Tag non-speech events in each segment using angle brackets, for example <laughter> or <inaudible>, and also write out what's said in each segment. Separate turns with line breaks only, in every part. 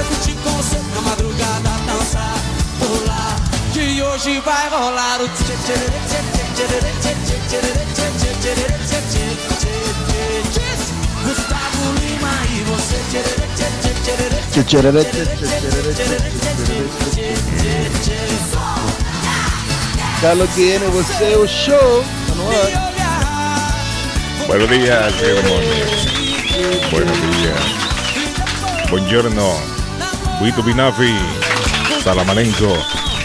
Quero curtir na madrugada, dançar, pular. Que hoje vai rolar o Gustavo Lima e você
o show.
Buenos días. Buenos días. Buito Binafi. Salamalenco.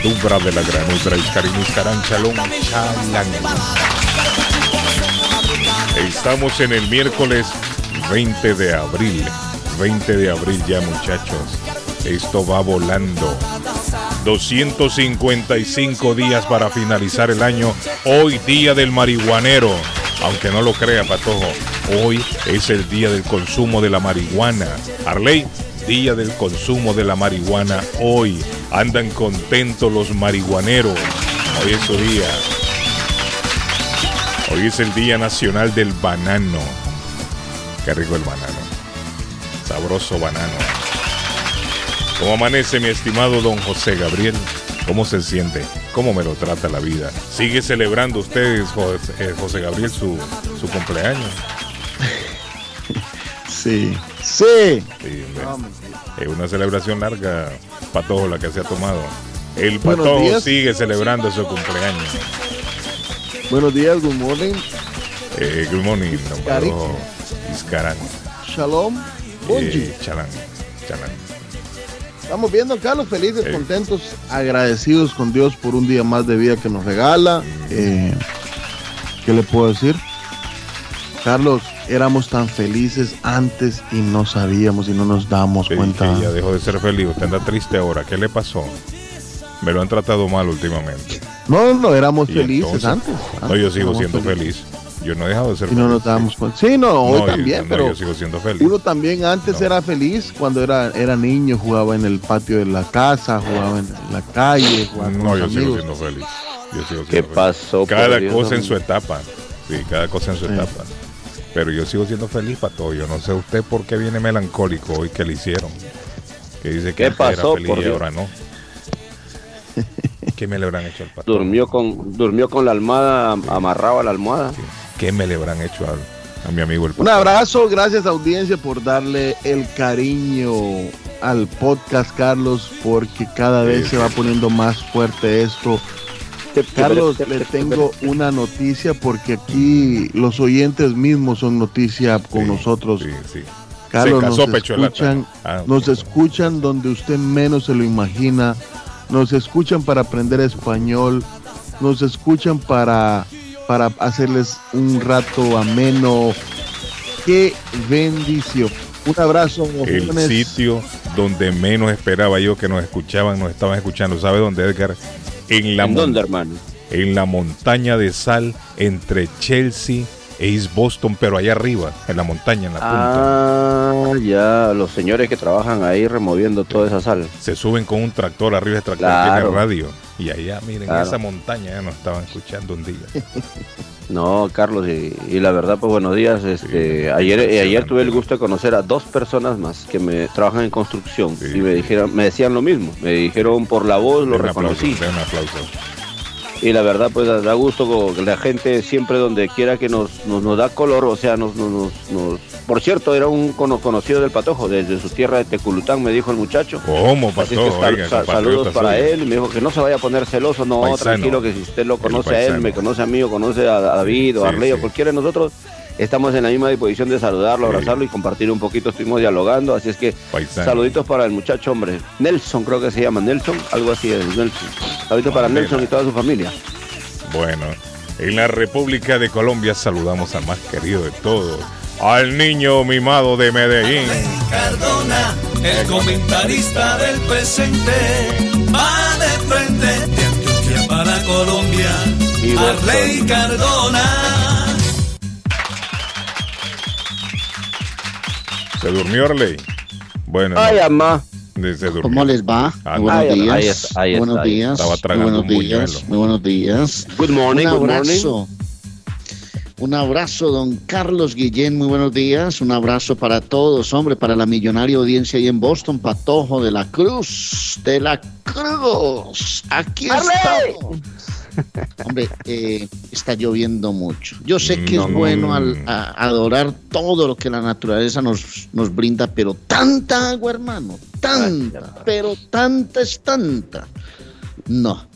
Dubra de la Granutra. Iscarín Iscarán Chalón Chalán. Estamos en el miércoles 20 de abril. 20 de abril ya muchachos. Esto va volando. 255 días para finalizar el año. Hoy día del marihuanero. Aunque no lo crea, Patojo. Hoy es el día del consumo de la marihuana. Arley, día del consumo de la marihuana. Hoy andan contentos los marihuaneros. Hoy es su día. Hoy es el Día Nacional del Banano. Qué rico el banano. Sabroso banano. ¿Cómo amanece mi estimado don José Gabriel? ¿Cómo se siente? ¿Cómo me lo trata la vida? ¿Sigue celebrando ustedes, José, eh, José Gabriel, su, su cumpleaños?
Sí. Sí.
Es una celebración larga, Patojo, la que se ha tomado. El Patojo sigue celebrando su cumpleaños.
Buenos días, good morning.
Eh, good morning. Patojo. Iscarán.
Shalom. Bonji.
Eh, chalán. Chalán.
Estamos viendo, Carlos, felices,
Sí.
contentos, agradecidos con Dios por un día más de vida que nos regala. Eh, ¿Qué le puedo decir? Carlos, éramos tan felices antes y no sabíamos y no nos damos
Sí,
cuenta.
que ya dejó de ser feliz. Usted anda triste ahora. ¿Qué le pasó? Me lo han tratado mal últimamente.
No, no, éramos
Y
felices
entonces-
antes.
No, yo sigo siendo feliz. Yo no he dejado de ser
Y no
feliz.
nos damos cuenta. Sí, no, hoy
No,
también, pero
yo sigo siendo feliz.
uno también antes
No.
era feliz cuando era, era niño, jugaba en el patio de la casa, jugaba en la calle, jugaba con
No, yo sigo siendo feliz. Yo sigo siendo
¿Qué
feliz.
pasó?
Cada
Dios,
cosa en su etapa. Sí, cada cosa en su
Sí.
etapa. Pero yo sigo siendo feliz para todo. Yo no sé usted por qué viene melancólico hoy que le hicieron. Que dice que
¿Qué
antes era
pasó,
feliz
por
y ahora no. ¿Qué me le habrán hecho al pato?
Durmió con, durmió con la almohada am- amarrado a la almohada.
¿Qué me le habrán hecho a, a mi amigo el
Un
pato?
abrazo, gracias audiencia por darle el cariño al podcast, Carlos, porque cada vez
sí.
se va poniendo más fuerte esto. Carlos, le tengo una noticia porque aquí los oyentes mismos son noticia con
Sí,
nosotros.
Sí, sí.
Carlos, nos escuchan,
Ah,
nos escuchan donde usted menos se lo imagina, nos escuchan para aprender español, nos escuchan para, para hacerles un rato ameno. Qué bendición. Un abrazo,
El
jóvenes.
sitio donde menos esperaba yo que nos escuchaban, nos estaban escuchando. ¿Sabe dónde, Edgar? En la,
¿En
mon-
dónde, hermano?
en la montaña de sal entre Chelsea e East Boston, pero allá arriba, en la montaña, en la punta.
Ah, ya, los señores que trabajan ahí removiendo toda esa sal.
Se suben con un tractor, arriba del tractor
Claro.
tiene radio. Y allá, miren,
Claro.
esa montaña ya nos estaban escuchando un día. <laughs>
No, Carlos, y, y la verdad, pues buenos días. Este, ayer, eh, ayer tuve el gusto de conocer a dos personas más que me trabajan en construcción
Sí,
y me dijeron, me decían lo mismo. Me dijeron por la voz, lo
aplauso,
reconocí.
den un aplauso.
Y la verdad pues da gusto que la gente siempre donde quiera que nos, nos, da color, o sea, nos, nos, nos, por cierto, era un conocido del Patojo, desde su tierra de Teculután, me dijo el muchacho.
¿Cómo, Patojo?
saludos para él, me dijo que no se vaya a poner celoso, no, tranquilo, que si usted lo conoce a él, me conoce a mí o conoce a David o a Arley o cualquiera de nosotros, estamos en la misma disposición de saludarlo, abrazarlo y compartir un poquito. Estuvimos dialogando, así es que saluditos para el muchacho, hombre. Nelson, creo que se llama Nelson, algo así es Nelson. Saluditos para Nelson y toda su familia.
Bueno, en la República de Colombia saludamos al más querido de todos, al niño mimado de Medellín.
Cardona, el comentarista del presente, va de frente de Antioquia para Colombia. Arley Cardona.
¿Se durmió Arley?
Bueno. Ay, mamá.
¿Cómo les va?
Ah, buenos días.
buenos días.
Estaba muy buenos días.
Muy buenos días.
Good morning.
Un
abrazo.
Un abrazo, don Carlos Guillén, muy buenos días. Un abrazo para todos, hombre, para la millonaria audiencia ahí en Boston, Patojo de la Cruz, de la Cruz. Aquí estamos. Hombre, eh, está lloviendo mucho. Yo sé que es bueno adorar todo lo que la naturaleza nos, nos brinda, pero tanta agua, hermano, tanta, pero tanta es tanta. No.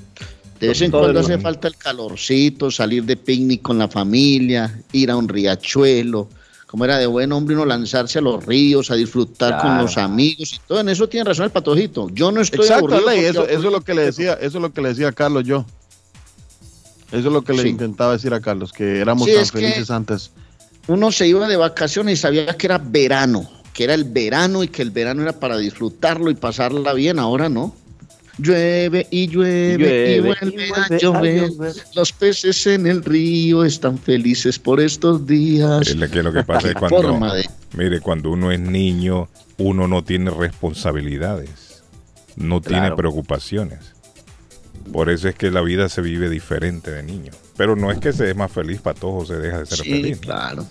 De vez en cuando hace falta el calorcito, salir de picnic con la familia, ir a un riachuelo, como era de buen hombre uno lanzarse a los ríos, a disfrutar con los amigos y todo. En eso tiene razón el patojito. Yo no estoy
Exacto, eso, eso es lo que le decía, eso es lo que le decía a Carlos yo. Eso es lo que le intentaba decir a Carlos, que éramos tan felices antes.
Uno se iba de vacaciones y sabía que era verano, que era el verano y que el verano era para disfrutarlo y pasarla bien, ahora no. Llueve y llueve, y vuelve, a, llover. Los peces en el río están felices por estos días.
Es que lo que pasa es cuando, mire, cuando uno es niño, uno no tiene responsabilidades, no tiene preocupaciones. Por eso es que la vida se vive diferente de niño. Pero no es que se es más feliz para todos, se deja de ser
sí,
feliz.
claro.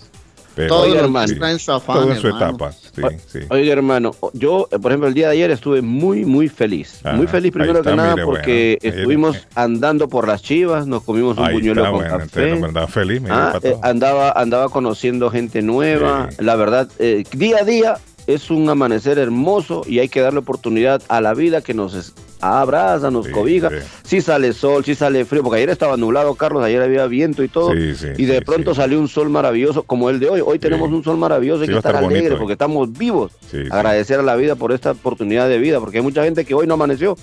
todo hermano. en su afán,
todo en su etapa. Sí, sí.
Oye, hermano, yo, por ejemplo, el día de ayer estuve muy, muy feliz. muy feliz primero que nada porque estuvimos andando por las chivas, nos comimos un buñuelo con café.
andaba feliz,
ah, eh, andaba, andaba conociendo gente nueva. La verdad, eh, día a día es un amanecer hermoso y hay que darle oportunidad a la vida que nos abraza, nos cobija. Si sale sol, si sale frío, porque ayer estaba nublado, Carlos, ayer había viento y todo. y de pronto salió un sol maravilloso como el de hoy. Hoy tenemos un sol maravilloso, hay que estar alegres porque estamos vivos. Agradecer a la vida por esta oportunidad de vida, porque hay mucha gente que hoy no amaneció,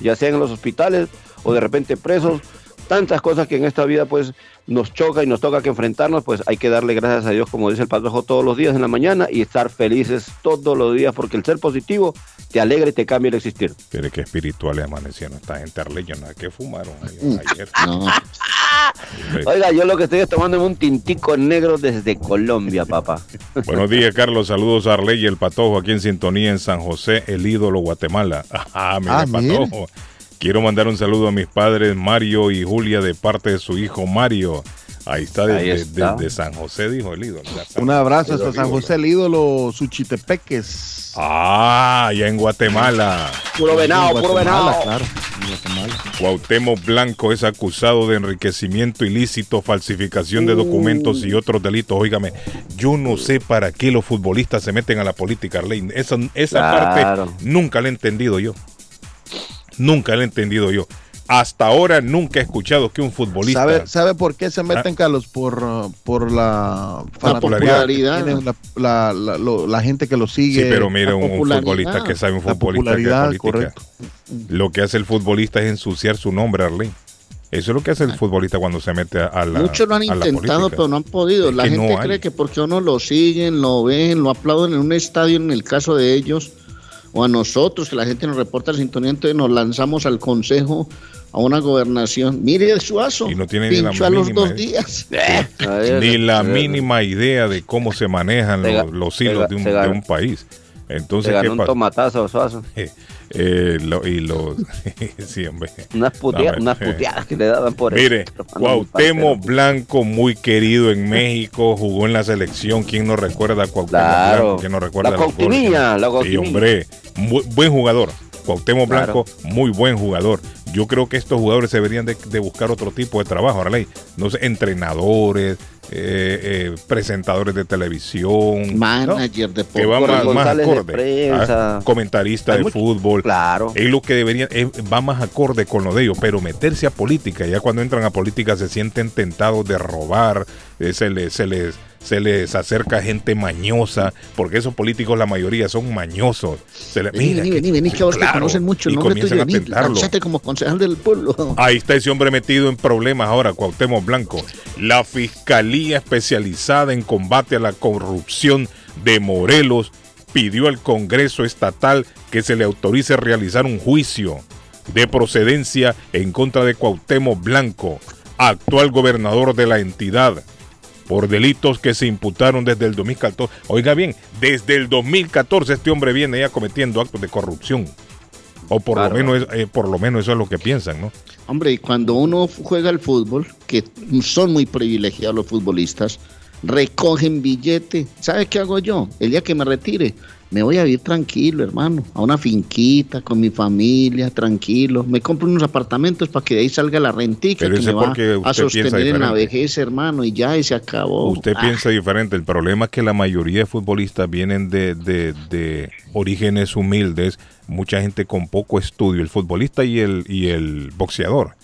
ya sea en los hospitales o de repente presos tantas cosas que en esta vida pues nos choca y nos toca que enfrentarnos, pues hay que darle gracias a Dios, como dice el Patrojo, todos los días en la mañana y estar felices todos los días, porque el ser positivo te alegra y te cambia el existir.
Pero qué espirituales amanecieron esta gente arleña, nada que fumaron mm. ayer. <laughs>
Oiga, yo lo que estoy tomando es un tintico negro desde Colombia, papá. <laughs>
Buenos días, Carlos. Saludos a Arley y el Patojo aquí en sintonía en San José, el ídolo Guatemala. <laughs> Ah, mira, ah, Patojo. Quiero mandar un saludo a mis padres Mario y Julia de parte de su hijo Mario. Ahí está desde San José, dijo el ídolo.
Un abrazo hasta San José, el ídolo Suchitepeques.
Ah, ya en Guatemala.
Puro venado, puro venado.
Claro,
Cuauhtémoc Blanco es acusado de enriquecimiento ilícito, falsificación de documentos y otros delitos. Óigame, yo no sé para qué los futbolistas se meten a la política, Arlene. Esa, esa parte nunca la he entendido yo. Nunca lo he entendido yo. Hasta ahora nunca he escuchado que un futbolista.
¿Sabe, ¿sabe por qué se meten, ah. Carlos? Por, por la,
popularidad.
La, la, gente que lo sigue.
Sí, pero mire, un, futbolista que sabe un futbolista que política. Lo que hace el futbolista es ensuciar su nombre, Arlene. Eso es lo que hace el futbolista cuando se mete a la.
Muchos lo han intentado, pero no han podido. la gente cree que porque uno lo siguen, lo ven, lo aplauden en un estadio, en el caso de ellos, o a nosotros, que la gente nos reporta la sintonía, entonces nos lanzamos al consejo a una gobernación. Mire Suazo,
y no tiene ni la
los dos días. <laughs>
ni la mínima idea de cómo se manejan los, hilos de un, de un país. Entonces,
¿qué un tomatazo, Suazo.
Eh, lo, y lo, <laughs> sí,
Unas, puteadas que le daban por
Mire, Cuauhtémoc Blanco, muy querido en México, jugó en la selección. ¿Quién no recuerda a Cuauhtémoc Blanco? ¿Quién no recuerda
la Cautinilla, la
Sí, hombre, buen jugador. Cuauhtémoc Blanco, muy buen jugador. Yo creo que estos jugadores deberían de, buscar otro tipo de trabajo. Ahora, no sé, entrenadores, eh, eh, presentadores de televisión,
manager de
que va más, acorde, ¿ah? comentarista de fútbol.
Claro.
Es lo que deberían, va más acorde con lo de ellos, pero meterse a política, ya cuando entran a política se sienten tentados de robar, eh, se les, se les se les acerca gente mañosa, porque esos políticos, la mayoría, son mañosos. Se
les, vení, vení, vení, que ahora claro, conocen mucho el nombre tuyo, a como concejal del pueblo.
Ahí está ese hombre metido en problemas ahora, Cuauhtémoc Blanco. La Fiscalía Especializada en Combate a la Corrupción de Morelos pidió al Congreso Estatal que se le autorice realizar un juicio de procedencia en contra de Cuauhtémoc Blanco, actual gobernador de la entidad por delitos que se imputaron desde el 2014. Oiga bien, desde el 2014 este hombre viene ya cometiendo actos de corrupción. O por lo menos eh, por lo menos eso es lo que piensan, ¿no?
Hombre, y cuando uno juega al fútbol, que son muy privilegiados los futbolistas, recogen billete. ¿Sabe qué hago yo? El día que me retire, me voy a vivir tranquilo, hermano, a una finquita con mi familia, tranquilo. Me compro unos apartamentos para que de ahí salga la rentica que me va a sostener en la vejez, hermano, y ya, y se acabó.
Usted piensa ah. diferente. El problema es que la mayoría de futbolistas vienen de, de, de orígenes humildes, mucha gente con poco estudio, el futbolista y el, y el boxeador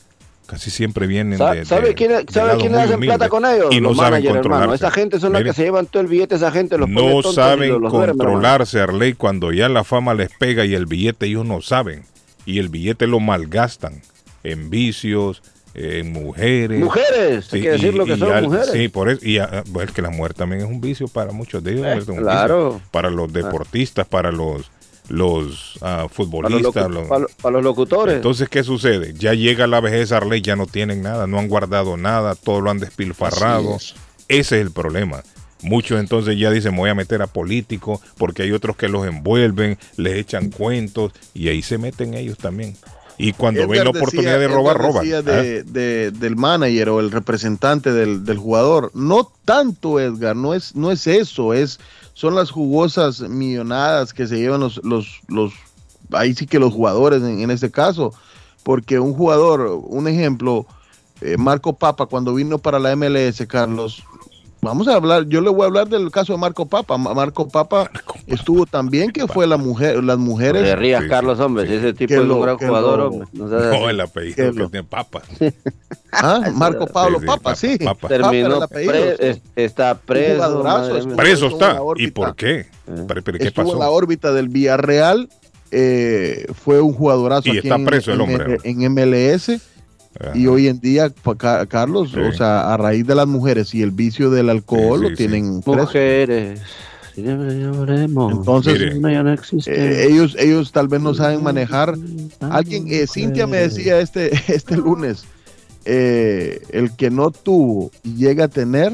casi siempre vienen
de, ¿Sabe quién, ¿sabe quién hacen plata con ellos?
Y no saben controlarse.
Esa gente son las que se llevan todo el billete, esa gente los
No saben controlarse, Arley, cuando ya la fama les pega y el billete ellos no saben. Y el billete lo malgastan en vicios, en mujeres.
Mujeres, hay que decir lo que son mujeres.
Sí, por eso. Y es que la muerte también es un vicio para muchos de ellos.
Eh, claro.
Para los deportistas, para los los uh, futbolistas.
Para los, para, los, locutores.
Entonces, ¿qué sucede? Ya llega la vejez Arley, ya no tienen nada, no han guardado nada, todo lo han despilfarrado. Ese es el problema. Muchos entonces ya dicen, voy a meter a políticos, porque hay otros que los envuelven, les echan cuentos, y ahí se meten ellos también. Y cuando ven la oportunidad de robar, roban.
¿ah? De, del manager o el representante del, del, jugador. No tanto, Edgar, no es, no es eso, es son las jugosas millonadas que se llevan los, los, los ahí sí que los jugadores en, este caso, porque un jugador, un ejemplo, eh, Marco Papa cuando vino para la MLS, Carlos, vamos a hablar, yo le voy a hablar del caso de Marco Papa. Marco Papa estuvo también que fue la mujer, las mujeres.
De rías, Carlos, hombre, ese tipo es un gran jugador, hombre.
No, el apellido que, tiene Papa.
¿Ah? <laughs> Marco Pablo Papa, sí.
Terminó, está preso.
Preso está. ¿Y por qué?
¿Qué estuvo pasó? en la órbita del Villarreal. Eh, fue un jugadorazo.
Y está preso el hombre.
En, MLS. Y hoy en día, Carlos, o sea, a raíz de las mujeres y el vicio del alcohol, lo tienen
preso. Mujeres.
Entonces, eh, ellos, ellos tal vez no saben manejar. Alguien, eh, Cintia me decía este, <laughs> este lunes, eh, el que no tuvo y llega a tener,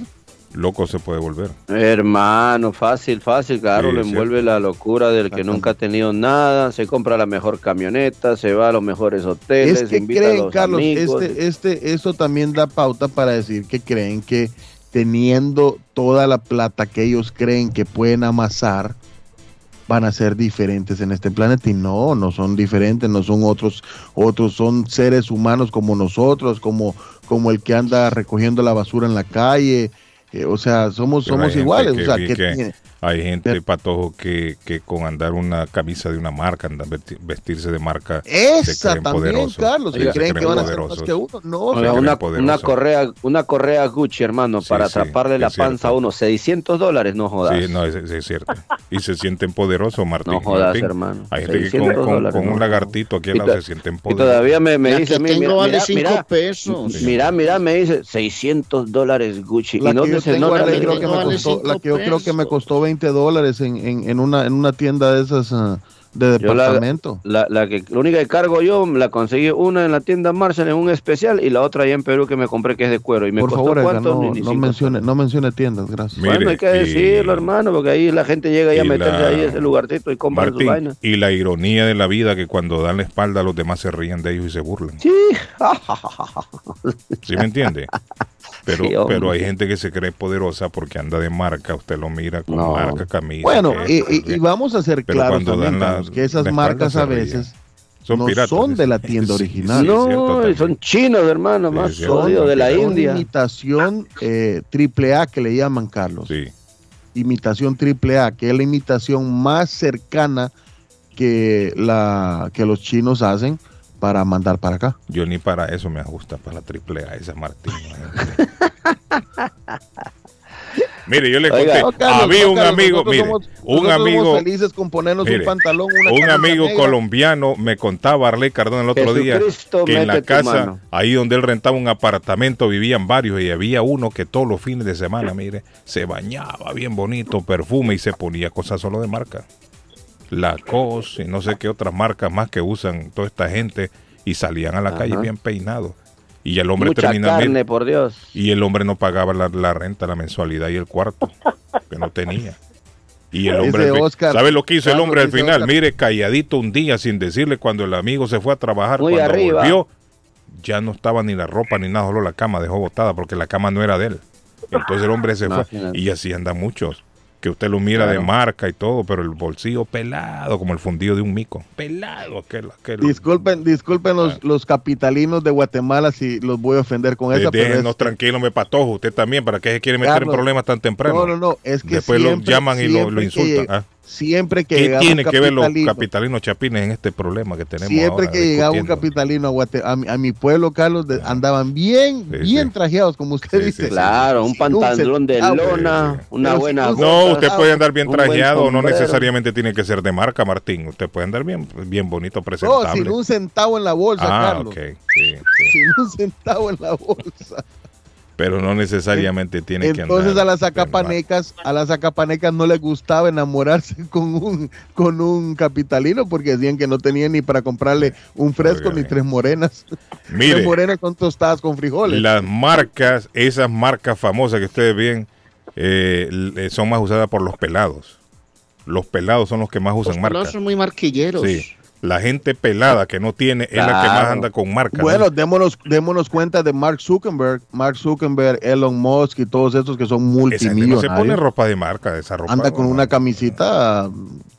loco se puede volver.
Hermano, fácil, fácil, claro, le envuelve la locura del que nunca ha tenido nada, se compra la mejor camioneta, se va a los mejores hoteles,
es que invita creen, a los Carlos, Este, este, esto también da pauta para decir que creen que teniendo toda la plata que ellos creen que pueden amasar, van a ser diferentes en este planeta. Y no, no son diferentes, no son otros, otros son seres humanos como nosotros, como, como el que anda recogiendo la basura en la calle, o sea, somos, somos iguales, o sea, que,
hay gente, patojo, que, que con andar una camisa de una marca, andar vestirse de marca,
Esa también, Carlos, que creen que van a ser más que uno. No,
una, una, correa, una correa Gucci, hermano, para atraparle la panza a uno, 600 dólares, no jodas.
Sí, no, es, cierto. Y se sienten poderosos, Martín.
No jodas, hermano.
Hay gente que con, con, un lagartito aquí al lado se sienten poderosos.
Y todavía me, me dice,
mira, mira, vale mira, pesos.
mira, mira, me dice, 600 dólares Gucci.
La ¿Y dónde se nota? La que yo creo que me costó 20 dólares en, en, en, una, en una tienda de esas uh, de departamento.
La, la, que, la única que cargo yo, la conseguí una en la tienda Marshall en un especial y la otra allá en Perú que me compré que es de cuero. Y me
Por
costó
favor,
cuánto,
no, no, mencione, no mencione tiendas, gracias.
bueno, hay que decirlo, hermano, porque ahí la gente llega y a meterse ahí ese lugarcito y compra su vaina.
Y la ironía de la vida que cuando dan la espalda los demás se ríen de ellos y se burlan.
Sí.
¿Sí me entiende? <laughs> Pero, pero hay gente que se cree poderosa porque anda de marca, usted lo mira con marca, camisa.
Bueno, y, y, vamos a ser claros también, que esas marcas a veces
Son
no
piratas,
son de la <laughs> tienda
Sí,
original.
sí,
no,
cierto
son chinos, hermano,
Sí,
más jodido de la
Son
India.
imitación eh, triple A que le llaman Carlos.
Sí.
Imitación triple A, que es la imitación más cercana que la que los chinos hacen para mandar para acá.
Yo ni para eso me ajusta, para la triple A, esa Martín. <laughs> Mire, yo le conté,
Oiga,
No, Carlos,
había
no,
un
Carlos,
amigo, mire,
somos-
un amigo,
felices con ponernos
mire,
un pantalón, una
un amigo
negra.
colombiano me contaba Arley Cardona el otro día que en la casa,
mano.
ahí donde él rentaba un apartamento, vivían varios y había uno que todos los fines de semana, mire, se bañaba bien bonito, perfume y se ponía cosas solo de marca. Lacoste y no sé qué otras marcas más que usan toda esta gente y salían a la
Ajá.
calle bien peinados. Y el hombre
Mucha
terminaba
carne, por Dios.
y el hombre no pagaba la, la renta, la mensualidad y el cuarto, que no tenía. Y el hombre,
Oscar,
¿sabe lo que hizo el hombre al final?
Oscar.
Mire, calladito un día sin decirle cuando el amigo se fue a trabajar,
Muy
cuando
arriba.
volvió, ya no estaba ni la ropa ni nada, solo la cama dejó botada porque la cama no era de él. Entonces el hombre se fue y así andan muchos. Que usted lo mira de
Claro.
marca y todo, pero el bolsillo pelado, como el fundido de un mico. Pelado aquel. aquel
Disculpen, disculpen los, los capitalinos de Guatemala si los voy a ofender con esa, pero
déjenos
es-
tranquilos, me patojo. Usted también, ¿para qué se quiere meter
Carlos,
en problemas tan temprano?
No, no, no, es que
Después lo
siempre-
llaman y lo, lo
que
insultan.
lleg-
ah.
Siempre que
¿Qué
llegaba
tiene
un
que ver los
capitalino-
capitalinos chapines en este problema que tenemos
Siempre
ahora
que llegaba un capitalino a, Guate- a, mi, a mi pueblo, Carlos, de- andaban bien,
Sí,
bien
sí.
trajeados, como usted
Sí,
dice.
sí, sí.
Claro, un pantalón de
centavo.
lona,
Sí, sí.
una
Pero
buena
un
No, usted puede andar bien trajeado, no necesariamente tiene que ser de marca, Martín. Usted puede andar bien, bien bonito,
No,
presentable.
sin un centavo en la bolsa,
ah,
Carlos.
ok. Sí, sí.
Sin un centavo en la bolsa.
Pero no necesariamente tiene que andar.
Entonces a las acapanecas, a las acapanecas no les gustaba enamorarse <laughs> con un, con un capitalino porque decían que no tenían ni para comprarle un fresco
Oiga,
ni
bien.
tres morenas. <laughs>
Mire,
Tres morenas con tostadas con frijoles.
las marcas, esas marcas famosas que ustedes ven, eh, son más usadas por los pelados. Los pelados son los que más
Los
usan
pelados
marcas.
son muy marquilleros.
Sí. La gente pelada que no tiene es la que más anda con marcas. ¿no?
Bueno, démonos, démonos cuenta de Mark Zuckerberg, Mark Zuckerberg, Elon Musk y todos estos que son
Esa gente no se
multimillonarios.
pone ropa de marca, esa ropa.
Anda con
no,
una camisita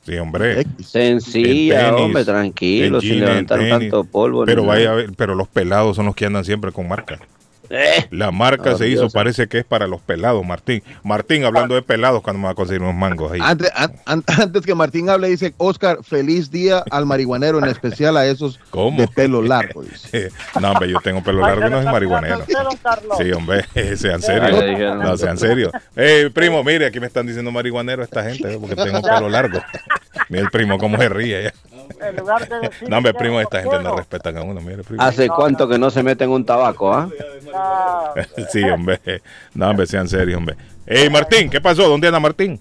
Sí, hombre.
X.
Sencilla,
tenis,
hombre, tranquilo, sin levantar tanto polvo.
Pero vaya a ver, pero los pelados son los que andan siempre con marca.
Eh,
La marca
Oh,
se hizo,
Dios.
parece que es para los pelados, Martín. Martín, hablando de pelados, cuando me va a conseguir unos mangos ahí.
Antes, an- an- <laughs> antes que Martín hable, dice Oscar, feliz día al marihuanero, en especial a esos
¿Cómo?
de pelo largo. dice. <laughs>
no, hombre, yo tengo pelo largo y no es marihuanero. Sí, hombre, <laughs> sean serios. No, sean serios. Eh, primo, mire, aquí me están diciendo marihuanero esta gente, porque tengo pelo largo. Mira el primo cómo se ríe ya.
En lugar de <laughs> decir
No, hombre,
que
primo, esta gente no respetan a uno, mire, primo.
¿Hace cuánto que no se meten un tabaco, ah?
ah, <laughs>
Sí, hombre. No, hombre, sean serios, hombre. Hey, Martín, ¿qué pasó? ¿Dónde anda Martín?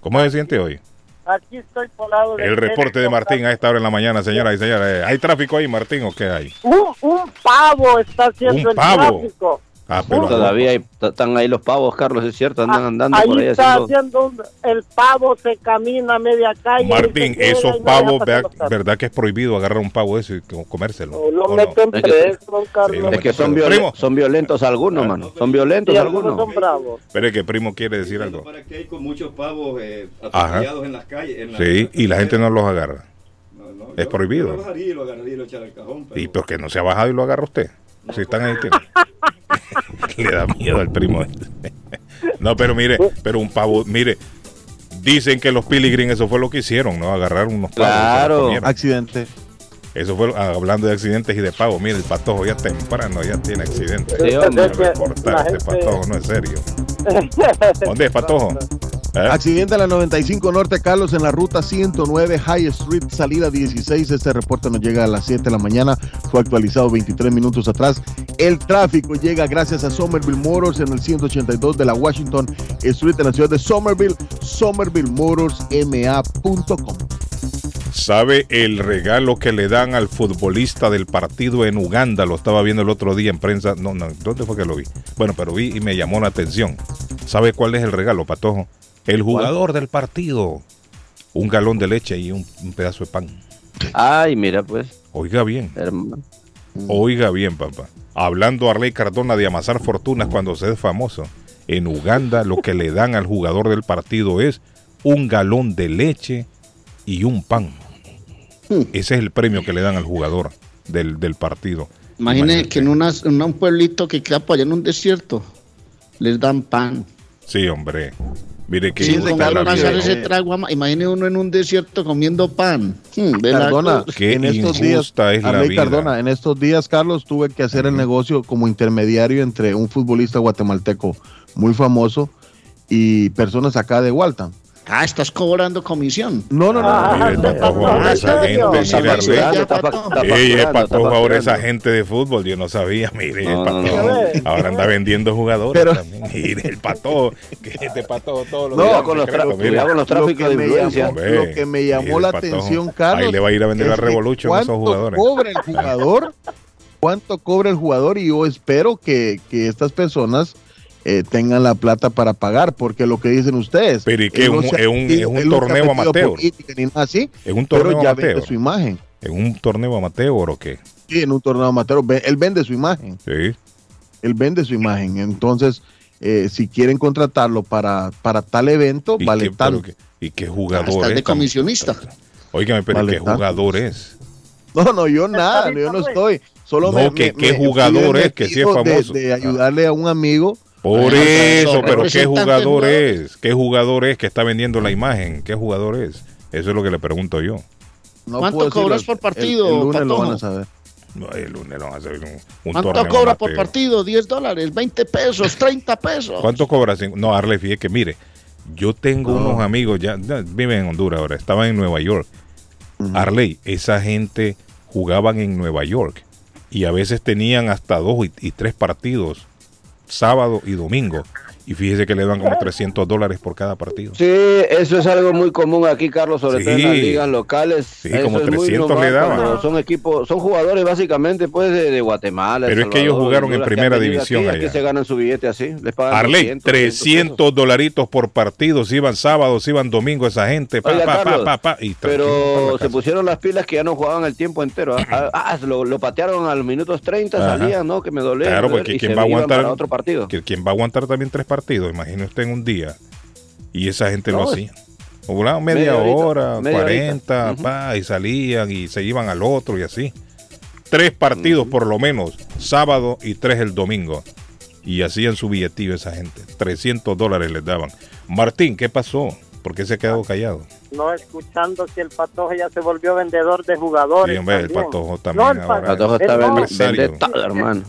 ¿Cómo se siente hoy?
Aquí estoy por lado
El reporte de Martín a esta hora en la mañana, señoras y señores. ¿Hay tráfico ahí, Martín, o qué hay?
Un, un pavo está haciendo
Un
el tráfico.
Ah, pero
Todavía hay- están ahí los pavos, Carlos, es cierto, andan
Ah,
andando por ahí
ahí está
haciendo...
haciendo un- el pavo se camina a media calle.
Martín, esos pavos, vea-. ¿verdad que es prohibido agarrar un pavo ese y co- comérselo?
No, Lo meten
Es que-
preso, Carlos.
Sí,
Es que son, violen- son violentos algunos, mano. Son violentos
algunos
algunos.
son bravos.
Espere que primo quiere decir algo.
Para que hay con muchos pavos eh, en las calles. en la-
Sí, y la gente no los agarra.
No, no,
es
yo-
prohibido.
Yo lo bajaría y lo agarraría y lo echara al cajón. Pero
Y porque no se ha bajado y lo agarra usted. Si están ahí, tiene. <laughs> <laughs> Le da miedo al primo. este. No, pero mire, pero un pavo, mire, dicen que los Pilgrim eso fue lo que hicieron, ¿no? Agarraron unos pavos.
Claro.
Accidente.
Eso fue hablando de accidentes y de pavos. Mire, el patojo ya temprano ya tiene accidentes.
Sí, hombre.
Reportar, este
gente-
patojo no es serio. <laughs> ¿Dónde es patojo? ¿Eh?
Accidente a la 95 Norte Carlos en la ruta 109 High Street, salida 16. Este reporte nos llega a las 7 de la mañana. Fue actualizado 23 minutos atrás. El tráfico llega gracias a Somerville Motors en el 182 de la Washington Street en la ciudad de Somerville. SomervilleMotorsMA.com.
¿Sabe el regalo que le dan al futbolista del partido en Uganda? Lo estaba viendo el otro día en prensa. No, no, ¿dónde fue que lo vi? Bueno, pero vi y me llamó la atención. ¿Sabe cuál es el regalo, Patojo? El jugador del partido. Un galón de leche y un, un pedazo de pan.
Ay, mira, pues,
Oiga bien,
hermano.
oiga bien, papá. Hablando Arley Cardona de amasar fortunas cuando se es famoso. En Uganda lo que le dan al jugador del partido es un galón de leche y un pan. Ese es el premio que le dan al jugador del, del partido.
Imagine que en, una, en un pueblito que queda por allá en un desierto, les dan pan.
Sí, hombre. Mire que
Sí, pasar
vida.
ese trago, imagine uno en un desierto comiendo pan. Hmm,
Cardona.
Qué
en estos días,
es la vida.
Cardona, en estos días, Carlos, tuve que hacer el negocio como intermediario entre un futbolista guatemalteco muy famoso y personas acá de Waltham.
Ah, estás cobrando comisión.
No, no, no.
Ah,
Mire,
¿te
Patojo,
pasó?
ahora
¿En
esa gente, Ey, Patojo ahora esa gente de fútbol, yo no sabía, mire, el
No, no,
Patojo
no.
ahora anda vendiendo jugadores
Pero-
también. Mire, el Patojo, que este Patojo todos los
No,
con los, con los
Lo
tráficos de
me
influencia.
lo que me llamó la atención, Carlos,
Ahí le va a ir a vender la Revolution a esos
¿cuánto
jugadores.
cobra el <laughs> jugador? ¿Cuánto cobra el jugador? Y yo espero que, que estas personas eh, tengan la plata para pagar, porque lo que dicen ustedes.
Pero ¿y
ha
es un- es torneo amateur?
política ni nada así,
Es un
pero
torneo
ya
amateur.
vende su imagen.
¿Es un torneo amateur o qué?
Sí, en un torneo amateur, él vende su imagen.
Sí.
Él vende su imagen. Entonces, eh, si quieren contratarlo para, para tal evento,
¿Y
vale
qué,
tanto.
pero ¿Y qué jugador
Estás
es?
de comisionista.
Óigame, pero
Vale
¿qué
tanto.
jugador es? <laughs>
No, no, yo nada, yo no estoy. Solo
No,
me,
que-
me-
qué
me-
jugador es, que sí es
de-
famoso.
De, ayudarle a un amigo.
Por eso, pero ¿qué jugador es? ¿Qué jugador es que está vendiendo la imagen? ¿Qué jugador es? Eso es lo que le pregunto yo.
No
¿Cuánto cobras por partido,
El, lunes lo van a saber.
No, el lunes lo van a un, un
¿Cuánto cobra por partido? ¿10 dólares? ¿20 pesos? ¿30 pesos?
¿Cuánto cobra? Cin- No, Arle, fíjate que mire, yo tengo
No.
unos amigos, ya, ya viven en Honduras ahora, estaban en Nueva York. Arley, esa gente jugaban en Nueva York y a veces tenían hasta dos y, y tres partidos, sábado y domingo. Y fíjese que le dan como 300 dólares por cada partido.
Sí, eso es algo muy común aquí, Carlos, sobre todo en las
Sí.
ligas locales.
Sí,
Eso
como
es muy
300
normal
le daban.
Son equipos, son jugadores básicamente pues de, de Guatemala.
Pero es que ellos
Salvador,
jugaron en
que
primera división
Aquí,
allá.
aquí se ganan su billete así. Les pagan
Arley,
200, 300
300 dolaritos por partido, si iban sábados, si iban domingo esa gente, pa,
Oiga,
pa, pa,
Carlos,
pa, pa, y
Pero se pusieron las pilas que ya no jugaban el tiempo entero. Ah, ah, lo, lo patearon a los minutos 30,
Ajá.
salían, ¿no? Que me dolía.
Claro, porque ¿quién va a aguantar?
otro partido.
¿Quién va a aguantar también tres partidos? Imagine usted en un día. Y esa gente lo hacía. Jugaban media, hora,
media
40,
horita.
pa, y salían y se iban al otro y así. Tres partidos por lo menos, sábado y tres el domingo. Y hacían su billetillo esa gente. 300 dólares les daban. Martín, ¿qué pasó? ¿Por qué se quedó callado?
No escuchando que el patojo ya se volvió vendedor de jugadores.
Sí, hombre, el
también.
patojo
No,
también
el pa-
ahora.
Patojo
es
está
no,
vende todo, hermano.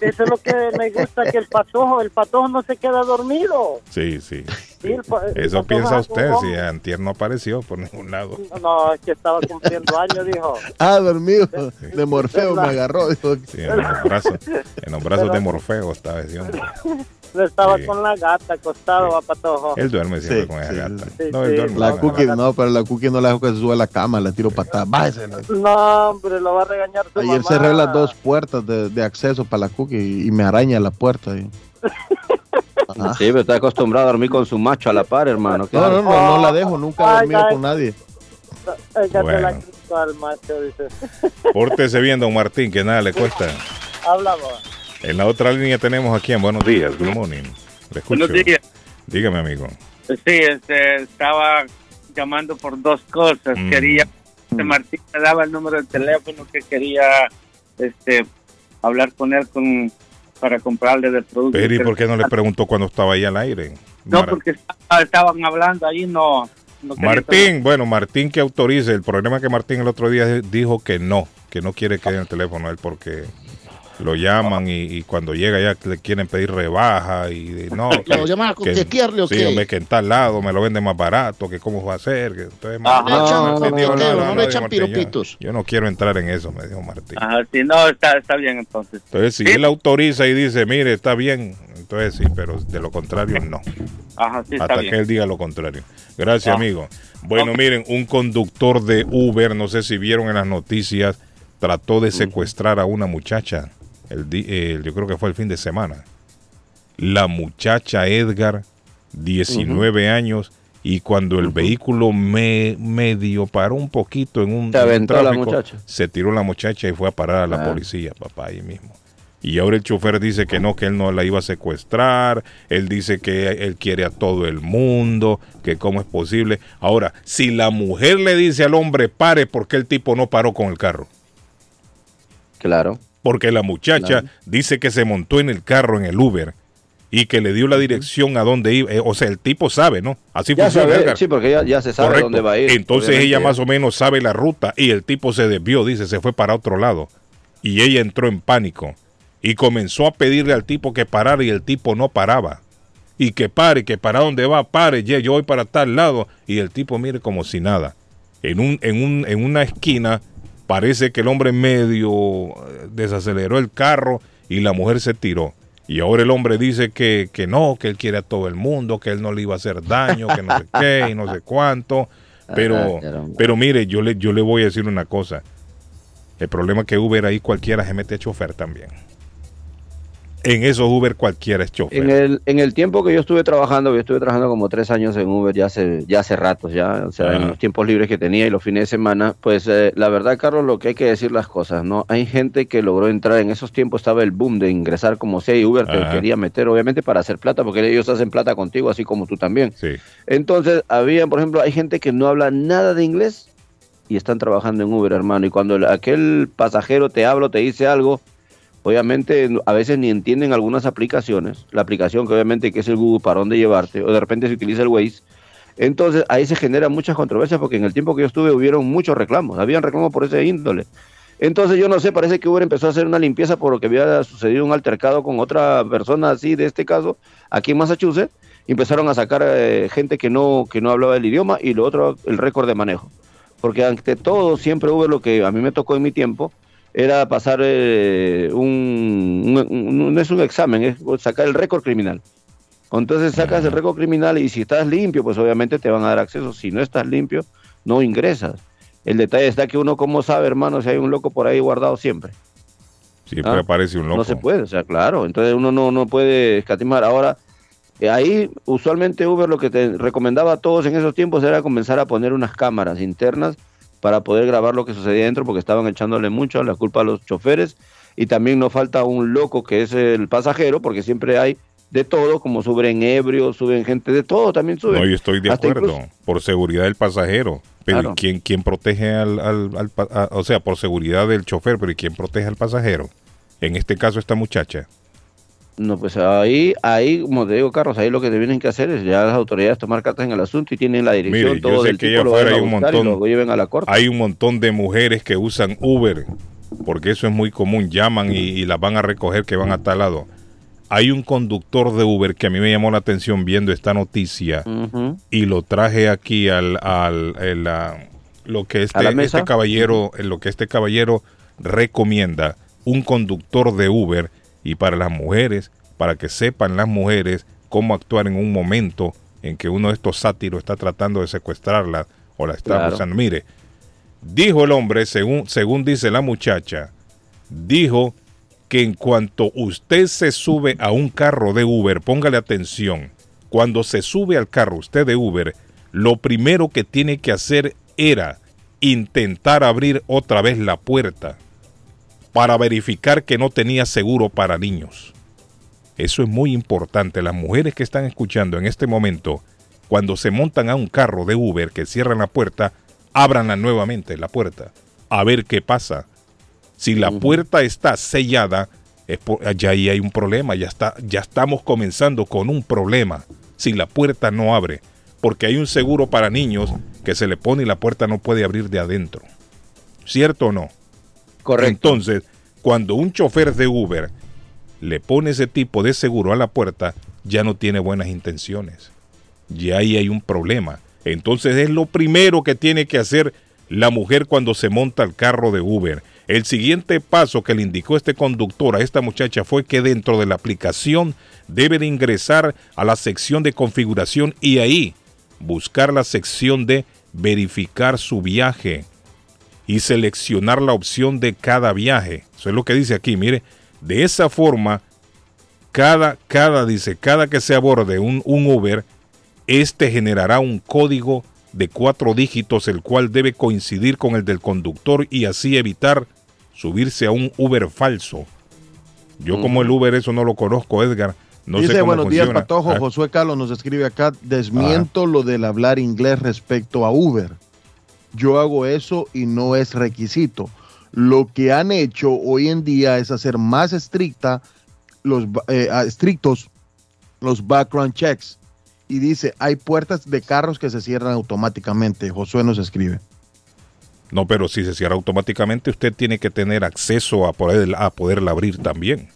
Eso es lo que me gusta, que el patojo, el patojo no se queda dormido.
Sí, sí.
Sí, el el
Eso piensa usted, si. Antier no apareció por ningún lado.
No, es que estaba cumpliendo años, dijo. <laughs>
Ah, dormido. De Morfeo me agarró. dijo.
Sí, en los brazos, en los brazos de Morfeo estaba.
No <laughs> estaba
Sí.
con la gata acostado, a patojo.
Él duerme siempre
Sí,
con esa
sí,
gata.
sí.
No, él
Sí,
duerme
La cookie, no, pero la cookie no la dejo que se sube a la cama, la tiro patada. Bájese.
No, hombre, lo va a regañar su
Ayer
mamá.
cerré las dos puertas de, de acceso para la cookie y, y me araña la puerta. y- <laughs> Ajá.
Sí, pero está acostumbrado a dormir con su macho a la par, hermano.
No, no, no, no la dejo, nunca he dormido con nadie.
Bueno.
al macho, dice.
Pórtese bien, don Martín, que nada le cuesta.
Habla.
En la otra línea tenemos aquí en Buenos Días, Good Morning. Le escucho.
Buenos días.
Dígame, amigo.
Sí, este, estaba llamando por dos cosas.
Mm.
Quería, este Martín me daba el número de teléfono que quería este, hablar con él con, para comprarle de productos.
Pero ¿y por qué no le preguntó cuando estaba ahí al aire?
No,
Mar-
porque estaba- estaban hablando ahí, no. no
Martín, bueno, Martín que autorice. El problema es que Martín el otro día dijo que no, que no quiere que den el teléfono a él porque lo llaman y, y cuando llega ya le quieren pedir rebaja y no. <laughs> que-
¿Lo llaman a
que-
coquetearle o
Sí,
qué?
hombre, que en tal lado me lo vende más barato, que cómo va a ser. Que, entonces,
Ajá. No,
dijo,
echan
yo-
piropitos.
Yo, no quiero entrar en eso, me dijo Martín.
Ajá, sí, no, está, está bien entonces.
Entonces, si
Sí.
él autoriza y dice, mire, está bien, entonces sí, pero de lo contrario, no.
Ajá, sí, está
Hasta
bien.
que él diga lo contrario. Gracias,
Ah.
amigo. Bueno, miren, un conductor de Uber, no sé si vieron en las noticias, trató de secuestrar a una muchacha. El, yo creo que fue el fin de semana. La muchacha Edgar, 19 años, y cuando el vehículo me, medio paró un poquito en un,
Se
en
la
tráfico,
muchacha.
se tiró la muchacha y fue a parar a la
Ah.
policía, papá, ahí mismo. Y ahora el chofer dice que no, que él no la iba a secuestrar, él dice que él quiere a todo el mundo, que cómo es posible. Ahora, si la mujer le dice al hombre pare, ¿por qué el tipo no paró con el carro?
Claro.
Porque la muchacha
Claro.
dice que se montó en el carro, en el Uber, y que le dio la dirección a dónde iba. Eh, O sea, el tipo sabe, ¿no? Así
Ya
funciona.
sabe, sí, porque ya, ya se sabe
Correcto.
dónde va a ir.
Entonces
obviamente.
ella más o menos sabe la ruta y el tipo se desvió, dice, se fue para otro lado. Y ella entró en pánico y comenzó a pedirle al tipo que parara y el tipo no paraba. Y que pare, que para dónde va, pare, yo voy para tal lado. Y el tipo mire como si nada. En, un, en, un, en una esquina parece que el hombre medio eh, desaceleró el carro y la mujer se tiró. Y ahora el hombre dice que, que no, que él quiere a todo el mundo, que él no le iba a hacer daño, que no sé qué y no sé cuánto. Pero,
Ah,
pero mire, yo le, yo le voy a decir una cosa. El problema es que Uber ahí cualquiera se mete chofer también. En esos Uber cualquiera es chofer.
En el, en el tiempo que yo estuve trabajando, yo estuve trabajando como tres años en Uber ya hace, ya hace ratos, ya, o sea, en
Ajá.
los tiempos libres que tenía y los fines de semana, pues eh, la verdad, Carlos, lo que hay que decir las cosas, ¿no? Hay gente que logró entrar, en esos tiempos estaba el boom de ingresar como sea y Uber te quería meter, obviamente, para hacer plata, porque ellos hacen plata contigo, así como tú también.
Sí.
Entonces, había, por ejemplo, hay gente que no habla nada de inglés y están trabajando en Uber, hermano. Y cuando el- aquel pasajero te habla o te dice algo, obviamente a veces ni entienden algunas aplicaciones. La aplicación que obviamente que es el Google para dónde llevarte, o de repente se utiliza el Waze. Entonces ahí se generan muchas controversias porque en el tiempo que yo estuve hubieron muchos reclamos, habían reclamos por ese índole. Entonces yo no sé, parece que Uber empezó a hacer una limpieza por lo que había sucedido un altercado con otra persona así de este caso, aquí en Massachusetts, empezaron a sacar eh, gente que no, que no hablaba el idioma y lo otro, el récord de manejo. Porque ante todo, siempre Uber lo que a mí me tocó en mi tiempo era pasar eh, un, no es un examen, es sacar el récord criminal. Entonces sacas el récord criminal y si estás limpio, pues obviamente te van a dar acceso. Si no estás limpio, no ingresas. El detalle está que uno, como sabe, hermano, si hay un loco por ahí guardado siempre.
Siempre
Ah,
aparece un loco.
No se puede, o sea, claro. Entonces uno no, no puede escatimar. Ahora, eh, ahí usualmente Uber lo que te recomendaba a todos en esos tiempos era comenzar a poner unas cámaras internas para poder grabar lo que sucedía dentro porque estaban echándole mucho la culpa a los choferes y también no falta un loco que es el pasajero porque siempre hay de todo, como suben ebrios, suben gente de todo, también suben.
No, yo estoy de
Hasta
acuerdo.
incluso-
Por seguridad del pasajero. Pero ¿y
Claro.
quién, quién protege al, al- al a- o sea, por seguridad del chofer, pero ¿y quién protege al pasajero? En este caso, esta muchacha.
No, pues ahí, ahí, como te digo, Carlos, ahí lo que tienen que hacer es ya las autoridades tomar cartas en el asunto y tienen la dirección,
Mire, yo
todo
sé
del
que
tipo,
hay
a
un montón.
lo lleven a la corte.
Hay un montón de mujeres que usan Uber, porque eso es muy común. Llaman y, y las van a recoger que van a tal lado. Hay un conductor de Uber que a mí me llamó la atención viendo esta noticia y lo traje aquí al, al ah, lo que este,
¿A la mesa?
este caballero lo que este caballero recomienda un conductor de Uber y para las mujeres para que sepan las mujeres cómo actuar en un momento en que uno de estos sátiros está tratando de secuestrarla o la está
Claro.
abusando. Mire, dijo el hombre, según, según dice la muchacha, dijo que en cuanto usted se sube a un carro de Uber, póngale atención, cuando se sube al carro usted de Uber, lo primero que tiene que hacer era intentar abrir otra vez la puerta para verificar que no tenía seguro para niños. Eso es muy importante. Las mujeres que están escuchando en este momento, cuando se montan a un carro de Uber que cierran la puerta, ábranla nuevamente la puerta, a ver qué pasa. Si la puerta está sellada, es por- ya ahí hay un problema, ya, está, ya estamos comenzando con un problema. Si la puerta no abre, porque hay un seguro para niños que se le pone y la puerta no puede abrir de adentro. ¿Cierto o no?
Correcto.
Entonces, cuando un chofer de Uber le pone ese tipo de seguro a la puerta, ya no tiene buenas intenciones. Ya ahí hay un problema. Entonces es lo primero que tiene que hacer la mujer cuando se monta al carro de Uber. El siguiente paso que le indicó este conductor a esta muchacha fue que dentro de la aplicación debe de ingresar a la sección de configuración y ahí buscar la sección de verificar su viaje y seleccionar la opción de cada viaje. Eso es lo que dice aquí, mire. De esa forma, cada, cada, dice, cada que se aborde un, un Uber, este generará un código de cuatro dígitos, el cual debe coincidir con el del conductor y así evitar subirse a un Uber falso. Yo como el Uber eso no lo conozco, Edgar. No
Dice,
sé cómo
buenos días. Patojo.
Ah,
Josué Carlos nos escribe acá, desmiento lo del hablar inglés respecto a Uber. Yo hago eso y no es requisito. Lo que han hecho hoy en día es hacer más estricta los, eh, estrictos los background checks. Y dice, hay puertas de carros que se cierran automáticamente. Josué nos escribe.
No, pero si se cierra automáticamente, usted tiene que tener acceso a, poder, a poderla abrir también.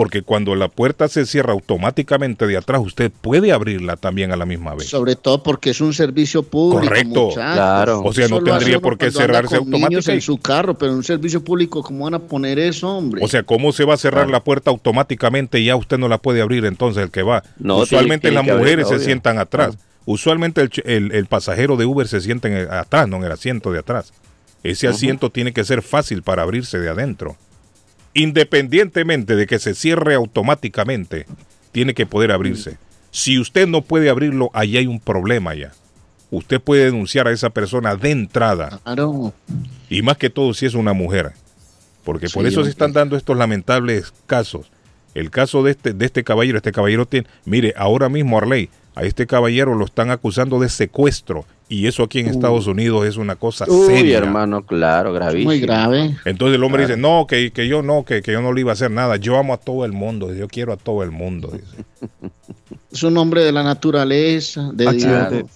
Porque cuando la puerta se cierra automáticamente de atrás, usted puede abrirla también a la misma vez.
Sobre todo porque es un servicio público.
Correcto.
muchachos.
Claro.
O sea, no
Eso
tendría por qué cerrarse automáticamente.
en su carro, pero en un servicio público, ¿cómo van a poner eso, hombre?
O sea, ¿cómo se va a cerrar la puerta automáticamente y ya usted no la puede abrir entonces el que va?
No,
Usualmente
tiene-
las
tiene
mujeres se
obvio.
sientan atrás. Usualmente el, ch- el- el pasajero de Uber se sienta en el- atrás, no en el asiento de atrás. Ese asiento tiene que ser fácil para abrirse de adentro. Independientemente de que se cierre automáticamente, tiene que poder abrirse. Si usted no puede abrirlo, ahí hay un problema ya. Usted puede denunciar a esa persona de entrada.
Claro.
Y más que todo si es una mujer. Porque por
Sí,
eso se están dando estos lamentables casos. El caso de este, de este caballero, este caballero tiene, mire, ahora mismo Arley, a este caballero lo están acusando de secuestro. Y eso aquí en Estados Unidos es una cosa
Uy,
seria.
hermano, claro, gravísimo.
Muy grave.
Entonces el hombre
Claro.
dice, no, que, que yo no, que, que yo no le iba a hacer nada. Yo amo a todo el mundo, yo quiero a todo el mundo. dice. <laughs>
Es un hombre de la naturaleza, de
Accidente.
Dios.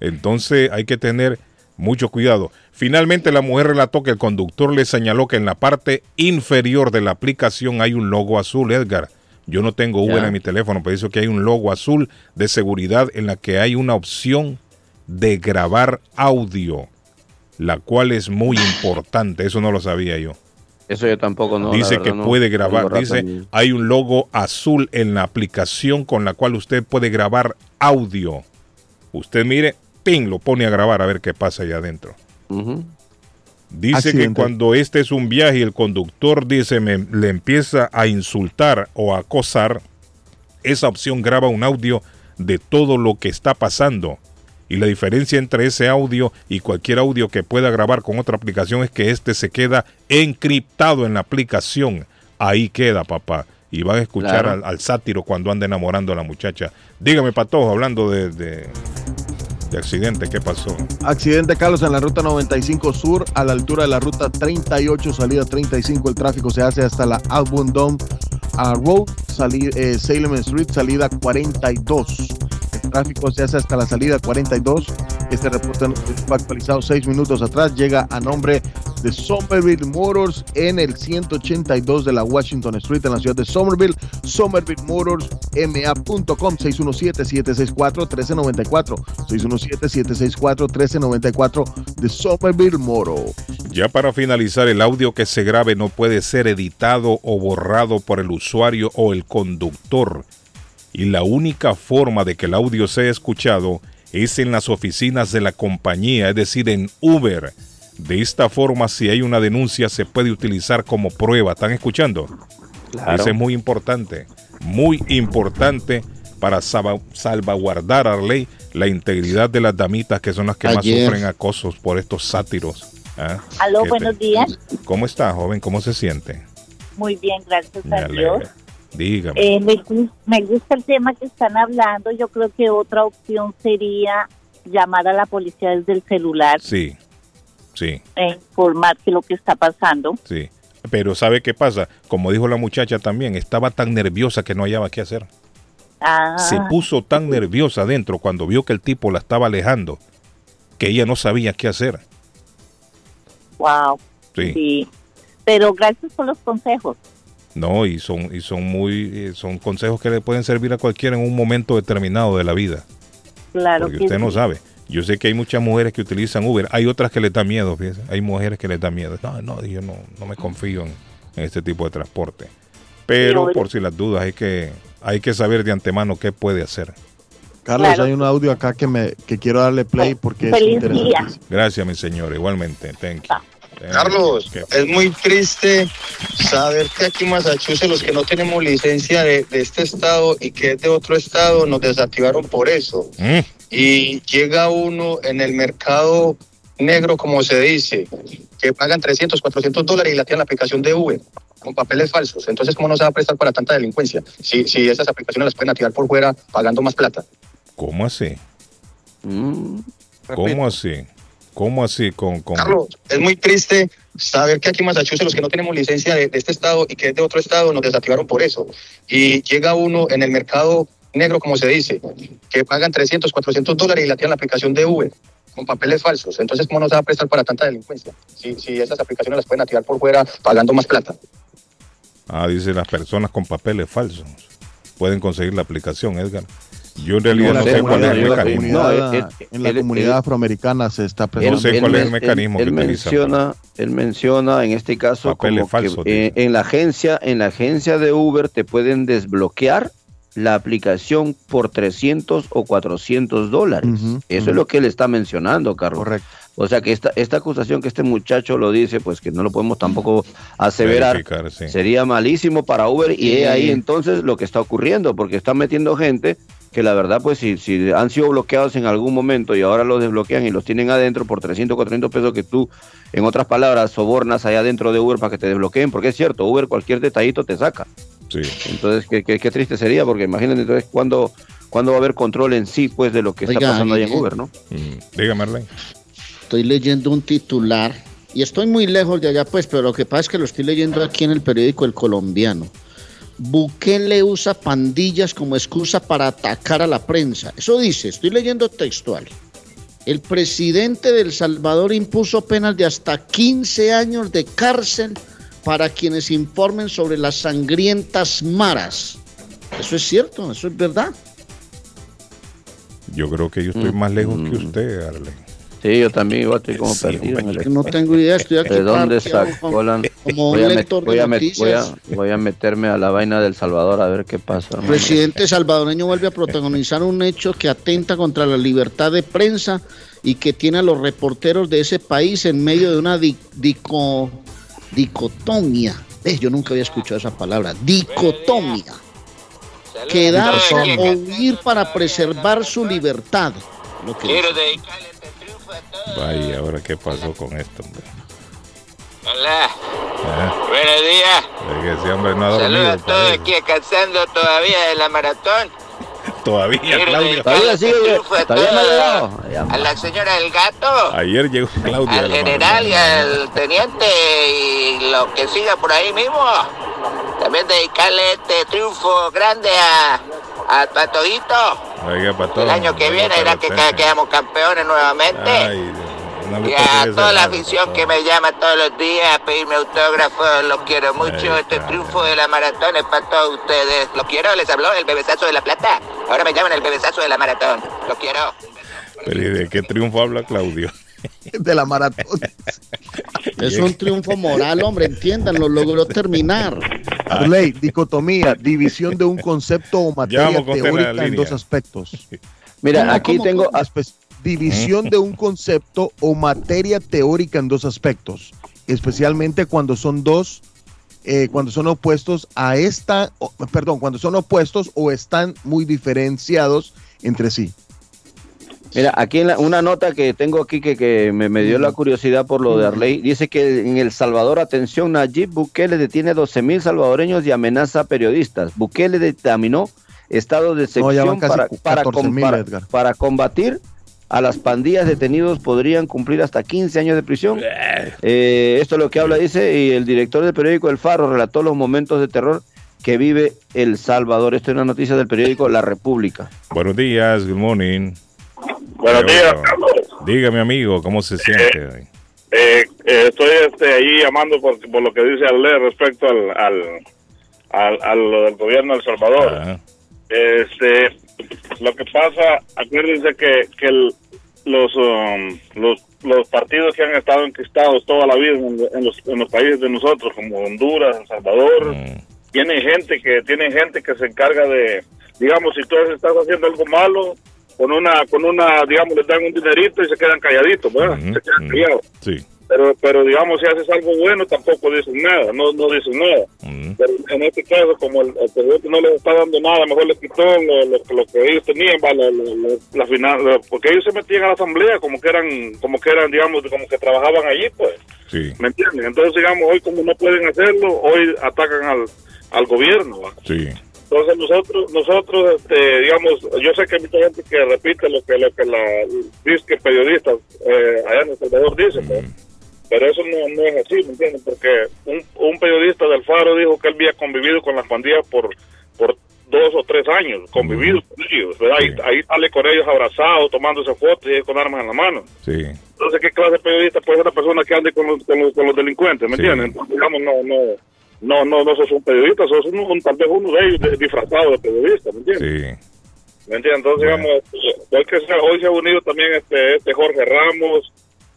Entonces hay que tener mucho cuidado. Finalmente la mujer relató que el conductor le señaló que en la parte inferior de la aplicación hay un logo azul, Edgar. Yo no tengo Uber
Ya.
en mi teléfono, pero dice que hay un logo azul de seguridad en la que hay una opción de grabar audio, la cual es muy importante. Eso no lo sabía yo.
Eso yo tampoco no.
dice
verdad,
que
no.
puede grabar. Dice, hay un logo azul en la aplicación con la cual usted puede grabar audio. Usted mire, ping, lo pone a grabar a ver qué pasa allá adentro. Dice
Accidente.
que cuando este es un viaje y el conductor dice me, le empieza a insultar o a acosar, esa opción graba un audio de todo lo que está pasando. Y la diferencia entre ese audio y cualquier audio que pueda grabar con otra aplicación es que este se queda encriptado en la aplicación. Ahí queda, papá. Y van a escuchar
Claro.
al, al sátiro cuando anda enamorando a la muchacha. Dígame, Patojo, hablando de, de, de accidente, ¿qué pasó?
Accidente, Carlos, en la ruta 95 Sur, a la altura de la ruta 38, salida 35. El tráfico se hace hasta la uh, Road, eh, Salem Street, salida 42. Tráfico se hace hasta la salida 42. Este reporte fue actualizado seis minutos atrás. Llega a nombre de Somerville Motors en el 182 de la Washington Street en la ciudad de Somerville. Somerville Motors, ma.com 617-764-1394. 617-764-1394 de Somerville Motors.
Ya para finalizar, el audio que se grabe no puede ser editado o borrado por el usuario o el conductor. Y la única forma de que el audio sea escuchado es en las oficinas de la compañía, es decir, en Uber. De esta forma, si hay una denuncia, se puede utilizar como prueba. ¿Están escuchando?
Claro.
Eso es muy importante, muy importante para salvaguardar a la ley la integridad de las damitas que son las que más sufren acosos por estos sátiros. ¿ah?
Aló, buenos
te-
días.
¿Cómo está, joven? ¿Cómo se siente?
Muy bien, gracias
Me
a Dios.
Dígame.
Eh, me, gu- me gusta el tema que están hablando. Yo creo que otra opción sería llamar a la policía desde el celular
Sí, sí,
e informar que lo que está pasando.
sí. Pero ¿sabe qué pasa? Como dijo la muchacha también, estaba tan nerviosa que no hallaba qué hacer.
Ah,
Se puso tan nerviosa adentro cuando vio que el tipo la estaba alejando que ella no sabía qué hacer.
wow.
Sí.
Sí. Pero gracias por los consejos.
No, y son, y son muy, eh, son consejos que le pueden servir a cualquiera en un momento determinado de la vida.
Claro
Porque
que
usted no sabe. Yo sé que hay muchas mujeres que utilizan Uber. Hay otras que les da miedo, fíjese. Hay mujeres que les da miedo. No, no, yo no, no me confío en, en este tipo de transporte. Pero por si las dudas, hay que, hay que saber de antemano qué puede hacer.
Carlos,
Claro.
hay un audio acá que me que quiero darle play porque es
Feliz día.
interesante.
Gracias, mi señor. Igualmente. Thank you. Thank
Carlos, es muy triste saber que aquí en Massachusetts los que no tenemos licencia de, de este estado y que es de otro estado nos desactivaron por eso.
Mm,
Y llega uno en el mercado negro, como se dice, que pagan 300, 400 dólares y la tienen la aplicación de Uber con papeles falsos. Entonces, ¿cómo no se va a prestar para tanta delincuencia? Si, si esas aplicaciones las pueden activar por fuera pagando más plata.
¿Cómo así?
Mm.
¿Cómo así? ¿Cómo así con, con...
Carlos, es muy triste saber que aquí en Massachusetts los que no tenemos licencia de, de este estado y que es de otro estado nos desactivaron por eso. Y llega uno en el mercado negro, como se dice, que pagan 300, 400 dólares y la tienen la aplicación de Uber con papeles falsos. Entonces, ¿cómo no se va a prestar para tanta delincuencia? Si, si esas aplicaciones las pueden activar por fuera pagando más plata.
Ah, dice las personas con papeles falsos. Pueden conseguir la aplicación, Edgar. Yo en realidad no sé cuál es el mecanismo.
No, él-
en la
él-
comunidad afroamericana se está
No
presentando.
sé cuál es el mecanismo
él,
que
él
utiliza.
menciona, él menciona en este caso
Papeles
como
falsos,
que eh, en la agencia, en la agencia de Uber te pueden desbloquear la aplicación por 300 o 400 dólares. Eso es lo que él está mencionando, Carlos.
Correcto.
O sea que esta, esta acusación que este muchacho lo dice, pues que no lo podemos tampoco aseverar.
Sí.
Sería malísimo para Uber y
Sí.
es ahí entonces lo que está ocurriendo, porque están metiendo gente que la verdad, pues si, si han sido bloqueados en algún momento y ahora los desbloquean y los tienen adentro por 300, 400 pesos que tú, en otras palabras, sobornas allá dentro de Uber para que te desbloqueen, porque es cierto, Uber cualquier detallito te saca.
Sí.
Entonces, qué, qué- qué triste sería, porque imagínate entonces cuándo, cuándo va a haber control en sí, pues, de lo que está pasando ahí en. Uber, ¿no?
Mm, Dígame, Arlene.
Estoy leyendo un titular y estoy muy lejos de allá, pues, pero lo que pasa es que lo estoy leyendo aquí en el periódico El Colombiano. Bukele usa pandillas como excusa para atacar a la prensa. Eso dice, estoy leyendo textual. El presidente de El Salvador impuso penas de hasta 15 años de cárcel para quienes informen sobre las sangrientas maras. Eso es cierto, eso es verdad.
Yo creo que yo estoy más lejos que usted, Arlene.
Sí, yo también igual estoy como
Sí,
perdido en el
No tengo idea, estoy aquí
¿De dónde sacó la...
como un
Voy a, met-
lector
voy,
de
a voy, a,
noticias.
voy a meterme a la vaina del Salvador a ver qué pasa.
El presidente salvadoreño vuelve a protagonizar un hecho que atenta contra la libertad de prensa y que tiene a los reporteros de ese país en medio de una di- dico- dicotomia. Eh, yo nunca había escuchado esa palabra, dicotomia. Quedarse o huir para preservar su libertad. Lo que
Vaya, ahora qué pasó con esto, hombre.
Hola,
Ah,
buenos días.
es que ese hombre no ha dormido.
Saludos a todos aquí descansando todavía de la maratón.
Todavía,
Quiero
Claudia.
Todavía sigue,
triunfo a
todavía no ha llegado.
A la señora del gato,
Ayer llegó Claudia.
al general y al teniente y lo que siga por ahí mismo. También dedicarle este triunfo grande a, a Patoito.
Oiga.
El año que viene irá que quedamos campeones nuevamente.
Ay,
Y a toda la afición que me llama todos los días a pedirme autógrafos, los quiero mucho. Este triunfo de la maratón es para todos ustedes. Los quiero, les habló el bebesazo de la plata. Ahora me llaman el bebesazo de la maratón. Los quiero.
Pero ¿y de qué triunfo habla Claudio? <laughs>
de la maratón.
Es un triunfo moral, hombre, entiendan, lo logró terminar.
Ley, dicotomía, división de un concepto o materia teórica en dos aspectos.
Mira,
¿Cómo,
aquí
cómo,
tengo...
cómo?
División de un concepto o materia teórica en dos aspectos, especialmente cuando son dos, eh, cuando son opuestos a esta, o- perdón, cuando son opuestos o están muy diferenciados entre sí.
Mira, aquí en la- una nota que tengo aquí que, que me, me dio la curiosidad por lo de Arley, dice que en El Salvador, atención, Nayib Bukele detiene 12 mil salvadoreños y amenaza a periodistas. Bukele dictaminó estado de excepción para, para,
14,000,
para- combatir a las pandillas detenidos podrían cumplir hasta 15 años de prisión. Eh, esto es lo que habla, dice, y el director del periódico El Faro relató los momentos de terror que vive El Salvador. Esto es una noticia del periódico La República.
Buenos días, good morning.
Buenos
Qué
días. Carlos.
Dígame, amigo, ¿cómo se siente?
Eh, eh, estoy este, ahí llamando por, por lo que dice Ale respecto al, al, al, lo del gobierno de El Salvador.
Ajá.
Este, lo que pasa, acuérdense que, que el- los, um, los los partidos que han estado enquistados toda la vida en, en los, en los países de nosotros, como Honduras, El Salvador,
Mm,
tienen gente que tienen gente que se encarga de, digamos, si tú estás haciendo algo malo, con una, con una, digamos, les dan un dinerito y se quedan calladitos, ¿verdad? se quedan.
Sí.
pero pero digamos si haces algo bueno tampoco dicen nada no no dicen nada pero en este caso como el, el presidente no les está dando nada mejor les quitó lo, lo, lo que ellos tenían va, la, la- la- final porque ellos se metían a la asamblea como que eran como que eran digamos como que trabajaban allí pues
Sí,
me entienden entonces digamos hoy como no pueden hacerlo hoy atacan al al gobierno ¿va?
sí.
Entonces nosotros, nosotros, este, digamos, yo sé que hay mucha gente que repite lo que lo que la dice que periodistas eh, allá en El Salvador dicen, ¿no? pero eso no, no es así, ¿me entienden? Porque un, un periodista del Faro dijo que él había convivido con las pandillas por por dos o tres años, convivido con ellos, ¿verdad? Ahí, ahí sale con ellos abrazados, tomándose fotos y con armas en la mano.
Sí.
Entonces, ¿qué clase de periodista puede ser una persona que ande con los, con los, con los delincuentes, ¿me
Sí.
entienden? Entonces, digamos, no, no, no, no, no sos un periodista, sos un, un- tal vez uno de ellos disfrazado de periodista, ¿me entiendes?
Sí.
¿Me entiendes? Entonces, digamos, hoy, que se, hoy se ha unido también este, este Jorge Ramos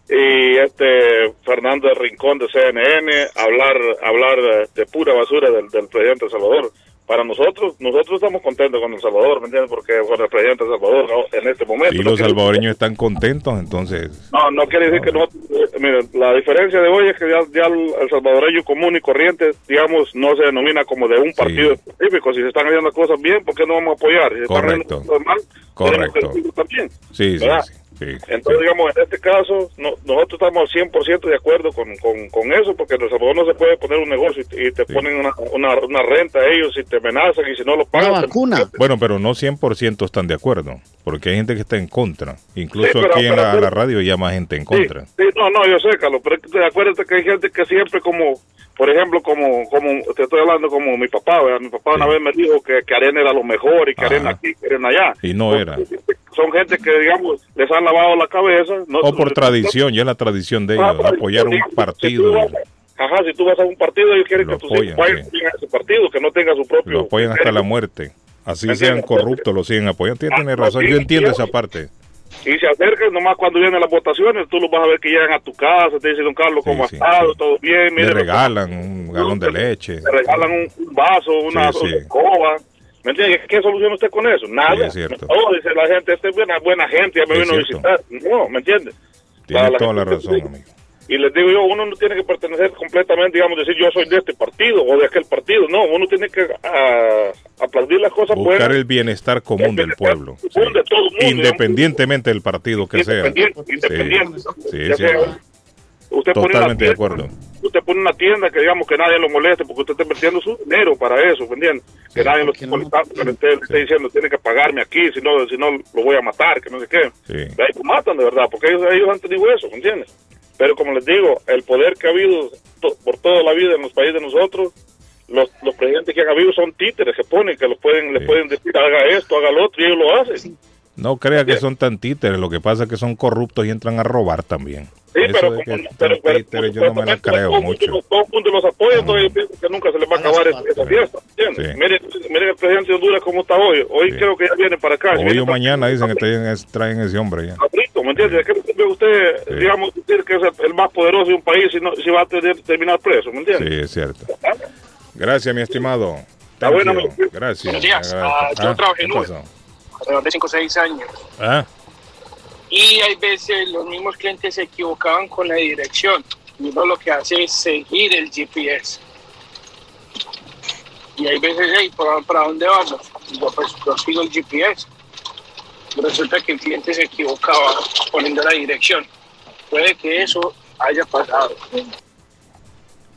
y este Fernando Rincón de CNN a hablar, hablar de, de pura basura del, del presidente Salvador. Para nosotros, nosotros estamos contentos con El Salvador, ¿me entiendes? Porque con el presidente de El Salvador ¿no? en este momento.
Y los salvadoreños están contentos, entonces.
no, no quiere decir que no. eh, miren, la diferencia de hoy es que ya, ya el, salvadoreño común y corriente, digamos, no se denomina como de un partido específico. Si se están haciendo las cosas bien, ¿por qué no vamos a apoyar? Si se están haciendo
Correcto.
las cosas mal,
Correcto.
también.
Sí, sí, sí. Sí.
Entonces, digamos, en este caso, no- nosotros estamos 100% de acuerdo con, con, con eso, porque en El Salvador no se puede poner un negocio y te, y te ponen una, una, una renta a ellos y te amenazan y si no lo pagan... te-
Bueno, pero no 100% están de acuerdo, porque hay gente que está en contra. Incluso
Sí, pero-
aquí en
pero-
la, la radio llama gente en contra.
Sí, no, no, yo sé, Carlos, pero es que acuérdate que hay gente que siempre como, por ejemplo, como, como te estoy hablando como mi papá, ¿verdad? Mi papá una vez me dijo que, que Arena era lo mejor y que Arena aquí, que Arena allá.
Y no era.
Son gente que, digamos, les han lavado la cabeza. No,
O por tradición, ya es la tradición de ellos, apoyar un partido.
Ajá, si tú vas a un partido, ellos quieren que tus hijos vayan a ese partido, que no tenga su propio...
Lo apoyan hasta la muerte. Así
¿Me
sean corruptos, lo siguen apoyando. Tiene, tiene
Ah,
razón, yo entiendo esa parte.
Y se acercan nomás cuando vienen las votaciones, tú los vas a ver que llegan a tu casa, te dicen, don Carlos, ¿cómo has estado? ¿Todo bien? Mire,
regalan un galón de leche.
te regalan un, vaso, una
Sí, sí.
escoba. ¿Me entiendes? ¿Qué soluciona usted con eso? Nada.
Sí, es.
Oh, dice la gente, este es buena, buena gente, ya me
Es
vino a visitar. No, ¿me entiendes?
Tiene
La-
toda la razón, amigo.
Y les digo yo, uno no tiene que pertenecer completamente, digamos, decir yo soy de este partido o de aquel partido. No, uno tiene que ah, aplaudir las cosas
Buscar
buenas.
el bienestar común del pueblo. sí.
común de todo el mundo,
Independientemente del partido que sea.
Independiente,
Sí,
independiente.
sí, sí.
sea- Usted pone una
Totalmente de
tienda,
acuerdo.
usted pone una tienda que digamos que nadie lo moleste porque usted está invirtiendo su dinero para eso, ¿me entiende? Que nadie lo esté molestando, que le esté, diciendo tiene que pagarme aquí, si no, si no lo voy a matar, que no sé qué.
Sí.
De ahí lo matan de verdad, porque ellos, ellos han tenido eso, ¿me entiendes? Pero como les digo, el poder que ha habido to- por toda la vida en los países de nosotros, los, los presidentes que han habido son títeres que ponen, que los pueden, les pueden decir haga esto, haga lo otro, y ellos lo hacen.
No crea que son tan títeres, lo que pasa es que son corruptos y entran a robar también.
Sí,
Eso
pero,
de que
como- pero, pero
títeres yo no me la creo
todo,
mucho.
Todo, todo el mundo los apoya, entonces yo pienso que nunca se les va a acabar esa, esa fiesta.
Sí.
Miren, miren el presidente de Honduras cómo está hoy. Hoy creo que ya viene para acá.
Hoy o mañana dicen que traen, traen ese hombre ya.
Frito, ¿me entiendes? ¿Qué a usted, digamos, decir que es el, el más poderoso de un país si, no, si va a tener- terminar preso, ¿me entiendes?
Sí, es cierto. Gracias, mi estimado.
Está bueno,
Thank you.
amigo.
Gracias.
Buenos días.
Ah,
Ah, yo trabajé
¿qué
en Uber. alrededor de 5 o 6 años.
Ah,
Y hay veces los mismos clientes se equivocaban con la dirección. Y uno lo que hace es seguir el GPS. Y hay veces, hey, ¿para, para dónde vamos? Y yo pues yo sigo el GPS. Resulta que el cliente se equivocaba poniendo la dirección. Puede que eso haya pasado.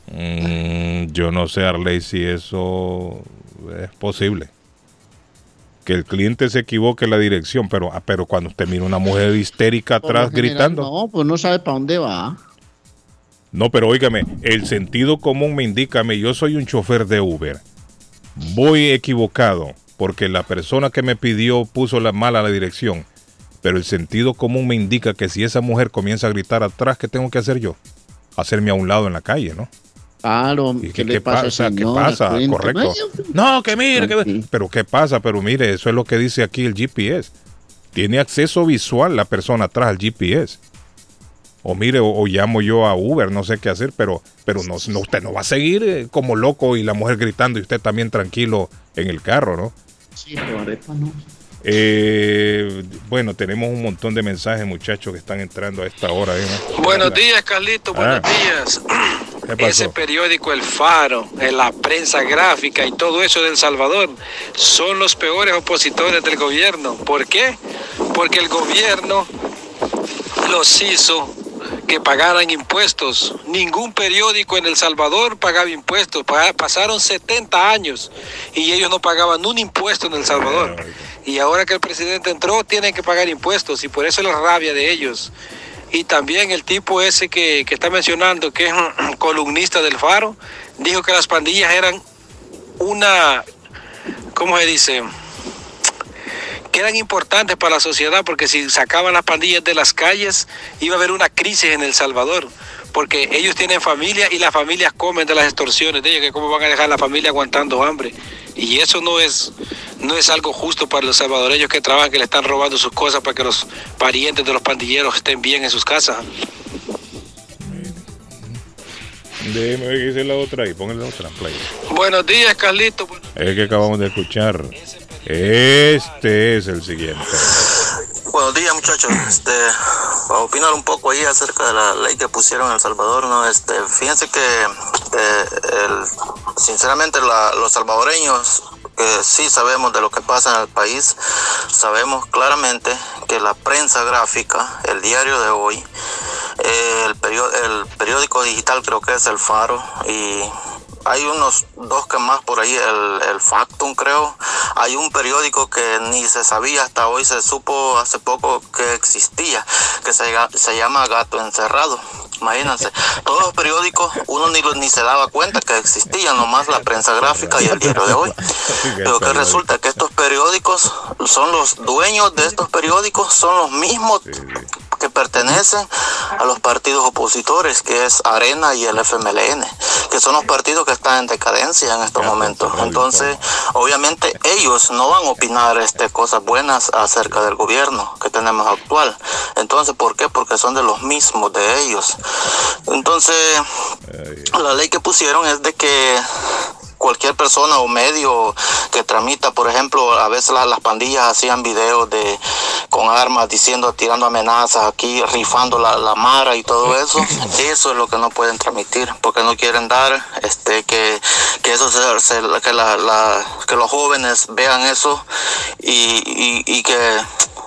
mm, yo no sé, Arley, si eso es posible. Que el cliente se equivoque en la dirección, pero, ah, pero cuando usted mira una mujer histérica atrás
general,
gritando.
No, pues no sabe para dónde va.
No, pero óigame, el sentido común me indica, yo soy un chofer de Uber. Voy equivocado porque la persona que me pidió puso la mala la dirección. Pero el sentido común me indica que si esa mujer comienza a gritar atrás, ¿qué tengo que hacer yo? Hacerme a un lado en la calle, ¿no?
Claro,
¿Y
¿qué,
qué,
le pasa,
pasa? ¿Qué pasa? Correcto.
Ay,
No, que mire, que... pero ¿qué pasa? Pero mire, eso es lo que dice aquí el GPS. Tiene acceso visual la persona atrás al GPS. O mire, o, o llamo yo a Uber, no sé qué hacer, pero, pero no, no, usted no va a seguir eh, como loco y la mujer gritando y usted también tranquilo en el carro, ¿no?
Sí, pero arepa no.
Eh, bueno, tenemos un montón de mensajes, muchachos, que están entrando a esta hora. ¿eh?
Buenos días, Carlito, buenos
Ah.
días.
¿Qué pasó?
Ese periódico El Faro, en la prensa gráfica y todo eso del Salvador son los peores opositores del gobierno. ¿Por qué? Porque el gobierno los hizo que pagaran impuestos. Ningún periódico en El Salvador pagaba impuestos. Pa- Pasaron 70 años y ellos no pagaban un impuesto en El Salvador. Y ahora que el presidente entró, tienen que pagar impuestos y por eso la rabia de ellos. Y también el tipo ese que, que está mencionando, que es un <clears throat> columnista del Faro, dijo que las pandillas eran una, ¿cómo se dice? Que eran importantes para la sociedad porque si sacaban las pandillas de las calles iba a haber una crisis en El Salvador. Porque ellos tienen familia y las familias comen de las extorsiones de ellos, que cómo van a dejar a la familia aguantando hambre. Y eso no es, no es algo justo para los salvadoreños que trabajan, que le están robando sus cosas para que los parientes de los pandilleros estén bien en sus casas.
Déjeme ver qué dice la otra y póngale otra play.
Buenos días, Carlito.
Es que acabamos de escuchar. Este es el siguiente.
Buenos días muchachos, este, para opinar un poco ahí acerca de la ley que pusieron en El Salvador, ¿no? Este, fíjense que eh, sinceramente la- los salvadoreños que sí sabemos de lo que pasa en el país, sabemos claramente que la prensa gráfica, el diario de hoy, eh, el, el periódico digital creo que es El Faro y hay unos dos que más por ahí, el, el Factum creo. Hay un periódico que ni se sabía hasta hoy, se supo hace poco que existía, que se, se llama Gato Encerrado. Imagínense, todos los periódicos uno ni, ni se daba cuenta que existían, nomás la prensa gráfica y el diario de hoy. <laughs> Pero que resulta que estos periódicos son los dueños de estos periódicos, son los mismos que pertenecen a los partidos opositores, que es Arena y el FMLN, que son los partidos que están en decadencia en estos momentos. Entonces, obviamente ellos no van a opinar este, cosas buenas acerca del gobierno que tenemos actual. Entonces, ¿por qué? Porque son de los mismos de ellos. Entonces, la ley que pusieron es de que cualquier persona o medio que tramita, por ejemplo, a veces la- las pandillas hacían videos de con armas diciendo, tirando amenazas aquí, rifando la, la mara y todo eso, eso es lo que no pueden transmitir, porque no quieren dar este que, que eso se, se- que, la, la- que los jóvenes vean eso y, y, y que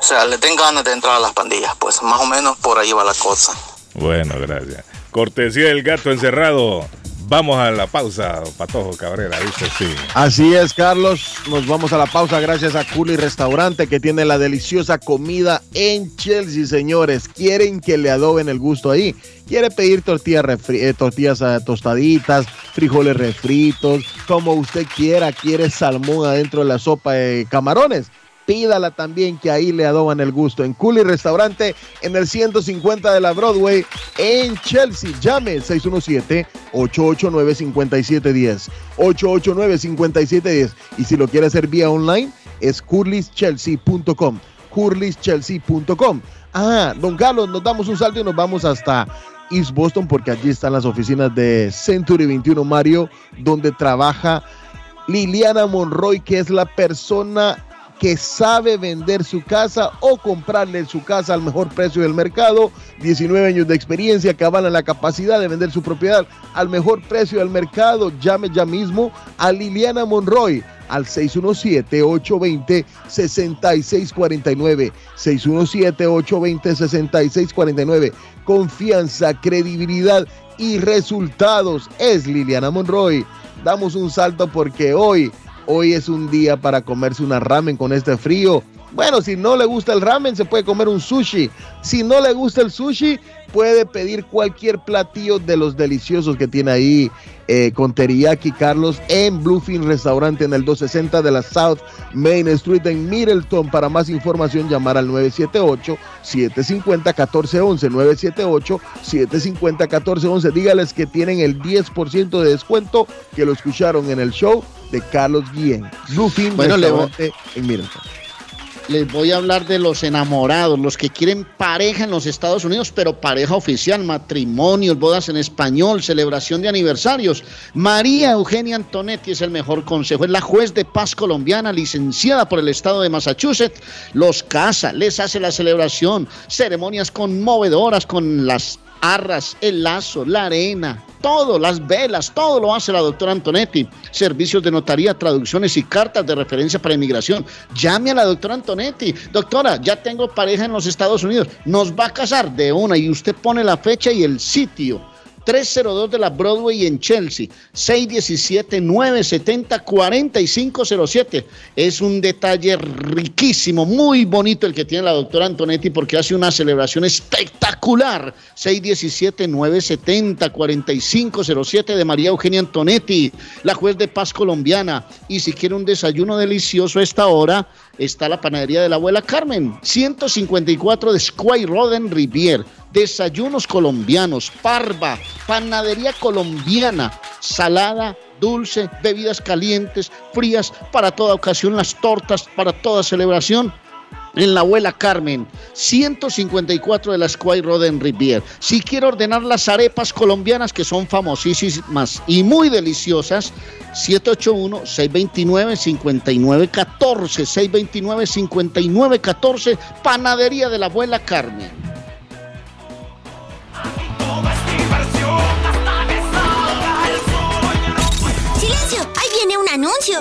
o sea, le den ganas de entrar a las pandillas, pues más o menos por ahí va la cosa.
Bueno, gracias. Cortesía del gato encerrado. Vamos a la pausa, Patojo Cabrera, dice sí.
Así es, Carlos. Nos vamos a la pausa gracias a Culi Restaurante que tiene la deliciosa comida en Chelsea, señores. Quieren que le adoben el gusto ahí. Quiere pedir tortillas, eh, tortillas eh, tostaditas, frijoles refritos, como usted quiera. Quiere salmón adentro de la sopa de camarones. Pídala también que ahí le adoban el gusto. En Culi Restaurante, en el 150 de la Broadway, en Chelsea. Llame 617-889-5710. 889-5710. Y si lo quiere hacer vía online, es curlyschelsea.com. curlyschelsea.com. Ah, don Carlos, nos damos un salto y nos vamos hasta East Boston porque allí están las oficinas de Century 21 Mario, donde trabaja Liliana Monroy, que es la persona que sabe vender su casa o comprarle su casa al mejor precio del mercado. 19 años de experiencia que avalan la capacidad de vender su propiedad al mejor precio del mercado. Llame ya mismo a Liliana Monroy al 617-820-6649. 617-820-6649. Confianza, credibilidad y resultados. Es Liliana Monroy. Damos un salto porque hoy, hoy es un día para comerse una ramen con este frío. Bueno, si no le gusta el ramen, se puede comer un sushi. Si no le gusta el sushi, puede pedir cualquier platillo de los deliciosos que tiene ahí eh, con teriyaki Carlos en Bluefin Restaurante en el 260 de la South Main Street en Middleton. Para más información, llamar al 978-750-1411. 978-750-1411. Dígales que tienen el 10% de descuento, que lo escucharon en el show de Carlos Guillén. Bluefin
Bueno,
Restaurante en Middleton.
Les voy a hablar de los enamorados, los que quieren pareja en los Estados Unidos, pero pareja oficial, matrimonios, bodas en español, celebración de aniversarios. María Eugenia Antonetti es el mejor consejo. Es la juez de paz colombiana, licenciada por el estado de Massachusetts. Los casa, les hace la celebración, ceremonias conmovedoras con las arras, el lazo, la arena, todo, las velas, todo lo hace la doctora Antonetti. Servicios de notaría, traducciones y cartas de referencia para inmigración. Llame a la doctora Antonetti. Doctora, ya tengo pareja en los Estados Unidos. Nos va a casar de una y usted pone la fecha y el sitio 302 de la Broadway en Chelsea, 617-970-4507. Es un detalle riquísimo, muy bonito el que tiene la doctora Antonetti porque hace una celebración espectacular. 617-970-4507 de María Eugenia Antonetti, la juez de paz colombiana. Y si quiere un desayuno delicioso a esta hora, está la panadería de la abuela Carmen, 154 de Square Roden Rivier. Desayunos colombianos, parva, panadería colombiana, salada, dulce, bebidas calientes, frías, para toda ocasión, las tortas, para toda celebración en la abuela Carmen, 154 de la Square Roden Rivier. Si quiere ordenar las arepas colombianas que son famosísimas y muy deliciosas, 781-629-5914, 629-5914, Panadería de la abuela Carmen.
¡Silencio! ¡Ahí viene un anuncio!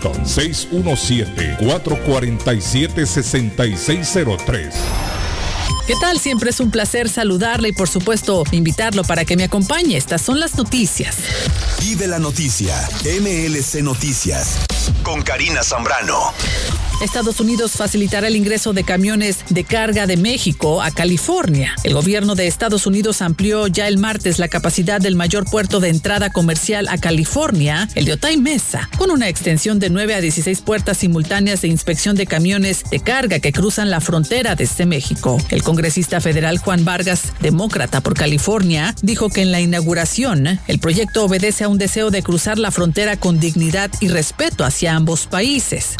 617-447-6603.
¿Qué tal? Siempre es un placer saludarle y por supuesto invitarlo para que me acompañe. Estas son las noticias.
Vive la noticia. MLC Noticias. Con Karina Zambrano.
Estados Unidos facilitará el ingreso de camiones de carga de México a California. El gobierno de Estados Unidos amplió ya el martes la capacidad del mayor puerto de entrada comercial a California, el de Otay Mesa, con una extensión de 9 a 16 puertas simultáneas de inspección de camiones de carga que cruzan la frontera desde México. El congresista federal Juan Vargas, demócrata por California, dijo que en la inauguración el proyecto obedece a un deseo de cruzar la frontera con dignidad y respeto hacia ambos países.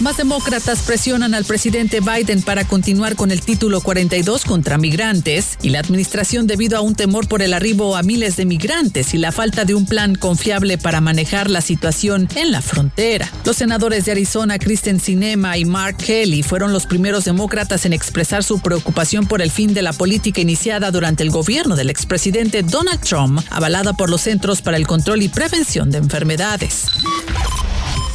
Más demócratas presionan al presidente Biden para continuar con el título 42 contra migrantes y la administración debido a un temor por el arribo a miles de migrantes y la falta de un plan confiable para manejar la situación en la frontera. Los senadores de Arizona, Kristen Sinema y Mark Kelly, fueron los primeros demócratas en expresar su preocupación por el fin de la política iniciada durante el gobierno del expresidente Donald Trump, avalada por los Centros para el Control y Prevención de Enfermedades.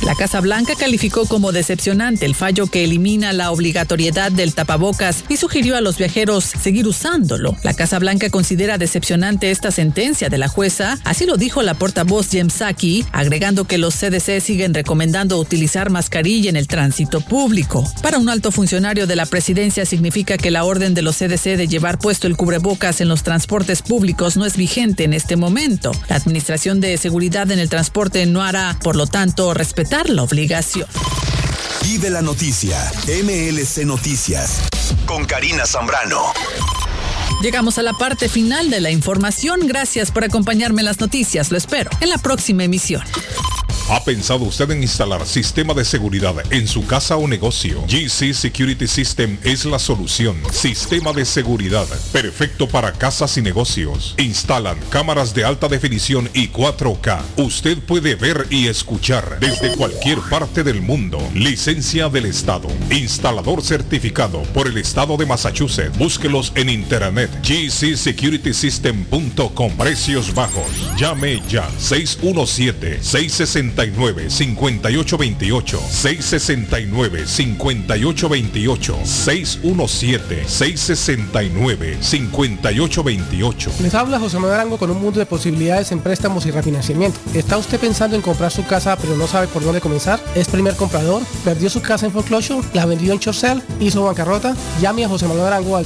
La Casa Blanca calificó como decepcionante el fallo que elimina la obligatoriedad del tapabocas y sugirió a los viajeros seguir usándolo. La Casa Blanca considera decepcionante esta sentencia de la jueza, así lo dijo la portavoz Jem Psaki, agregando que los CDC siguen recomendando utilizar mascarilla en el tránsito público. Para un alto funcionario de la presidencia significa que la orden de los CDC de llevar puesto el cubrebocas en los transportes públicos no es vigente en este momento. La Administración de Seguridad en el Transporte no hará, por lo tanto, respetar la obligación.
Vive la noticia. MLC Noticias. Con Karina Zambrano.
Llegamos a la parte final de la información. Gracias por acompañarme en las noticias. Lo espero en la próxima emisión.
¿Ha pensado usted en instalar sistema de seguridad en su casa o negocio? GC Security System es la solución. Sistema de seguridad perfecto para casas y negocios. Instalan cámaras de alta definición y 4K. Usted puede ver y escuchar desde cualquier parte del mundo. Licencia del Estado. Instalador certificado por el Estado de Massachusetts. Búsquelos en internet. gcsecuritysystem.com. Precios bajos. Llame ya 617 660 669-5828. 669-5828. 617-669-5828.
Les habla José Manuel Arango con un mundo de posibilidades en préstamos y refinanciamiento. ¿Está usted pensando en comprar su casa pero no sabe por dónde comenzar? ¿Es primer comprador? ¿Perdió su casa en foreclosure? ¿La vendió en Chorcel? ¿Hizo bancarrota? Llame a José Manuel Arango al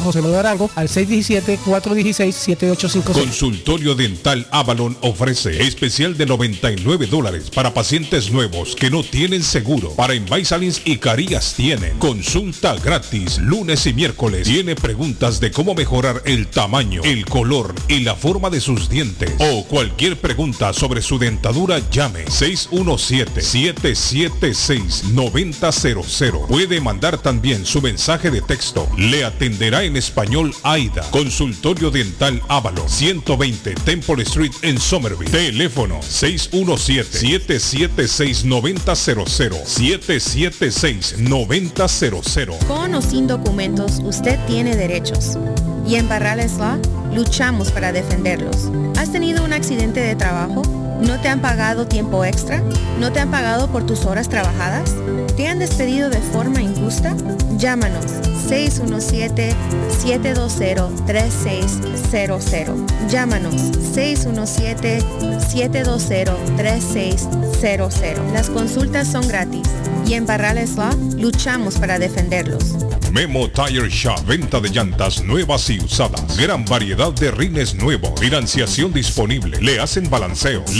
José Manuel Arango al 617-416-7856.
Consultorio Dental Avalon ofrece especial de 99 dólares para pacientes nuevos que no tienen seguro. Para Invisalins y Carías tienen consulta gratis lunes y miércoles. Tiene preguntas de cómo mejorar el tamaño, el color y la forma de sus dientes o cualquier pregunta sobre su dentadura llame 617-776-9000. Puede mandar también su mensaje de texto. Le atenderá en español AIDA. Consultorio Dental Ávalo 120 Temple Street en Somerville. Teléfono 617-776-9000. 776-9000.
Con o sin documentos, usted tiene derechos. Y en Barrales Law luchamos para defenderlos. ¿Has tenido un accidente de trabajo? ¿No te han pagado tiempo extra? ¿No te han pagado por tus horas trabajadas? ¿Te han despedido de forma injusta? Llámanos 617-720-3600. Llámanos 617-720-3600. Las consultas son gratis y en Barrales Law luchamos para defenderlos.
Memo Tire Shop, venta de llantas nuevas y usadas. Gran variedad de rines nuevos. Financiación disponible. Le hacen balanceo.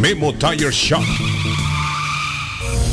Memo Tire Shop.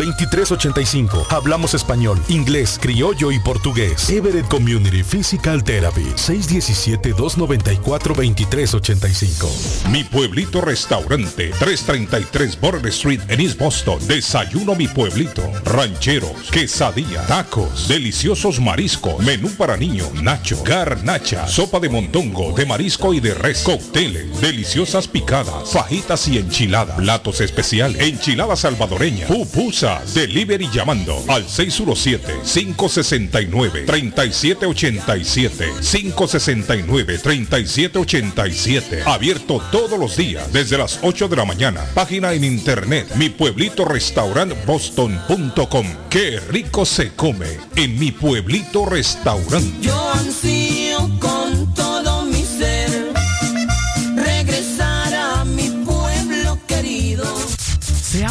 2385. Hablamos español, inglés, criollo y portugués. Everett Community Physical Therapy. 617-294-2385.
Mi pueblito restaurante. 333 Border Street en East Boston. Desayuno mi pueblito. Rancheros, quesadilla, tacos, deliciosos mariscos, menú para niños, nacho, garnacha, sopa de montongo, de marisco y de res, cócteles, deliciosas picadas, fajitas y enchiladas, platos especiales, enchilada salvadoreña, delivery llamando al 617-569-3787, 569-3787, abierto todos los días desde las 8 de la mañana, página en internet, mi pueblito boston.com, qué rico se come en mi pueblito restaurante.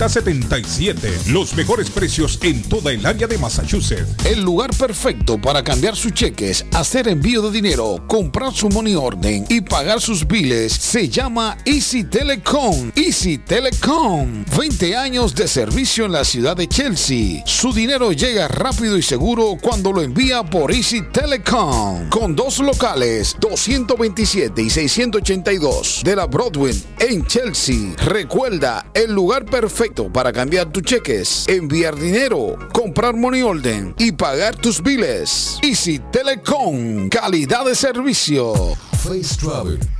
381-7077. Los mejores precios en toda el área de Massachusetts.
El lugar perfecto para cambiar sus cheques, hacer envío de dinero, comprar su money orden y pagar sus biles se llama Easy Telecom. Easy Telecom. 20 años de servicio en la ciudad de Chelsea. Su dinero llega rápido y seguro cuando lo envía por Easy Telecom. Con dos locales, 227 y 682 de la Broadway en Chelsea. Recuerda, el lugar perfecto para cambiar tus cheques, enviar dinero, comprar money order y pagar tus biles. Easy Telecom, calidad de servicio.
Face Travel.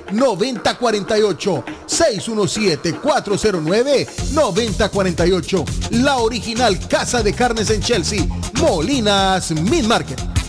617-409-9048. 617-409-9048. La original Casa de Carnes en Chelsea. Molinas Meat Market.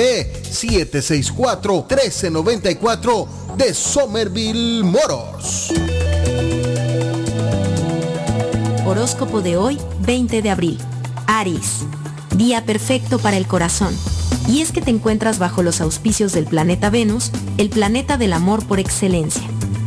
764-1394 de Somerville Motors.
Horóscopo de hoy, 20 de abril. Aries. Día perfecto para el corazón. Y es que te encuentras bajo los auspicios del planeta Venus, el planeta del amor por excelencia.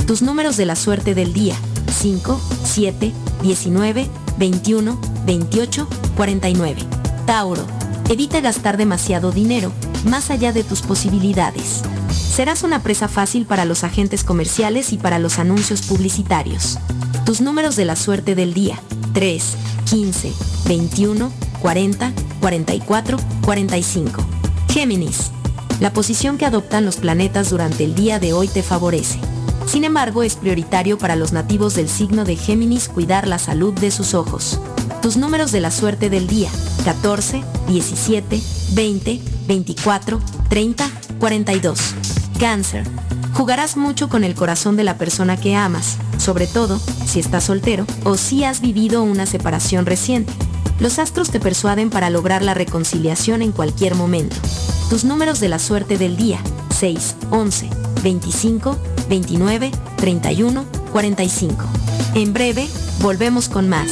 Tus números de la suerte del día. 5, 7, 19, 21, 28, 49. Tauro. Evita gastar demasiado dinero, más allá de tus posibilidades. Serás una presa fácil para los agentes comerciales y para los anuncios publicitarios. Tus números de la suerte del día. 3, 15, 21, 40, 44, 45. Géminis. La posición que adoptan los planetas durante el día de hoy te favorece. Sin embargo, es prioritario para los nativos del signo de Géminis cuidar la salud de sus ojos. Tus números de la suerte del día. 14, 17, 20, 24, 30, 42. Cáncer. Jugarás mucho con el corazón de la persona que amas, sobre todo si estás soltero o si has vivido una separación reciente. Los astros te persuaden para lograr la reconciliación en cualquier momento. Tus números de la suerte del día. 6, 11, 25, 29, 31, 45. En breve, volvemos con más.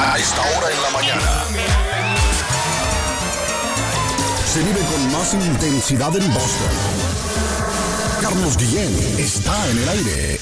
A esta hora en la mañana. Se vive con más intensidad en Boston. Carlos Guillén está en el aire.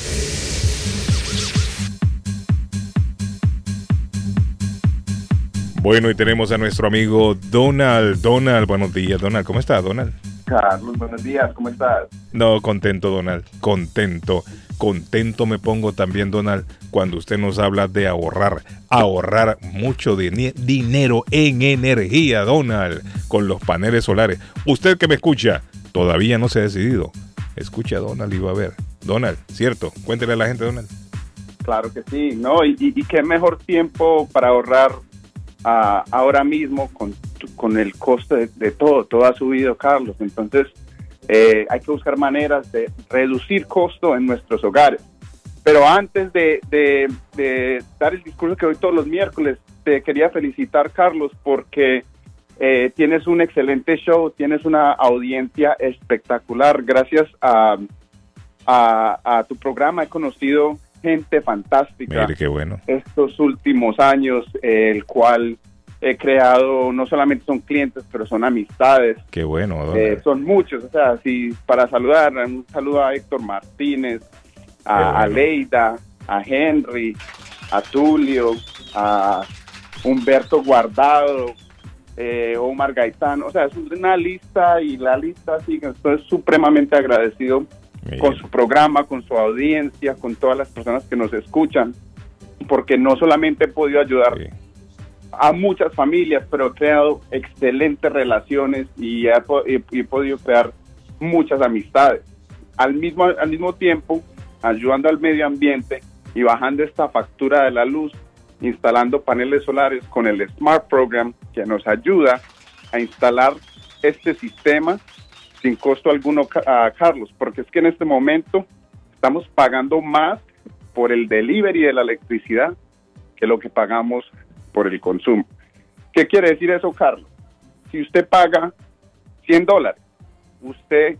Bueno, y tenemos a nuestro amigo Donald. Donald, buenos días, Donald. ¿Cómo está, Donald?
Carlos, buenos días, ¿cómo estás?
No, contento, Donald. Contento. Contento me pongo también, Donald, cuando usted nos habla de ahorrar. Ahorrar mucho dinero en energía, Donald, con los paneles solares. Usted que me escucha, todavía no se ha decidido. Escucha, Donald, y va a ver. Donald, ¿cierto? Cuéntele a la gente, Donald.
Claro que sí, ¿no? Y, y- y qué mejor tiempo para ahorrar ah, ahora mismo con, con el costo de, de todo, todo ha subido, Carlos. Entonces, eh, hay que buscar maneras de reducir costo en nuestros hogares. Pero antes de, de- de dar el discurso que doy todos los miércoles, te quería felicitar, Carlos, porque eh, tienes un excelente show, tienes una audiencia espectacular. Gracias a, a, a tu programa he conocido gente fantástica
Mire qué bueno.
estos últimos años, eh, el cual he creado, no solamente son clientes, pero son amistades.
Qué bueno.
Eh, son muchos, o sea, si para saludar, un saludo a Héctor Martínez, a, a Leida, a Henry, a Tulio, a Humberto Guardado, eh, Omar Gaitán, o sea, es una lista y la lista sigue, estoy supremamente agradecido con su programa, con su audiencia, con todas las personas que nos escuchan, porque no solamente he podido ayudar a muchas familias, pero he creado excelentes relaciones y he, he- he podido crear muchas amistades. Al mismo, al mismo tiempo, ayudando al medio ambiente y bajando esta factura de la luz, instalando paneles solares con el Smart Program que nos ayuda a instalar este sistema sin costo alguno, a Carlos, porque es que en este momento estamos pagando más por el delivery de la electricidad que lo que pagamos por el consumo. ¿Qué quiere decir eso, Carlos? Si usted paga 100 dólares, usted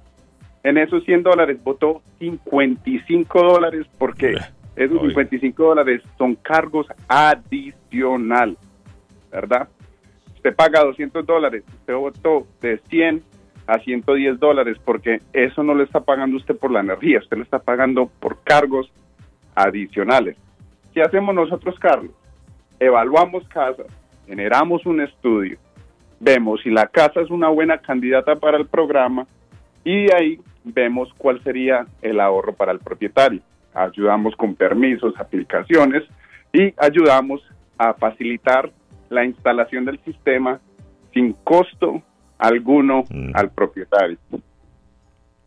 en esos 100 dólares votó 55 dólares porque esos 55 dólares son cargos adicionales, ¿verdad? Usted paga 200 dólares, usted votó de 100 a 110 dólares porque eso no le está pagando usted por la energía, usted le está pagando por cargos adicionales. ¿Qué hacemos nosotros, Carlos? Evaluamos casas, generamos un estudio, vemos si la casa es una buena candidata para el programa y de ahí vemos cuál sería el ahorro para el propietario. Ayudamos con permisos, aplicaciones y ayudamos a facilitar la instalación del sistema sin costo alguno al propietario.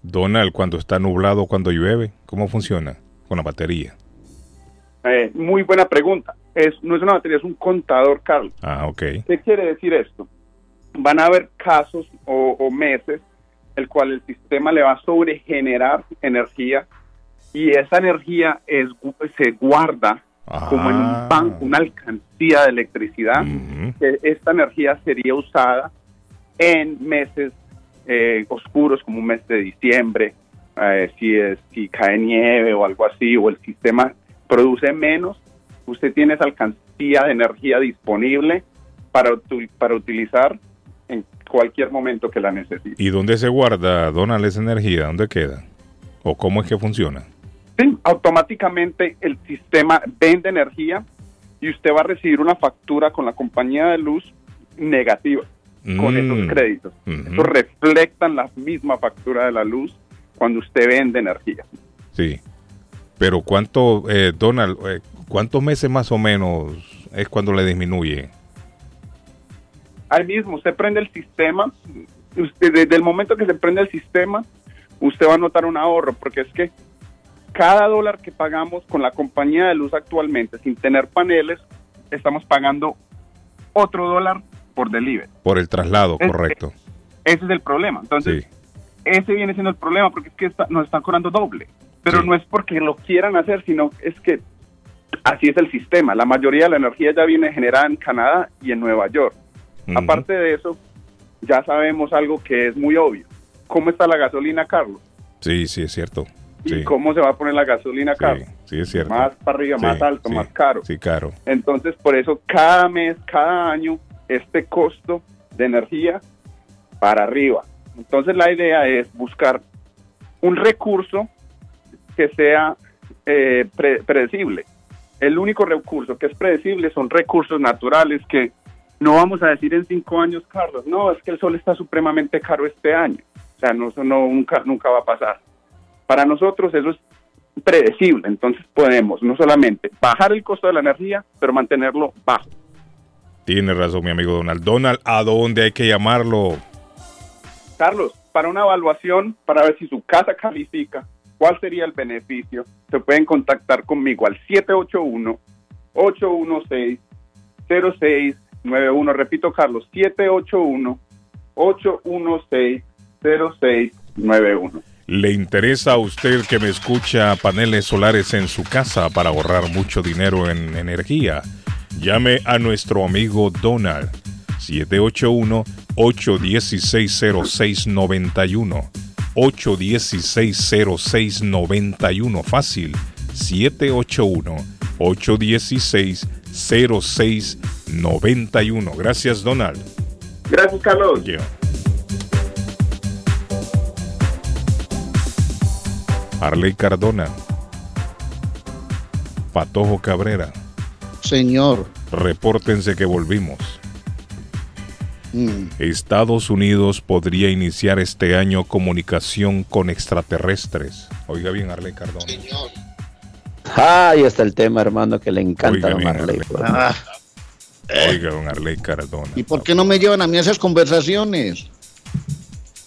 Donald, cuando está nublado, cuando llueve, ¿cómo funciona con la batería?
Eh, muy buena pregunta. Es, no es una batería, es un contador, Carlos.
Ah, ok.
¿Qué quiere decir esto? Van a haber casos o, o meses el cual el sistema le va a sobregenerar energía y esa energía es, se guarda como en un banco, una alcancía de electricidad. que Esta energía sería usada en meses eh, oscuros como un mes de diciembre, eh, si, es, si cae nieve o algo así, o el sistema produce menos, usted tiene esa alcancía de energía disponible para, para utilizar en cualquier momento que la necesite.
¿Y dónde se guarda, Donald, esa energía? ¿Dónde queda? ¿O cómo es que funciona?
Sí, automáticamente el sistema vende energía y usted va a recibir una factura con la compañía de luz negativa con
Mm.
esos créditos. Eso reflectan la misma factura de la luz cuando usted vende energía.
Sí. Pero ¿cuánto, eh, Donald, eh, cuántos meses más o menos es cuando le disminuye?
Ahí mismo, usted prende el sistema, usted, desde el momento que se prende el sistema, usted va a notar un ahorro, porque es que cada dólar que pagamos con la compañía de luz actualmente, sin tener paneles, estamos pagando otro dólar por delivery.
Por el traslado,
Es-
correcto.
Ese es el problema. Entonces, ese viene siendo el problema porque es que está- nos están cobrando doble. Pero no es porque lo quieran hacer, sino es que así es el sistema. La mayoría de la energía ya viene generada en Canadá y en Nueva York. Aparte de eso, ya sabemos algo que es muy obvio. ¿Cómo está la gasolina, Carlos?
Sí, sí, es cierto.
¿Y cómo se va a poner la gasolina, Carlos?
sí, es cierto.
Más para arriba,
Sí,
más alto, más caro.
Sí, caro.
Entonces, por eso cada mes, cada año, este costo de energía para arriba. Entonces, la idea es buscar un recurso que sea eh, pre- predecible. El único recurso que es predecible son recursos naturales que no vamos a decir en cinco años, Carlos, no, es que el sol está supremamente caro este año. O sea, no, eso no, nunca, nunca va a pasar. Para nosotros eso es predecible, entonces podemos no solamente bajar el costo de la energía, pero mantenerlo bajo.
Tiene razón, mi amigo Donald. Donald, ¿a dónde hay que llamarlo?
Carlos, para una evaluación, para ver si su casa califica, cuál sería el beneficio, se pueden contactar conmigo al 781-816-0691. Repito, Carlos, 781-816-0691.
¿Le interesa a usted que me escucha paneles solares en su casa para ahorrar mucho dinero en energía? Llame a nuestro amigo Donald 781-816-0691. 816-0691. Fácil. 781-816-0691. Gracias, Donald.
Gracias, Carlos.
Arley Cardona. Patojo Cabrera.
Señor.
Repórtense que volvimos.
Mm.
Estados Unidos podría iniciar este año comunicación con extraterrestres. Oiga bien, Arley Cardona.
Ah, ahí está el tema, hermano, que le encanta
Oiga
a
bien,
Marley.
Arley.
Ah,
Oiga, don Arley Cardona.
¿Y por qué no me llevan a mí a esas conversaciones?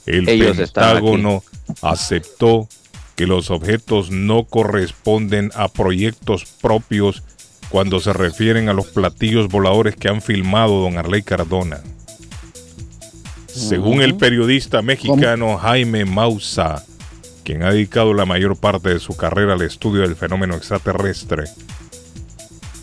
El
Ellos
Pentágono aceptó que los objetos no corresponden a proyectos propios cuando se refieren a los platillos voladores que han filmado don Arley Cardona. Según el periodista mexicano Jaime Mausa, quien ha dedicado la mayor parte de su carrera al estudio del fenómeno extraterrestre,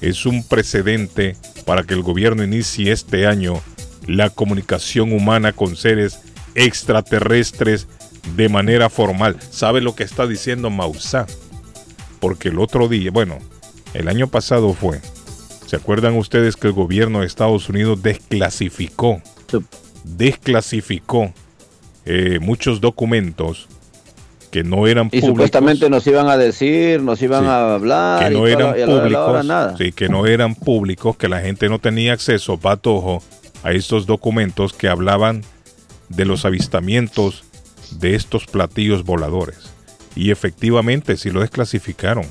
es un precedente para que el gobierno inicie este año la comunicación humana con seres extraterrestres de manera formal. ¿Sabe lo que está diciendo Mausa? Porque el otro día, bueno, el año pasado fue, ¿se acuerdan ustedes que el gobierno de Estados Unidos desclasificó, desclasificó eh, muchos documentos que no eran
Y
públicos.
supuestamente nos iban a decir, nos iban a hablar.
que
y
no
toda
eran
y a la hora
públicos,
nada.
sí, que no eran públicos, que la gente no tenía acceso, patojo, a estos documentos que hablaban de los avistamientos de estos platillos voladores. Y efectivamente sí lo desclasificaron.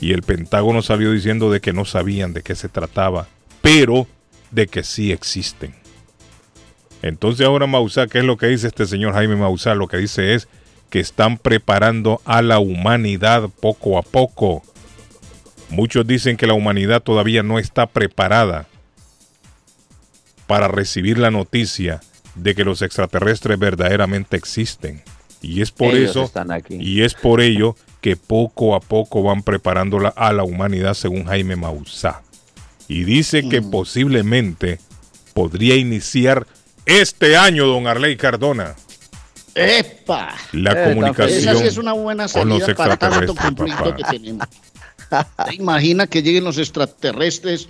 Y el Pentágono salió diciendo de que no sabían de qué se trataba, pero de que sí existen. Entonces ahora Mausá, ¿qué es lo que dice este señor Jaime Mausá? Lo que dice es que están preparando a la humanidad poco a poco. Muchos dicen que la humanidad todavía no está preparada para recibir la noticia de que los extraterrestres verdaderamente existen. Y es por
Ellos
eso
están aquí.
y es por ello que poco a poco van preparándola a la humanidad según Jaime Mausá. Y dice que posiblemente podría iniciar este año, don Arley Cardona,
¡Epa!
la comunicación
Esa sí es una buena salida para tanto conflicto
papá.
que tenemos. <laughs> ¿Te imaginas que lleguen los extraterrestres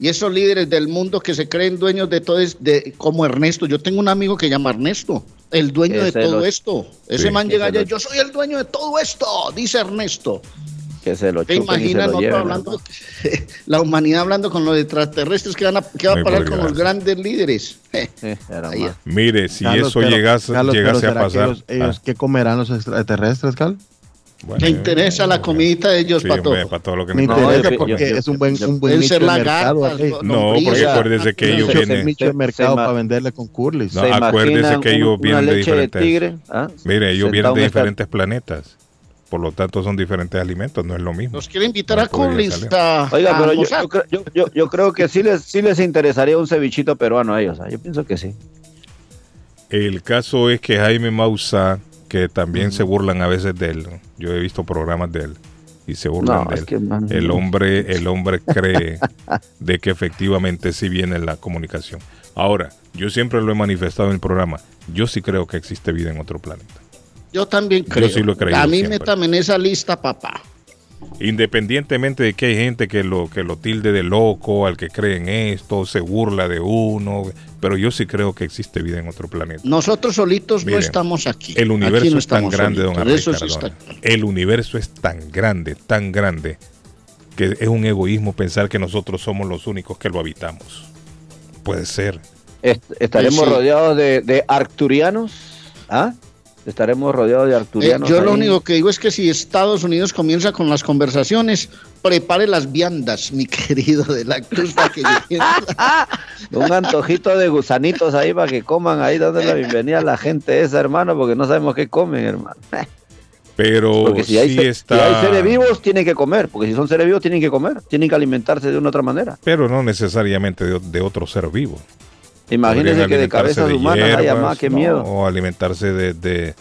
y esos líderes del mundo que se creen dueños de todo es de como Ernesto? Yo tengo un amigo que llama Ernesto, el dueño de todo
lo-
esto. Ese
Sí,
man llega allá,
lo-
yo soy el dueño de todo esto, dice Ernesto.
Que se lo
¿Te
chupen y se
imaginas
lo
nosotros
lleven.
hablando, <laughs> la humanidad hablando con los extraterrestres que van a, que va a parar con los grandes líderes? <laughs> Ahí-
Mire, si
Carlos,
eso
pero-
llegase,
Carlos,
llegase a
¿será que
pasar.
ellos, ellos qué comerán los extraterrestres, Carlos?
¿Te interesa la comidita de ellos,
Sí,
Pato?
hombre, para todo lo que
Me
nos-
interesa
No, yo-
porque
yo-
es un buen, un buen nicho
ser
de mercado.
no-
No, porque acuérdese que ellos
Nicho- es
vienen.
nicho de mercado para venderle con curlis.
No, acuérdese que ellos vienen de diferentes.
tigre, ¿ah?
Mire, ellos
Sentado
vienen
en
de diferentes planetas. Por lo tanto, son diferentes alimentos, no es lo mismo.
Los quiere invitar a
No podría
Collins
salir.
a,
Oiga, pero yo, yo creo- yo- yo- yo creo que sí les, sí les interesaría un cevichito peruano a ellos. ¿ah? Yo pienso que sí.
El caso es que Jaime Mausá, que también se burlan a veces de él, yo he visto programas de él y se burlan
No,
de
es
él.
que, man,
el hombre, el hombre cree de que efectivamente sí viene la comunicación. Ahora, yo siempre lo he manifestado en el programa. Yo sí creo que existe vida en otro planeta.
Yo también
Yo
creo.
sí lo he creído
a mí
siempre.
métame en esa lista, papá.
Independientemente de que hay gente que lo, que lo tilde de loco, al que cree en esto, se burla de uno, pero yo sí creo que existe vida en otro planeta.
Nosotros solitos
Miren,
no estamos aquí.
El universo
Aquí no
es tan grande,
solitos.
don Arley
Eso sí está
El universo es tan grande, tan grande, que es un egoísmo pensar que nosotros somos los únicos que lo habitamos. Puede ser.
Est- estaremos
Sí.
rodeados de, de arcturianos. ¿Ah? Estaremos rodeados de
Eh,
arcturianos.
yo lo único que digo es que si Estados Unidos comienza con las conversaciones, prepare las viandas, <laughs> mi querido de la Cruz, para que lleguen. <laughs>
Un antojito de gusanitos ahí para que coman ahí, dando la bienvenida a la gente esa, hermano, porque no sabemos qué comen, hermano.
Pero
Porque si hay,
sí
se-
está.
si hay seres vivos, tienen que comer, porque si son seres vivos, tienen que comer, tienen que alimentarse de una otra manera.
Pero no necesariamente de, de otro ser vivo.
Imagínense que de cabezas humanas haya
hierbas,
más, qué
¿no?
miedo.
O alimentarse de, de-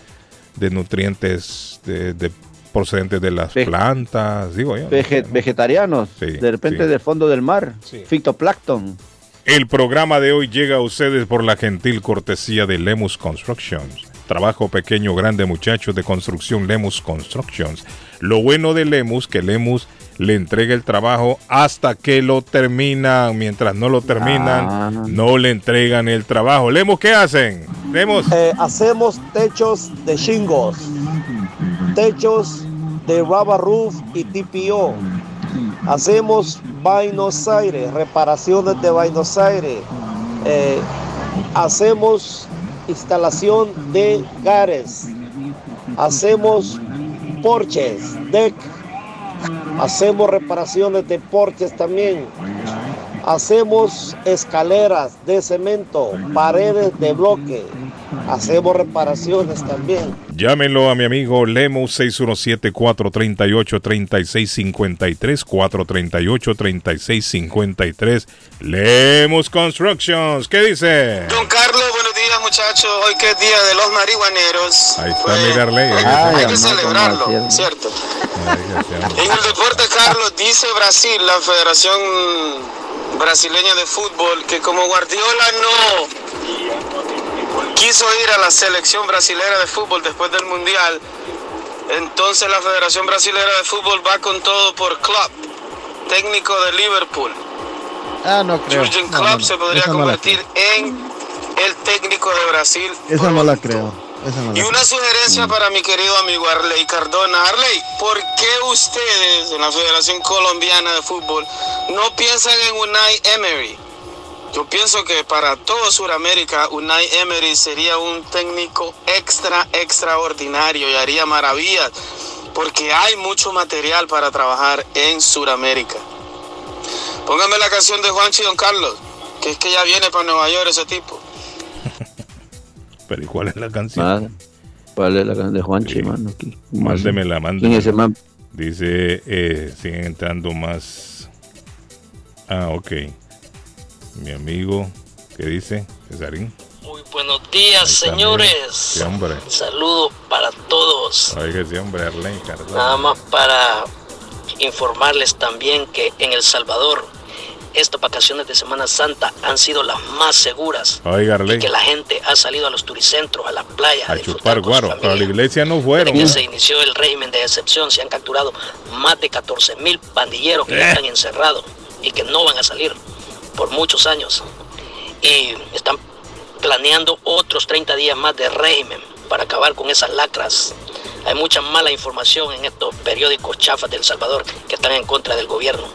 de nutrientes de, de- procedentes de las
Ve-
plantas, digo yo.
Vege- vegetarianos,
Sí,
de repente
sí.
del fondo del mar, fitoplancton.
El programa de hoy llega a ustedes por la gentil cortesía de Lemus Constructions. Trabajo pequeño, grande, muchachos de construcción Lemus Constructions. Lo bueno de Lemus, que Lemus le entrega el trabajo hasta que lo terminan. Mientras no lo terminan,
Ah.
no le entregan el trabajo. Lemus, ¿qué hacen? Lemus.
Eh, hacemos techos de shingles, techos de rubber roof y TPO. Hacemos Buenos Aires, reparaciones de Buenos Aires. Eh, hacemos instalación de gares. Hacemos porches, deck. Hacemos reparaciones de porches también. Hacemos escaleras de cemento, paredes de bloque. Hacemos reparaciones también.
Llámenlo a mi amigo Lemus 617-438-3653, 438-3653. Lemus Constructions, ¿qué dice?
Don Carlos, muchachos. Hoy que es día de los marihuaneros.
Ahí está,
Pues,
mirarle.
hay que celebrarlo, ¿cierto? En el deporte, Carlos, dice Brasil, la Federación Brasileña de Fútbol, que como Guardiola no quiso ir a la selección brasilera de fútbol después del Mundial, entonces la Federación Brasilera de Fútbol va con todo por Klopp, técnico de Liverpool.
Ah, no creo.
Jurgen Klopp
no, no.
se podría convertir en
el técnico de Brasil.
Esa no la creo. Esa no la
Y una sugerencia para mi querido amigo Arley Cardona. Arley, ¿por qué ustedes en la Federación Colombiana de Fútbol no piensan en Unai Emery? Yo pienso que para todo Sudamérica Unai Emery sería un técnico extra, extraordinario y haría maravillas porque hay mucho material para trabajar en Sudamérica. Póngame la canción de Juanchi Don Carlos, que es que ya viene para Nueva York ese tipo.
Pero ¿y cuál es la canción?
Ah, ¿Cuál es la canción de Juanchi, mano? ¿Qué- cómo así?
Mándemela,
¿Quién
mándemela.
es ese man?
Dice, eh, siguen entrando más. Ah, ok. Mi amigo, ¿qué dice? Cesarín.
Buenos días, señores.
Sí, hombre.
Saludo para todos.
Ay, que sí, hombre, Cardona.
Nada más para informarles también que en El Salvador estas vacaciones de Semana Santa han sido las más seguras.
Oiga,
Y que la gente ha salido a los turicentros, a la playa,
a chupar guaro. Para la iglesia no fueron.
Desde que se inició el régimen de excepción, se han capturado más de 14 mil pandilleros que ya
Eh.
están encerrados y que no van a salir por muchos años. Y están planeando otros 30 días más de régimen para acabar con esas lacras. Hay mucha mala información en estos periódicos chafas de El Salvador que están en contra del gobierno.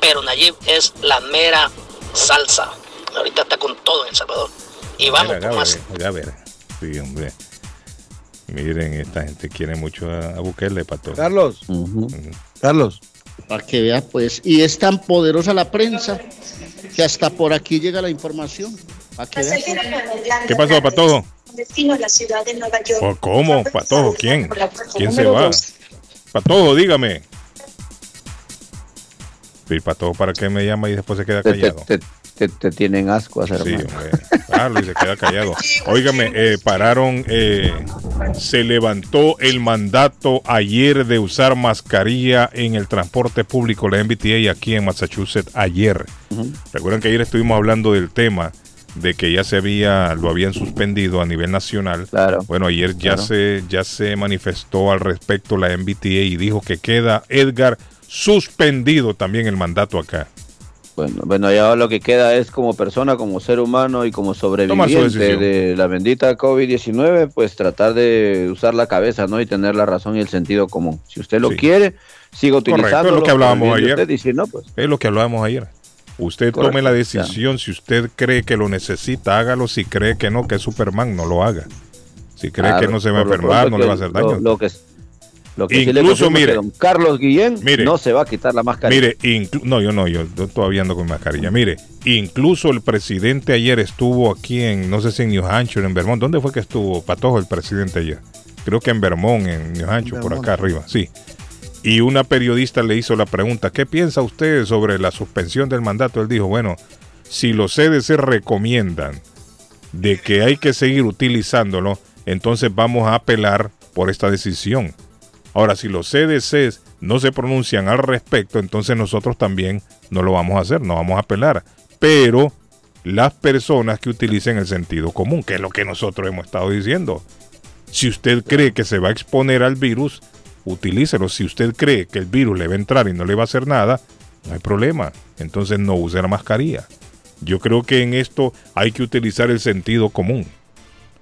Pero Nayib es la mera salsa. Ahorita está con todo en El Salvador. Y vamos
Mira,
por más.
Gabriel. Sí, hombre. Miren, esta gente quiere mucho a, a Bukele, pato.
Carlos. Carlos.
Para que vea, pues. Y es tan poderosa la prensa que hasta por aquí llega la información. Para que vea.
¿Qué pasó, Patojo?
Destino a la ciudad de Nueva York.
¿Por cómo? Patojo, ¿quién? ¿Quién se va? Patojo, dígame. Sí, Patojo, ¿para qué me llama y después se queda
Te, te,
callado?
te, te- te tienen asco,
Sí,
hermano.
hombre. Claro, y se queda callado. Óigame, eh, pararon, eh, se levantó el mandato ayer de usar mascarilla en el transporte público, la MBTA aquí en Massachusetts, ayer. Recuerden que ayer estuvimos hablando del tema de que ya se había, lo habían suspendido a nivel nacional. Bueno, ayer ya
claro.
se, ya se manifestó al respecto la MBTA y dijo que queda Edgar suspendido también el mandato acá.
Bueno, bueno, ya lo que queda es como persona, como ser humano y como sobreviviente de la bendita COVID-19, pues tratar de usar la cabeza, ¿no? Y tener la razón y el sentido común. Si usted lo
Sí.
quiere, siga utilizando.
es lo que hablábamos ayer.
Y si no, pues
Es lo que hablábamos ayer. Usted
Correcto,
tome la decisión. Si usted cree que lo necesita, hágalo. Si cree que no, que es Superman, no lo haga. Si cree
Claro,
que no se va a enfermar, no le va a hacer daño.
Lo, lo que, lo que sí le
Incluso,
es
mire,
que don Carlos Guillén
mire,
no se va a quitar la mascarilla.
Mire, no, yo no, yo, yo todavía ando con mascarilla. Mire, incluso el presidente ayer estuvo aquí en, no sé si en New Hampshire, en Vermont. ¿Dónde fue que estuvo Patojo el presidente ayer? Creo que en Vermont, en New Hampshire, por acá arriba, sí. Y una periodista le hizo la pregunta, ¿qué piensa usted sobre la suspensión del mandato? Él dijo, bueno, si los CDC recomiendan de que hay que seguir utilizándolo, entonces vamos a apelar por esta decisión. Ahora, si los CDCs no se pronuncian al respecto, entonces nosotros también no lo vamos a hacer, no vamos a apelar. Pero las personas que utilicen el sentido común, que es lo que nosotros hemos estado diciendo. Si usted cree que se va a exponer al virus, utilícelo. Si usted cree que el virus le va a entrar y no le va a hacer nada, no hay problema. Entonces no use la mascarilla. Yo creo que en esto hay que utilizar el sentido común.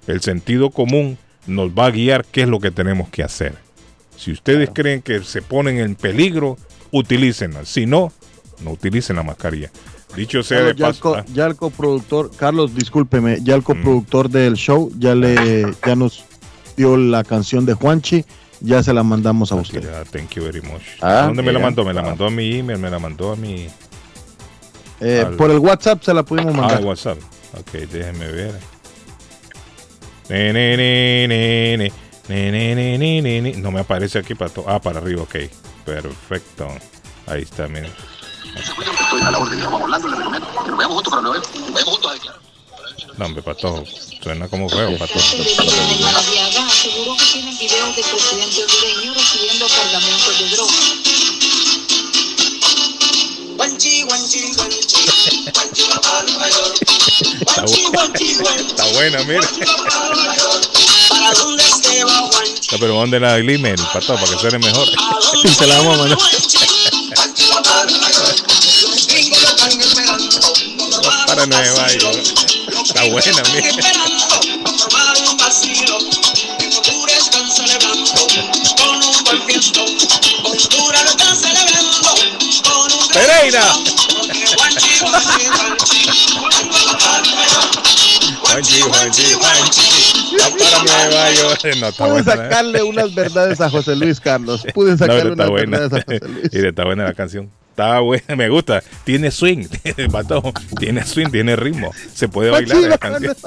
El sentido común nos va a guiar qué es lo que tenemos que hacer. Si ustedes creen que se ponen en peligro, utilícenla. Si no, no utilicen la mascarilla. Dicho sea de
el
paso.
co-
ah,
ya el coproductor, Carlos, discúlpeme, ya el
Mm.
coproductor del show ya le ya nos dio la canción de Juanchi, ya se la mandamos a usted.
ya, thank you very much.
Ah,
¿A ¿Dónde me la mandó? Me la mandó a mi email, me la mandó a mi.
Eh,
al-
por el WhatsApp se la pudimos
Ah,
mandar.
WhatsApp. Ok, déjenme ver. Ne, ne, ne, no me aparece aquí para Ah, para arriba, ok. Perfecto. Ahí está, miren. No, hombre, patojo. Suena como feo,
patojo. Seguro que tienen videos del presidente hondureño recibiendo cargamentos de droga.
Guanchi, guanchi, guanchi.
Está buena, mira. No, pero manden la del email, pato, para que suene mejor.
y <laughs> se
la vamos a mandar.
para Nueva York.
Está buena, mira. Pereira. <laughs>
Juanchi, Juanchi, Juanchi,
para Nueva York. No, está
Pude
buena. ¿eh?
sacarle unas verdades a José Luis Carlos. Pude <laughs>
No,
sacarle
está
unas
buena.
verdades a José Luis.
Mire, está buena la canción. Está buena, me gusta. Tiene swing. <laughs> Tiene swing, tiene ritmo. Se puede bailar la canción. <laughs>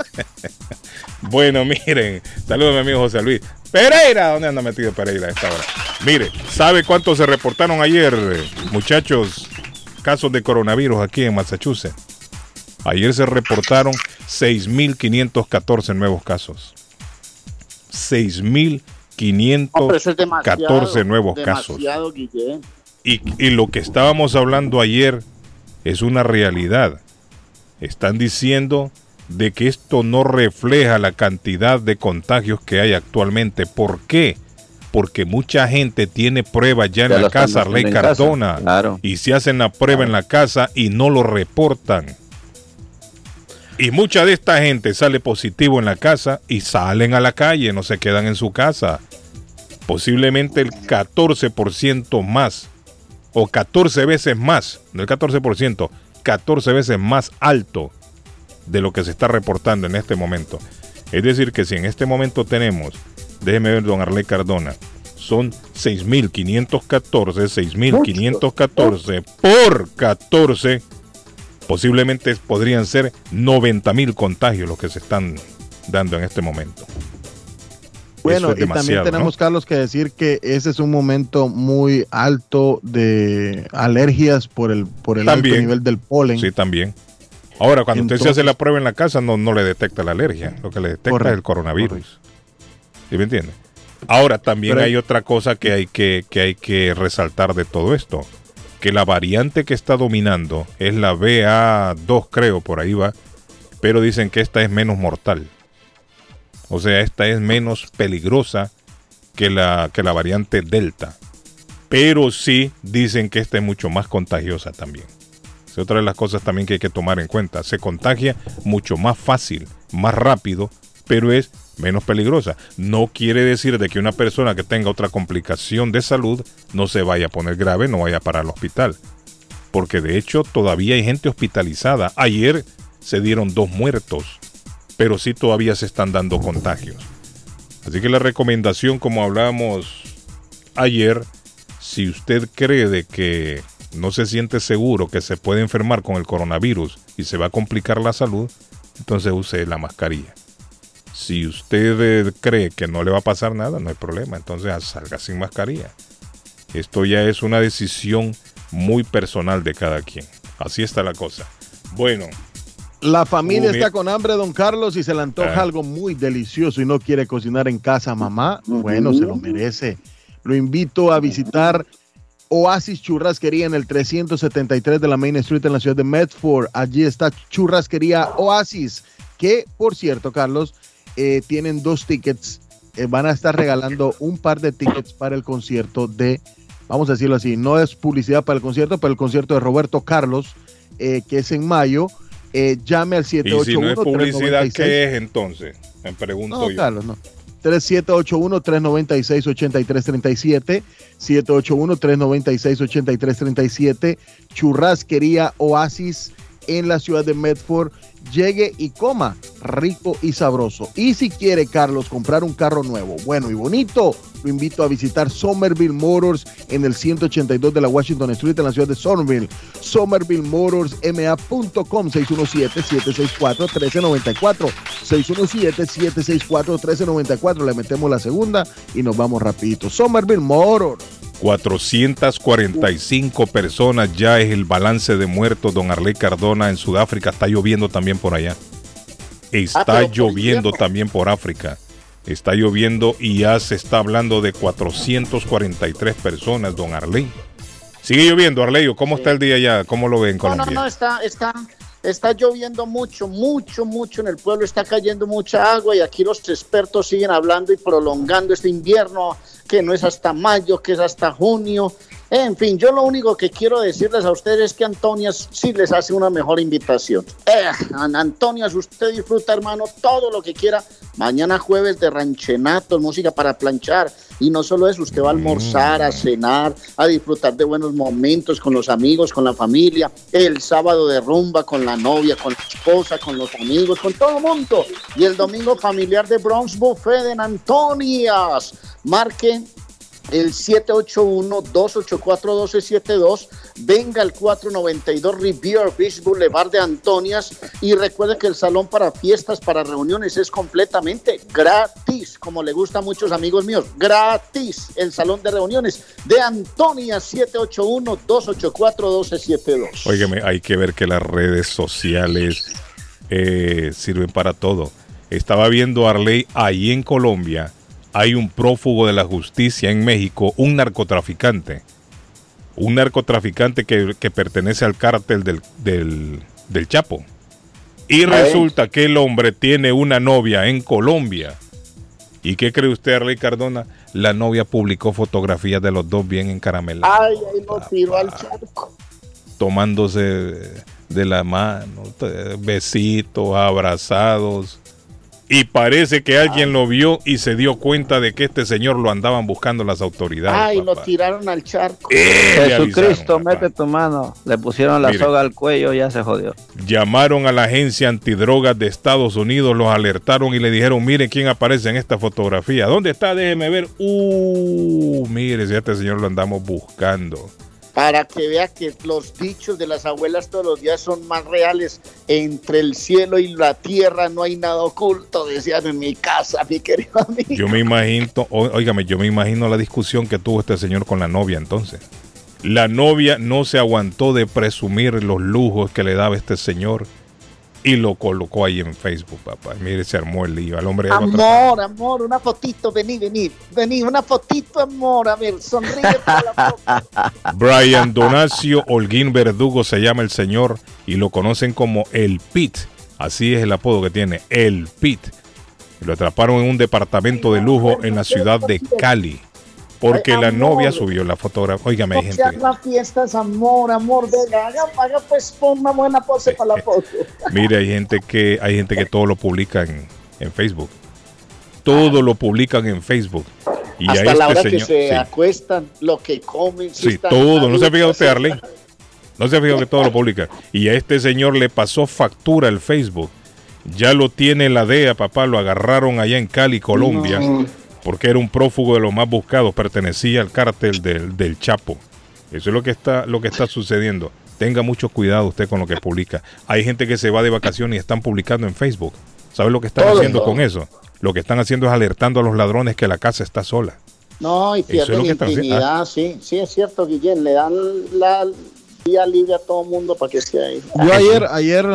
Bueno, miren. Saludos a mi amigo José Luis. Pereira, ¿dónde anda metido Pereira a esta hora? Mire, ¿sabe cuántos se reportaron ayer, muchachos? Casos de coronavirus aquí en Massachusetts. Ayer se reportaron 6.514 nuevos casos. 6.514 nuevos casos. Y, y lo que estábamos hablando ayer es una realidad. Están diciendo de que esto no refleja la cantidad de contagios que hay actualmente. ¿Por qué? Porque mucha gente tiene pruebas ya en
Ya
la casa,
casa,
Cardona.
claro.
Y se hacen la prueba en la casa y no lo reportan. Y mucha de esta gente sale positivo en la casa y salen a la calle, no se quedan en su casa. Posiblemente el 14% más, o 14 veces más, no el 14%, 14 veces más alto de lo que se está reportando en este momento. Es decir, que si en este momento tenemos, déjeme ver, don Arley Cardona, son 6.514, 6.514 por 14, posiblemente podrían ser 90.000 contagios los que se están dando en este momento.
Bueno,
es
y también tenemos, Carlos, que decir que ese es un momento muy alto de alergias por el, por el alto nivel del polen.
Sí, también. Ahora, cuando usted se hace la prueba en la casa, no, no le detecta la alergia. Lo que le detecta es el
Correcto,
coronavirus. ¿Sí me entiende? Ahora, también
Pero hay
otra cosa que hay que, que hay que resaltar de todo esto. Que la variante que está dominando es la BA2, creo, por ahí va. Pero dicen que esta es menos mortal. O sea, esta es menos peligrosa que la, que la variante Delta. Pero sí dicen que esta es mucho más contagiosa también. Es otra de las cosas también que hay que tomar en cuenta. Se contagia mucho más fácil, más rápido, pero es menos peligrosa. No quiere decir de que una persona que tenga otra complicación de salud no se vaya a poner grave, no vaya para el hospital. Porque de hecho todavía hay gente hospitalizada. Ayer se dieron dos muertos, pero sí todavía se están dando contagios. Así que la recomendación, como hablábamos ayer, si usted cree de que no se siente seguro que se puede enfermar con el coronavirus y se va a complicar la salud, entonces use la mascarilla. Si usted eh, cree que no le va a pasar nada, no hay problema, entonces salga sin mascarilla. Esto ya es una decisión muy personal de cada quien. Así está la cosa. Bueno,
La familia
Uh,
está con hambre, don Carlos, y se le antoja
Ah.
algo muy delicioso y no quiere cocinar en casa, mamá. Bueno, se lo merece. Lo invito a visitar Oasis Churrasquería en el 373 de la Main Street en la ciudad de Medford. Allí está Churrasquería Oasis, que por cierto, Carlos, eh, tienen dos tickets. Eh, van a estar regalando un par de tickets para el concierto de, vamos a decirlo así, no es publicidad para el concierto, pero el concierto de Roberto Carlos, eh, que es en mayo. Llame al
y si no es
781
publicidad,
396
¿qué es entonces? Me pregunto
no,
yo.
Carlos, no. 3781-396-8337. 781-396-8337. Churrasquería Oasis en la ciudad de Medford. Llegue y coma rico y sabroso. Y si quiere, Carlos, comprar un carro nuevo, bueno y bonito, lo invito a visitar Somerville Motors en el 182 de la Washington Street en la ciudad de Somerville. Somerville Motors MA.com 617-764-1394. 617-764-1394. Le metemos la segunda y nos vamos rapidito. Somerville Motors.
445 personas ya es el balance de muertos, don Arley Cardona, en Sudáfrica. Está lloviendo también por allá. Está
Ah, por
lloviendo también por África. Está lloviendo y ya se está hablando de 443 personas, don Arley. Sigue lloviendo, Arley. ¿Cómo está el día allá? ¿Cómo lo ven en
No, no,
Colombia?
no, está, está, está lloviendo mucho, mucho, mucho en el pueblo, está cayendo mucha agua y aquí los expertos siguen hablando y prolongando este invierno, que no es hasta mayo, que es hasta junio. En fin, yo lo único que quiero decirles a ustedes es que Antonias sí les hace una mejor invitación. Eh, An- Antonias, usted disfruta, hermano, todo lo que quiera. Mañana jueves de ranchenatos, música para planchar. Y no solo eso, usted va a almorzar, a cenar, a disfrutar de buenos momentos con los amigos, con la familia. El sábado de rumba con la novia, con la esposa, con los amigos, con todo el mundo. Y el domingo familiar de Bronx Buffet en Antonias. Marque el 781-284-1272. Venga al 492 Rivier Beach Boulevard de Antonias. Y recuerde que el salón para fiestas, para reuniones es completamente gratis, como le gusta a muchos amigos míos. Gratis. El salón de reuniones de Antonias 781-284-1272.
Óigame, hay que ver que las redes sociales eh, sirven para todo. Estaba viendo Arley ahí en Colombia. Hay un prófugo de la justicia en México, un narcotraficante. Un narcotraficante que, que pertenece al cártel del, del, del Chapo. Y resulta que el hombre tiene una novia en Colombia. ¿Y qué cree usted, Arley Cardona? La novia publicó fotografías de los dos bien encaramelados
Ay, ahí lo tiró al charco.
tomándose de la mano, t- besitos, abrazados. Y parece que alguien lo vio y se dio cuenta de que este señor lo andaban buscando las autoridades.
Ay, lo tiraron al charco.
le
Jesucristo, mete tu mano. Le pusieron la
Mire.
soga al cuello, ya se jodió.
Llamaron a la agencia antidrogas de Estados Unidos, los alertaron y le dijeron, mire quién aparece en esta fotografía. ¿Dónde está? Déjeme ver. Uh, mire, si a este señor lo andamos buscando.
Para que vea que los dichos de las abuelas todos los días son más reales. Entre el cielo y la tierra no hay nada oculto, decían en mi casa, mi querido amigo.
Yo me imagino, óigame, yo me imagino la discusión que tuvo este señor con la novia entonces. La novia no se aguantó de presumir los lujos que le daba este señor y lo colocó ahí en Facebook, papá. Mire, se armó el lío. Al hombre.
Amor, amor, una fotito, vení, vení, vení, una fotito, amor, a ver, sonríe para la foto. <laughs>
Brian Donacio Holguín Verdugo se llama el señor y lo conocen como el Pit. Así es el apodo que tiene, el Pit. Lo atraparon en un departamento de lujo en la ciudad de Cali. Porque la novia subió la fotografía. Óigame, hay
No
gente.
haga fiestas, amor, amor, venga, haga, haga pues una buena pose para la foto. <laughs> <laughs>
Mire, hay gente que hay gente que todo lo publica en, en Facebook. Todo lo publican en Facebook. Y a
Hasta la hora
este
que
señor.
se
sí,
acuestan, lo que comen. si
sí,
están
todo. ¿No se ha fijado usted, Arley? No se ha fijado que todo lo publica. Y a este señor le pasó factura el Facebook. Ya lo tiene la DEA, papá. Lo agarraron allá en Cali, Colombia.
No.
Porque era un prófugo de los más buscados. Pertenecía al cártel del, del Chapo. Eso es lo que está, lo que está sucediendo. Tenga mucho cuidado usted con lo que publica. Hay gente que se va de vacaciones y están publicando en Facebook. ¿Sabe lo que están
Todo,
haciendo con eso? Lo que están haciendo es alertando a los ladrones que la casa está sola.
No, y
es
pierden
haciendo.
intimidad, sí, sí, es cierto, Guillén, le dan la vía libre a todo mundo para que esté ahí.
Yo ayer, ayer,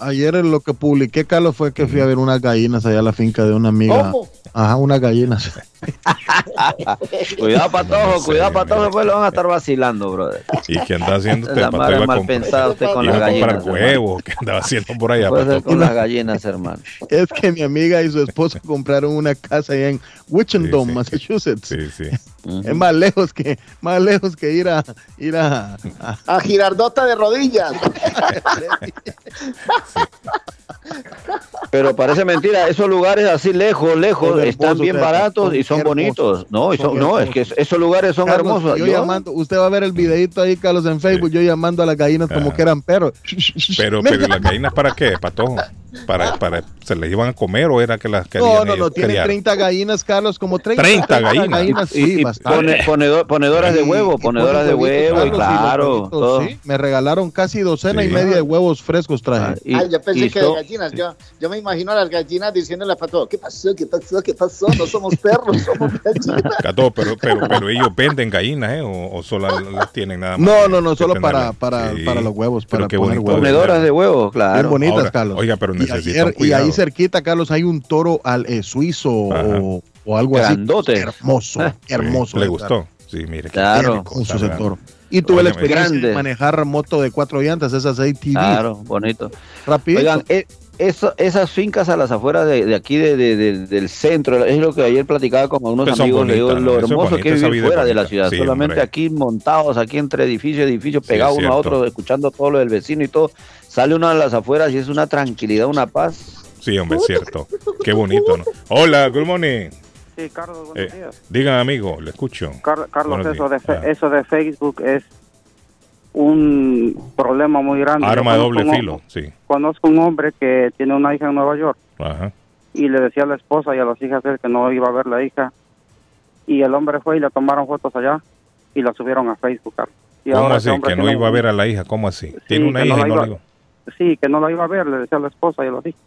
ayer lo que publiqué, Carlos, fue que fui a ver unas gallinas allá a la finca de una amiga.
¿Cómo?
Ajá, unas gallinas. <laughs>
Cuidado, patojo, cuidado, patojo, después lo van a estar vacilando, brother.
¿Y qué anda haciendo usted?
La
Pato?
madre
Iba a
mal pensada usted con las
a comprar
gallinas,
huevos. ¿Qué andaba haciendo por allá?
Puede ser
Pato?
con las gallinas, hermano.
Es que mi amiga y su esposo <laughs> compraron una casa allá en Wichita, Massachusetts.
Sí, sí.
Es más lejos que, más lejos que ir a, ir a, a-
A Girardota de rodillas.
Pero parece mentira, esos lugares así lejos, lejos, están bien baratos y son
hermosos.
bonitos. No, y son-
Son
no, es que esos lugares son
Carlos,
hermosos.
Yo,
Yo-
llamando, usted va a ver el videito ahí, Carlos, en Facebook, yo llamando a las gallinas como
Ajá.
que eran perros.
Pero, pero ¿las gallinas para qué, Patojo? ¿Para, <laughs> para, ¿Se les iban a comer o era que las
No,
querían
no, no,
ellos
tiene
criar?
30 gallinas, Carlos, como 30,
30 gallinas.
y,
sí,
y pone- ponedo- ponedoras de
Y-
huevo,
y
ponedoras de huevo, y
Carlos, los
claro.
huevitos,
todo.
sí. Me regalaron casi docena y
Sí.
media de huevos frescos traje.
Y-
Ay, yo pensé
y
que
so-
de gallinas. Yo, yo me imagino a las gallinas diciéndole a Pato, ¿qué pasó? ¿Qué pasó? ¿Qué pasó? No somos perros, <laughs> somos gallinas.
Cato, pero, pero, pero ellos venden gallinas, ¿eh? O, o solo las tienen nada más.
No, no, no, solo para, para,
Sí.
para los huevos,
Pero
para
qué
poner huevos.
Ponedoras de huevo,
Bien
claro.
bonitas,
Ahora,
Carlos.
oiga, pero
y,
necesitan
ayer- y
cuidado.
ahí cerquita, Carlos, hay un toro al eh, suizo o, o algo
Grandote.
así. Hermoso,
Ah,
hermoso.
¿Le
de
gustó? Sí, mire.
Claro.
Hermoso ese toro. Y tuve la
Óigame.
experiencia
Grande.
de manejar moto de cuatro llantas, esas ATV.
Claro, bonito.
Rapidito.
Oigan, eh, eso, esas fincas a las afueras de, de aquí de, de- de- del centro, es lo que ayer platicaba con unos
Pues
amigos, le digo, lo hermoso que es vivir fuera de la ciudad,
Sí,
solamente
hombre.
aquí montados, aquí entre edificio y edificio, pegados uno a otro, escuchando todo lo del vecino y todo, sale uno a las afueras y es una tranquilidad, una paz.
Sí, hombre, es cierto. Qué bonito, ¿no? Hola, good morning.
Sí, Carlos, buenos
Eh,
días.
digan, amigo, le escucho.
Car- Carlos, eso de.
Ah.
fe- eso de Facebook es un problema muy grande.
Arma de doble
un-
filo, sí.
Conozco un hombre que tiene una hija en Nueva York
Ajá.
y le decía a la esposa y a las hijas él que no iba a ver la hija. Y el hombre fue y le tomaron fotos allá y la subieron a Facebook. Y
¿Cómo
ahora
así?
hombre
Que no iba a ver a la hija, ¿cómo así? Tiene una hija
no
y no la
iba-. Sí, que no la iba a ver, le decía a la esposa y a las hijas.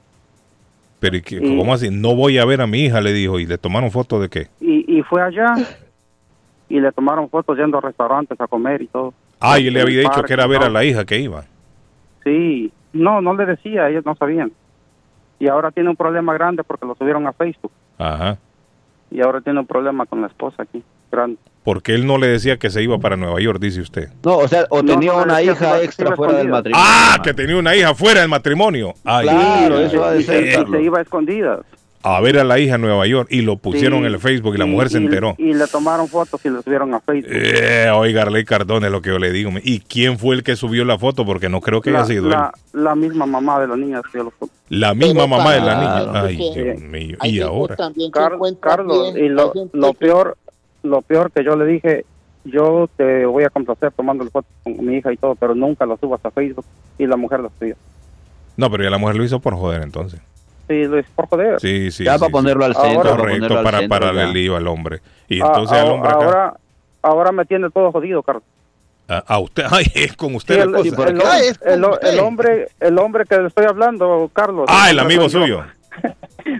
Pero ¿y ¿cómo así? No voy a ver a mi hija, le dijo. ¿Y le tomaron foto de qué?
Y, y fue allá y le tomaron fotos yendo a restaurantes a comer y todo.
Ah, y él le había dicho
parque
que era ver a la hija que iba.
Sí, no, no le decía, ellos no sabían. Y ahora tiene un problema grande porque lo subieron a Facebook.
Ajá.
Y ahora tiene un problema con la esposa aquí, grande.
Porque él no le decía que se iba para Nueva York, dice usted.
No, o sea, o
No,
tenía
no,
una hija extra fuera del matrimonio.
Ah, que tenía una hija fuera del matrimonio. Ay,
Claro, eso va a.
Y se iba a escondidas.
A ver a la hija en Nueva York y lo pusieron
Sí,
en el Facebook y la
y-
mujer se enteró.
Y le tomaron fotos y le subieron a Facebook.
Eh, oiga, Arley Cardona es lo que yo le digo. ¿Y quién fue el que subió la foto? Porque no creo que
la,
haya sido
la, la misma mamá de la niña subió los fotos.
él. La misma mamá de la niña. Ay, Dios mío.
hay
Y ahora.
Car- Carlos, y lo, lo peor, lo peor que yo le dije, yo te voy a complacer tomando fotos con mi hija y todo, pero nunca lo subas a Facebook y la mujer lo subió.
No, pero ya la mujer lo hizo por joder entonces.
Sí, lo es por joder.
Sí, sí.
Ya
sí,
para
sí.
ponerlo al centro, para
Correcto,
al
para,
centro,
para el lío al hombre. Y
Ah,
entonces al hombre acá.
ahora, ahora me tiene todo jodido, Carlos.
A, a usted, <laughs> ay, es con usted
el,
la
el-
cosa.
el- el- el hombre, el hombre que le estoy hablando, Carlos.
Ah, el amigo suyo.
yo. <laughs>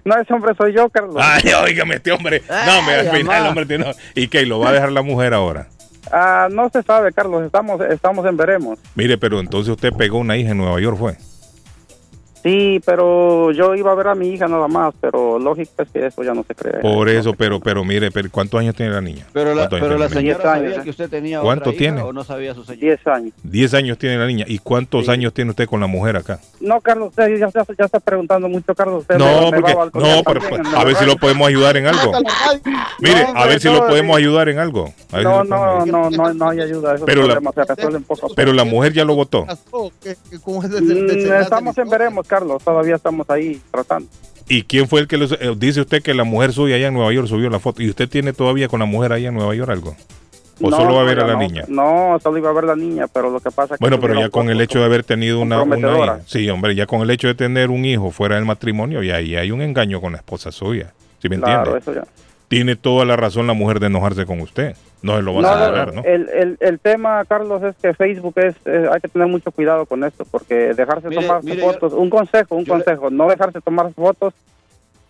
No, ese hombre soy yo, Carlos.
Ay, óigame, este hombre. No, me al final el hombre tiene. ¿Y qué? ¿Lo va a dejar la mujer ahora?
Ah, no se sabe, Carlos. Estamos, estamos en veremos.
Mire, pero entonces usted pegó una hija en Nueva York, ¿fue?
Sí, pero yo iba a ver a mi hija nada más, pero lógico es que eso ya no se cree.
Por eso, pero, pero mire, pero ¿cuántos años tiene la niña?
Pero la,
¿Cuántos años
pero la
tiene
señora
Diez años,
sabía
¿eh?
que usted tenía
¿Cuánto
otra hija
tiene?
o no sabía su señora.
10 años.
Diez años tiene la niña. ¿Y cuántos años tiene usted con la mujer acá?
No, Carlos, usted ya, ya, ya está preguntando mucho, Carlos. Usted
No,
me- me
porque,
va a balconear
no, pero,
también en
a ver si lo podemos ayudar en algo. Mire, a ver si lo podemos ayudar en algo.
No, no, no, no, no hay ayuda.
Pero la-. Pero la mujer ya lo votó.
Mm, Estamos en veremos, Carlos. Todavía estamos ahí tratando.
¿Y quién fue el que lo, eh, dice usted que la mujer suya allá en Nueva York subió la foto? ¿Y usted tiene todavía con la mujer allá en Nueva York algo? ¿O
No,
solo va a ver a la
no.
niña?
No, solo iba a ver la niña, pero lo que pasa es que
Bueno, pero ya con el hecho de haber tenido una, una. Sí, hombre, ya con el hecho de tener un hijo fuera del matrimonio, ya ahí hay un engaño con la esposa suya. ¿Sí me
Claro,
entiende?
eso ya.
Tiene toda la razón la mujer de enojarse con usted. No se lo va
No,
a celebrar, ¿no?
El, el, el tema, Carlos, es que Facebook es, eh, hay que tener mucho cuidado con esto, porque dejarse
Mire, mire,
fotos, un consejo, un consejo, no dejarse tomar fotos,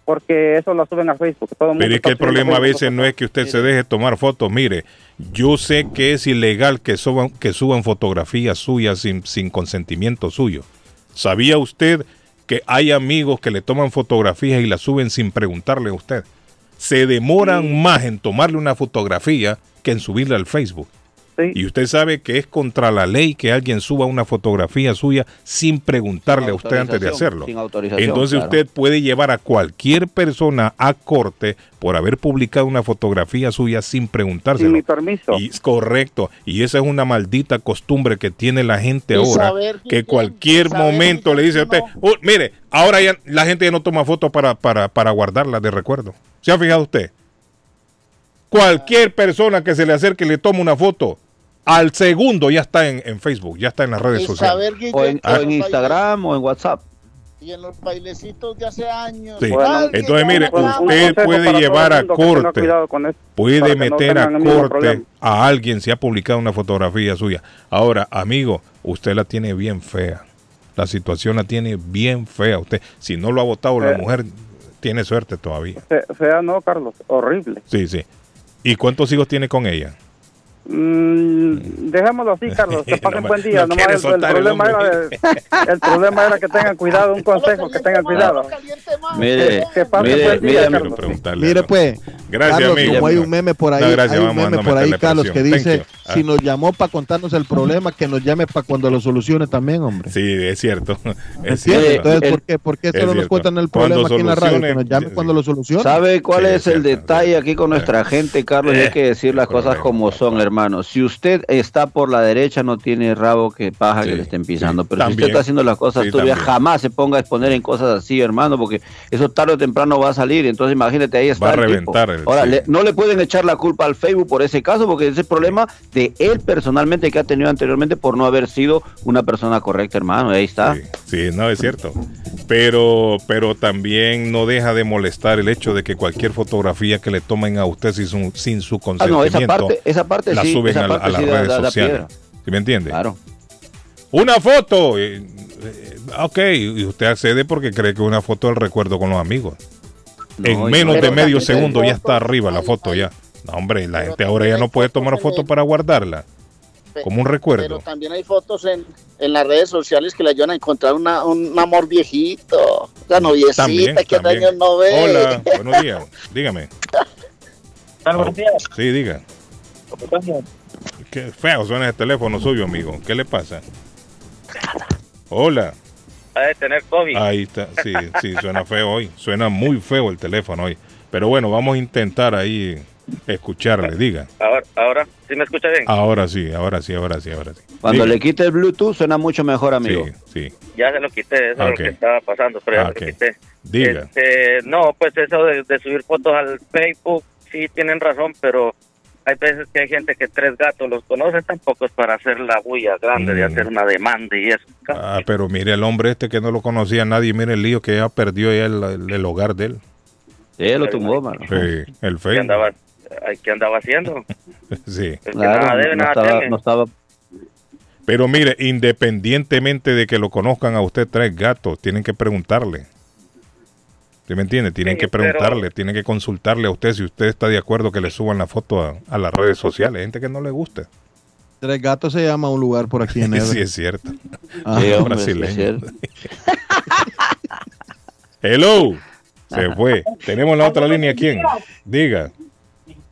porque eso lo suben a Facebook. Todo el mundo
Pero es que el problema a veces no es que usted se deje tomar fotos. Mire, yo sé que es ilegal que suban, que suban fotografías suyas sin, sin consentimiento suyo. ¿Sabía usted que hay amigos que le toman fotografías y las suben sin preguntarle a usted? Se demoran más en tomarle una fotografía que en subirla al Facebook. Y usted sabe que es contra la ley que alguien suba una fotografía suya sin preguntarle a usted antes de hacerlo.
sin autorización,
Entonces
claro.
usted puede llevar a cualquier persona a corte por haber publicado una fotografía suya sin preguntárselo.
Sin mi permiso.
Y es correcto. Y esa es una maldita costumbre que tiene la gente
Y
ahora. Que cualquier momento le dice a usted, "Oh, mire, ahora ya la gente ya no toma fotos para, para, para guardarlas de recuerdo. ¿Se ha fijado usted? Cualquier persona que se le acerque y le toma una foto, al segundo ya está en, en Facebook, ya está en las redes sociales.
Guille,
O en, o en Instagram o en WhatsApp.
Y en los bailecitos de hace años.
Sí.
Alguien
Entonces, mire, usted puede llevar a corte,
con
puede
no
meter a corte a alguien si ha publicado una fotografía suya. Ahora, amigo, usted la tiene bien fea. La situación la tiene bien fea. Usted, si no lo ha votado la mujer, tiene suerte todavía.
Fe- Fea no, Carlos, horrible.
Sí, sí. ¿Y cuántos hijos tiene con ella?
Mm, dejémoslo así, Carlos, que <laughs> pasen
No,
buen día.
no
el, el
soltar el
problema era de- el problema era que tengan cuidado, un <laughs> consejo, que tengan cuidado.
Mire,
que pasen
mire,
buen día,
mire,
Carlos.
preguntarle
Mire pues,
Gracias,
Carlos,
amigo.
como hay un meme por ahí,
No, gracias,
hay un meme por ahí, Carlos, que dice, si
Ah.
nos llamó para contarnos el problema, que nos llame para cuando lo solucione también, hombre.
Sí, es cierto. Es cierto.
Entonces, ¿por qué, por qué
Es
solo nos cuentan el
Cuando
problema aquí en la radio? Que nos llame cuando lo solucione.
¿Sabe cuál
Sí,
es
es
el detalle aquí con nuestra <laughs> gente, Carlos? Y hay que decir las cosas como son, hermano. Si usted está por la derecha, no tiene rabo que paja que le estén pisando. Pero si usted está haciendo las cosas
Sí,
turbias, jamás se ponga a exponer en cosas así, hermano, porque eso tarde o temprano va a salir. Entonces, imagínate, ahí está.
Va a
el tipo.
reventar
Ahora, le- no le pueden echar la culpa al Facebook por ese caso, porque ese es el problema de él personalmente que ha tenido anteriormente por no haber sido una persona correcta, hermano. Ahí está.
Sí, no, es cierto. Pero, pero también no deja de molestar el hecho de que cualquier fotografía que le tomen a usted sin su, sin su
Ah, no, esa
consentimiento
parte, esa parte
la
sí,
suben
esa
a, la-
parte
a las
sí
redes sociales. ¿Sí me entiende?
Claro.
Una foto. eh, eh, ok, y usted accede porque cree que es una foto del recuerdo con los amigos.
No,
en menos
no-
de medio segundo ya está arriba la foto ya. No, hombre, la gente ahora ya no puede tomar foto para guardarla. Como un
Pero
recuerdo.
también hay fotos en, en las redes sociales que le ayudan a encontrar una, un amor viejito. La noviecita
También,
que
también.
años no ve.
Hola, <laughs> buenos días. Dígame.
Buenos días.
Sí, diga. Qué feo suena el teléfono suyo, amigo. ¿Qué le pasa? Hola.
Ha de tener COVID.
Ahí está. Sí, sí, suena feo hoy. Suena muy feo el teléfono hoy. Pero bueno, vamos a intentar ahí escucharle. Diga.
Ahora, ahora, ¿sí me escucha bien?
Ahora sí, ahora sí, ahora sí, ahora sí.
Cuando
Diga.
le quite el Bluetooth suena mucho mejor, amigo.
Sí, sí.
Ya se lo quité, eso es lo que estaba pasando, pero ya se lo quité.
Diga.
Este, no, pues eso de, de subir fotos al Facebook, sí tienen razón, pero hay veces que hay gente que tres gatos los conoce, tampoco es para hacer la bulla grande de
Mm.
hacer una demanda y eso.
Ah, pero mire el hombre este que no lo conocía nadie, mire el lío que ya perdió ya el, el- el hogar de él.
Sí, lo tumbó, mano.
Sí, el
¿Qué
Facebook.
andaba, ¿Qué andaba haciendo? <laughs>
Sí.
Nada debe,
no
nada
estaba,
teme.
no estaba
Pero mire, independientemente de que lo conozcan a usted tres gatos, tienen que preguntarle. ¿Sí me entiende? Tienen
Sí,
que
pero-
preguntarle, tienen que consultarle a usted si usted está de acuerdo que le suban la foto a, a las redes sociales. Hay gente que no le gusta.
Tres Gatos se llama un lugar por aquí en <laughs>
sí,
Everett.
es cierto. <laughs>
Ah.
Sí, hombre,
Brasileño.
es cierto.
Hello. Se fue. Tenemos la otra línea. ¿Quién? Diga.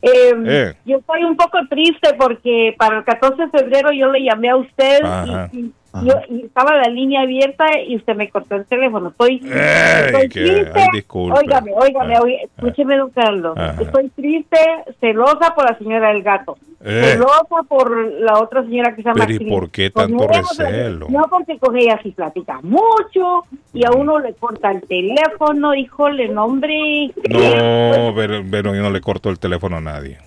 Eh,
Eh.
Yo estoy un poco triste porque para el 14 de febrero yo le llamé a usted
Ajá.
y, y yo, y estaba la línea abierta y usted me cortó el teléfono. Estoy, estoy
que-
triste.
ay, disculpe.
Óigame, óigame,
Ah,
oí- escúcheme, don Carlos. Estoy triste, celosa por la señora del gato.
Eh.
Celosa por la otra señora que se llama
Pero ¿y por qué
Con
tanto
ella,
recelo?
No, porque con ella sí platica mucho y a uno le corta el teléfono, híjole, no, hombre.
No, pero, pero yo no le corto el teléfono a nadie.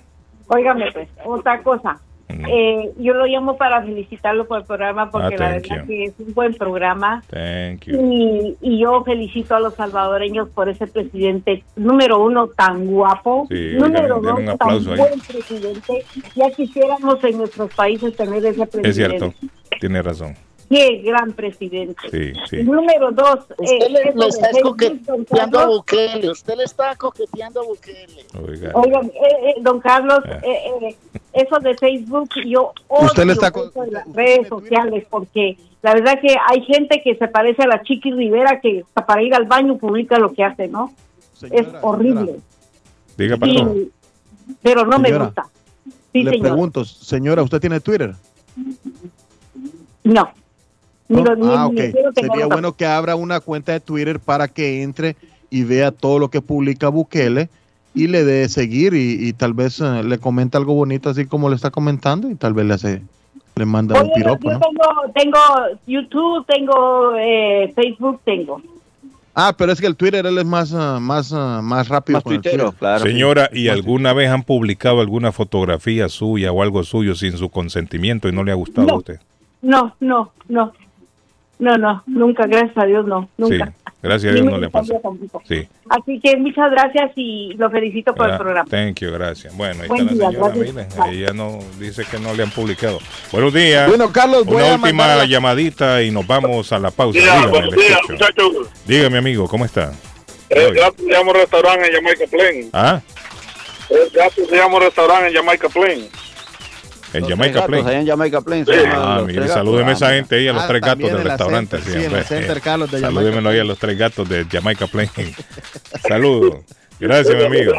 Óigame, pues, otra cosa. Eh, yo lo llamo para felicitarlo por el programa porque
Ah,
la verdad
you.
que es un buen programa.
Thank you.
Y, y yo felicito a los salvadoreños por ese presidente número uno tan guapo,
Sí,
número
oigan,
dos tan
ahí.
buen presidente. Ya quisiéramos en nuestros países tener ese presidente.
Es cierto. Tiene razón.
Qué gran presidente.
Sí, sí.
Número dos.
Usted
eh,
le, está coqueteando a
Carlos.
Bukele. Usted le está coqueteando a Bukele.
Oiga.
Oigan, eh, eh, don Carlos,
Ah.
eh, eh, eso de Facebook, yo odio
Usted le está
eso de las redes sociales porque la verdad que hay gente que se parece a la Chiqui Rivera que hasta para ir al baño publica lo que hace, ¿no? es horrible.
Diga.
Y- pero no me gusta. Sí,
Le
señor.
pregunto, señora, ¿usted tiene Twitter?
No. Ni lo- ni-
ah,
ni
ok.
quiero tener
Sería bueno que abra una cuenta de Twitter para que entre y vea todo lo que publica Bukele y le dé seguir y, y tal vez eh, le comenta algo bonito así como le está comentando y tal vez le hace le manda un piropo,
yo
¿no?
tengo, tengo YouTube, tengo eh, Facebook, tengo.
Ah, pero es que el Twitter él es más ah, más ah, más rápido con el Twitter.
Señora, ¿y alguna vez han publicado alguna fotografía suya o algo suyo sin su consentimiento y no le ha gustado a usted?
No, no, no. No, no, nunca, gracias a Dios, no, nunca.
Sí, gracias a Dios no le pasa. Sí.
Así que muchas gracias y lo felicito por el
Ah,
programa.
Thank you, gracias. Bueno, ahí
Buen
está la
día,
señora,
gracias.
miren, ella no dice que no le han publicado. Buenos días.
Bueno, Carlos, voy
Una
a
última
la-
llamadita y nos vamos a la pausa.
Días,
Dígame,
muchachos.
Dígame, amigo, ¿cómo está?
Gatos se llama restaurante en Jamaica Plain.
Ah,
gatos se llama restaurante en Jamaica Plain.
En Jamaica
tres gatos,
Plain.
allá en Jamaica
Ah, mire, salúdeme a esa gente ahí, a los
Ah,
tres gatos del restaurante.
Center, sí, en
hombre.
la Center, Carlos, de Jamaica
Salúdemelo ahí a los tres gatos de Jamaica Plain. Saludos. Gracias, mi amigo.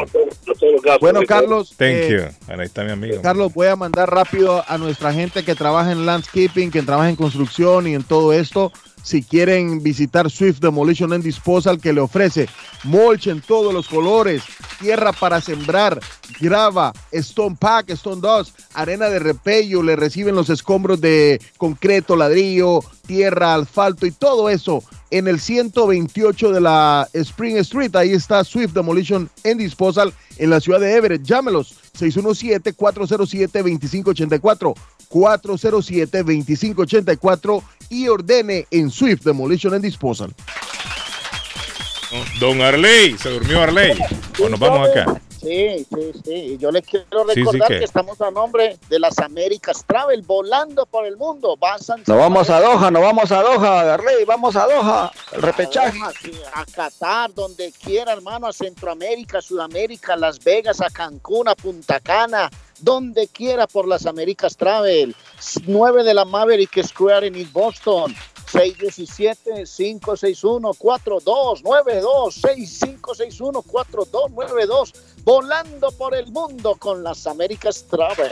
Bueno, Carlos.
Thank
eh,
you. Ahí está mi amigo.
Carlos, voy a mandar rápido a nuestra gente que trabaja en landscaping, que trabaja en construcción y en todo esto. Si quieren visitar Swift Demolition and Disposal, que le ofrece mulch en todos los colores, tierra para sembrar, grava, stone pack, stone dust, arena de repello, le reciben los escombros de concreto, ladrillo, tierra, asfalto y todo eso en el 128 de la Spring Street. Ahí está Swift Demolition and Disposal en la ciudad de Everett. Llámelos 617-407-2584. 407-2584 y ordene en Swift Demolition and Disposal.
Don Arley, se durmió Arley. O nos vamos acá.
Sí, sí, sí. Y yo les quiero
Sí, sí,
recordar que estamos a nombre de las Américas Travel, volando por el mundo.
Nos vamos a Doha, nos vamos a Doha, Darley, vamos a Doha. El repechaje.
A, a Qatar, donde quiera, hermano, a Centroamérica, Sudamérica, Las Vegas, a Cancún, a Punta Cana, donde quiera por las Américas Travel. 9 de la Maverick Square en East Boston. 617-561-4292, 6561-4292, volando por el mundo con las Américas Travel.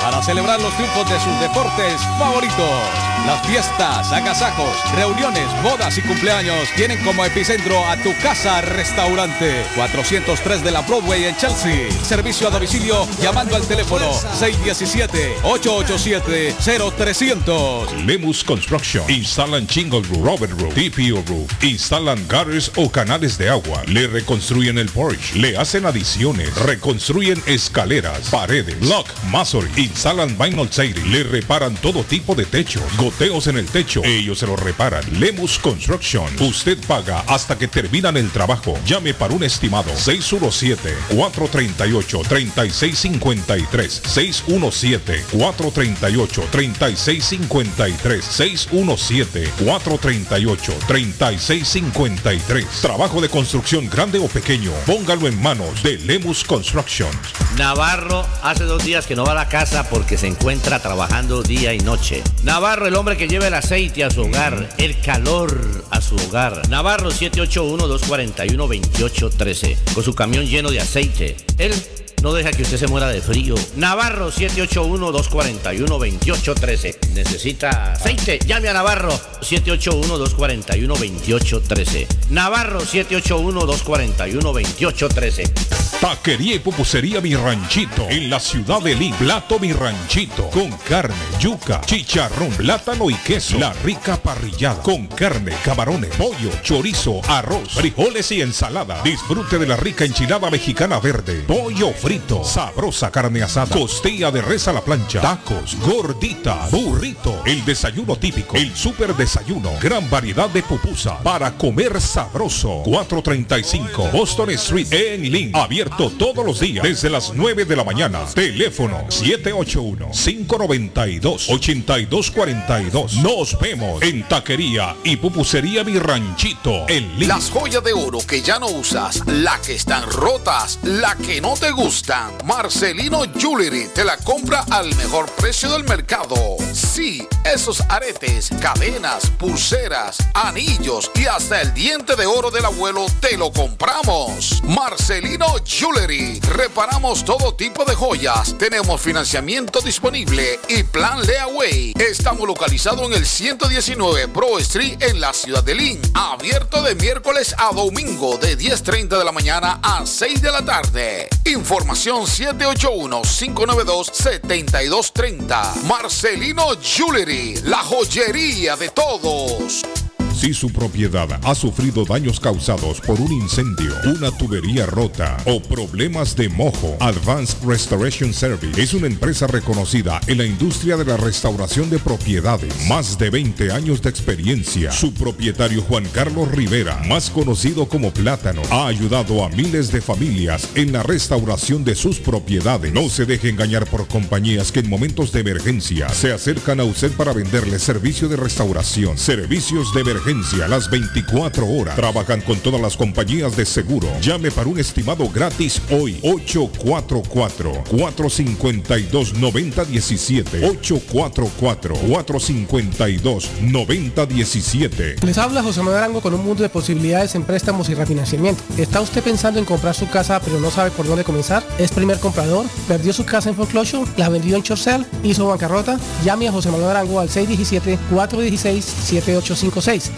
para celebrar los triunfos de sus deportes favoritos. Las fiestas, agasajos, reuniones, bodas y cumpleaños tienen como epicentro a tu casa restaurante 403 de la Broadway en Chelsea. Servicio a domicilio llamando al teléfono 617-887-0300.
Lemus Construction. Instalan Shingle Roof, Robert Roof, TPO Roof. Instalan gutters o canales de agua. Le reconstruyen el porch. Le hacen adiciones. Reconstruyen escaleras, paredes, block, masonry. Instalan vinyl siding. Le reparan todo tipo de techo. Goteos en el techo. Ellos se lo reparan. Lemus Construction. Usted paga hasta que terminan el trabajo. Llame para un estimado. 617-438-3653. 617-438-3653. 617-438-3653. Trabajo de construcción grande o pequeño. Póngalo en manos de Lemus Construction.
Navarro hace dos días que no va a la casa porque se encuentra trabajando día y noche. Navarro, el hombre que lleva el aceite a su hogar, el calor a su hogar. Navarro 781-241-2813, con su camión lleno de aceite. Él no deja que usted se muera de frío. Navarro 781-241-2813. Necesita aceite. Llame a Navarro 781-241-2813. Navarro 781-241-2813.
Taquería y pupusería Mi Ranchito en la ciudad de Lima. Plato Mi Ranchito con carne, yuca, chicharrón, plátano y queso. La rica parrillada con carne, camarones, pollo, chorizo, arroz, frijoles y ensalada. Disfrute de la rica enchilada mexicana verde, pollo frito, sabrosa carne asada, costilla de res a la plancha, tacos, gordita, burrito, el desayuno típico, el super desayuno, gran variedad de pupusa para comer sabroso. 435 Boston Street en Lynn, abierto todos los días desde las 9 de la mañana. Teléfono 781-592-8242. Nos vemos en Taquería y Pupusería Mi Ranchito en Lynn.
Las joyas de oro que ya no usas, la que están rotas, la que no te Marcelino Jewelry te la compra al mejor precio del mercado. Sí, esos aretes, cadenas, pulseras, anillos y hasta el diente de oro del abuelo te lo compramos. Marcelino Jewelry. Reparamos todo tipo de joyas. Tenemos financiamiento disponible y plan Leaway. Estamos localizados en el 119 Bro Street en la ciudad de Lynn. Abierto de miércoles a domingo de 10.30 de la mañana a 6 de la tarde. Información 781-592-7230. Marcelino Jewelry, la joyería de todos.
Si su propiedad ha sufrido daños causados por un incendio, una tubería rota o problemas de mojo, Advanced Restoration Service es una empresa reconocida en la industria de la restauración de propiedades. Más de 20 años de experiencia. Su propietario Juan Carlos Rivera, más conocido como Plátano, ha ayudado a miles de familias en la restauración de sus propiedades. No se deje engañar por compañías que en momentos de emergencia se acercan a usted para venderle servicio de restauración, servicios de emergencia las 24 horas. Trabajan con todas las compañías de seguro. Llame para un estimado gratis hoy. 844-452-9017. 844-452-9017.
Les habla José Manuel Arango con un mundo de posibilidades en préstamos y refinanciamiento. ¿Está usted pensando en comprar su casa pero no sabe por dónde comenzar? ¿Es primer comprador? ¿Perdió su casa en foreclosure? ¿La vendió en Chorcel? ¿Hizo bancarrota? Llame a José Manuel Arango al 617-416-7856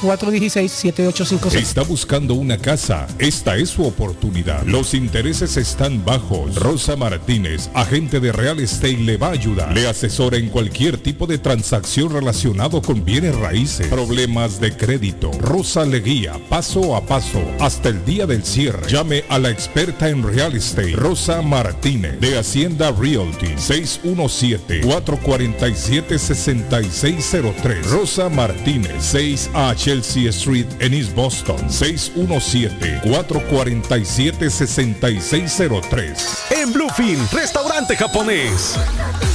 617-416-7856.
Está buscando una casa. Esta es su oportunidad. Los intereses están bajos. Rosa Martínez, agente de Real Estate, le va a ayudar. Le asesora en cualquier tipo de transacción relacionado con bienes raíces, problemas de crédito. Rosa le guía paso a paso hasta el día del cierre. Llame a la experta en Real Estate, Rosa Martínez, de Hacienda Realty, 617-447-6603. Rosa Martínez, 6 a Chelsea Street en East Boston, 617-447-6603.
En Bluefin, restaurante japonés.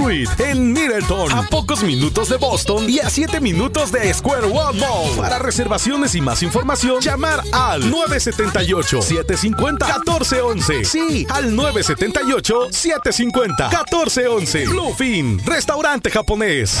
en Middleton, a pocos minutos de Boston y a 7 minutos de Square One Mall. Para reservaciones y más información, llamar al 978-750-1411. Sí, al 978-750-1411. Bluefin, restaurante japonés.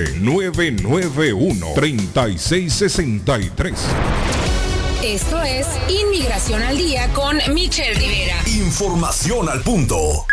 991-3663.
Esto es Inmigración al Día con Michelle Rivera.
Información al punto.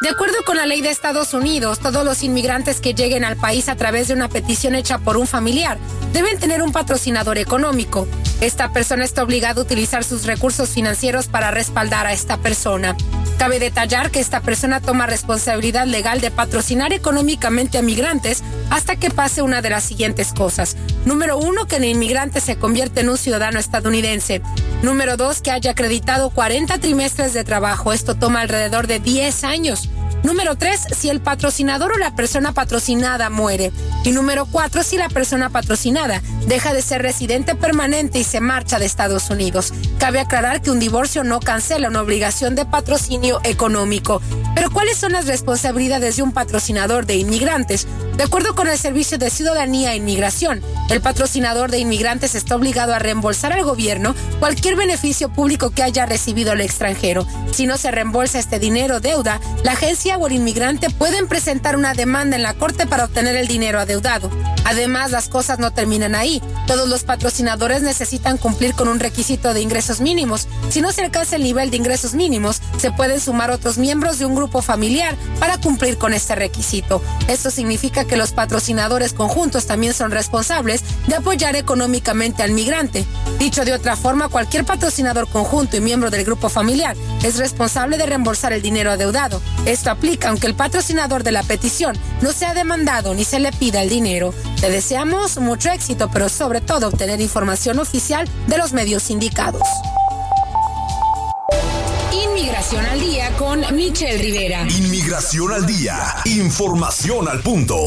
De acuerdo con la ley de Estados Unidos, todos los inmigrantes que lleguen al país a través de una petición hecha por un familiar deben tener un patrocinador económico. Esta persona está obligada a utilizar sus recursos financieros para respaldar a esta persona. Cabe detallar que esta persona toma responsabilidad legal de patrocinar económicamente a migrantes hasta que pase una de las siguientes cosas. Número uno, que el inmigrante se convierte en un ciudadano estadounidense. Número dos, que haya acreditado 40 trimestres de trabajo. Esto toma alrededor de 10 años. Número 3, si el patrocinador o la persona patrocinada muere. Y número 4, si la persona patrocinada deja de ser residente permanente y se marcha de Estados Unidos. Cabe aclarar que un divorcio no cancela una obligación de patrocinio económico. Pero ¿cuáles son las responsabilidades de un patrocinador de inmigrantes? De acuerdo con el Servicio de Ciudadanía e Inmigración, el patrocinador de inmigrantes está obligado a reembolsar al gobierno cualquier beneficio público que haya recibido el extranjero. Si no se reembolsa este dinero deuda, la agencia o el inmigrante pueden presentar una demanda en la corte para obtener el dinero adeudado. Además, las cosas no terminan ahí. Todos los patrocinadores necesitan cumplir con un requisito de ingresos mínimos. Si no se alcanza el nivel de ingresos mínimos, se pueden sumar otros miembros de un grupo familiar para cumplir con este requisito. Esto significa que los patrocinadores conjuntos también son responsables de apoyar económicamente al migrante. Dicho de otra forma, cualquier patrocinador conjunto y miembro del grupo familiar es responsable de reembolsar el dinero adeudado. Esto aunque el patrocinador de la petición no sea demandado ni se le pida el dinero. Te deseamos mucho éxito, pero sobre todo obtener información oficial de los medios indicados.
Inmigración al día con Michelle Rivera.
Inmigración al día. Información al punto.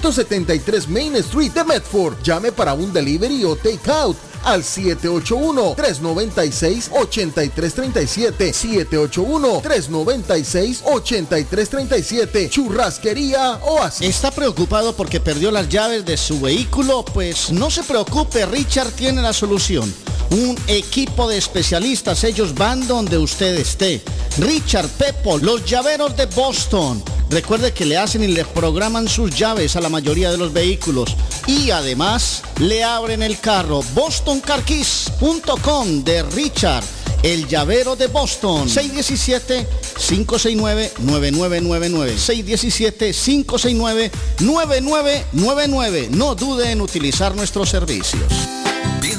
373 Main Street de Medford. Llame para un delivery o take out al 781-396-8337. 781-396-8337. Churrasquería Oasis.
¿Está preocupado porque perdió las llaves de su vehículo? Pues no se preocupe, Richard tiene la solución. Un equipo de especialistas, ellos van donde usted esté. Richard Pepo, los llaveros de Boston. Recuerde que le hacen y le programan sus llaves a la mayoría de los vehículos. Y además le abren el carro. BostonCarKeys.com de Richard. El llavero de Boston. 617-569-9999. 617-569-9999. No dude en utilizar nuestros servicios.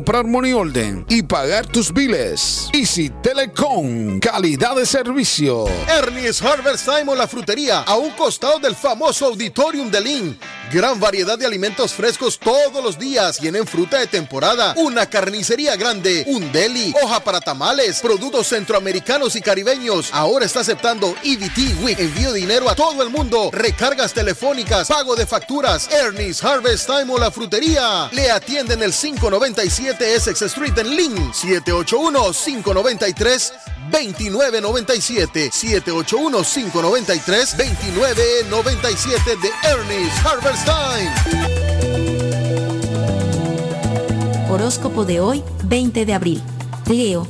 comprar money order y pagar tus biles. Easy Telecom, calidad de servicio.
Ernie's Harvest Time o la frutería, a un costado del famoso auditorium de Lynn. Gran variedad de alimentos frescos todos los días. Tienen fruta de temporada, una carnicería grande, un deli, hoja para tamales, productos centroamericanos y caribeños. Ahora está aceptando EBT Week. Envío dinero a todo el mundo. Recargas telefónicas, pago de facturas. Ernie's Harvest Time o la frutería. Le atienden el 597 Essex Street en Lynn. 781-593. 2997 781-593 2997 de Ernest Harvest Time.
Horóscopo de hoy, 20 de abril. Leo,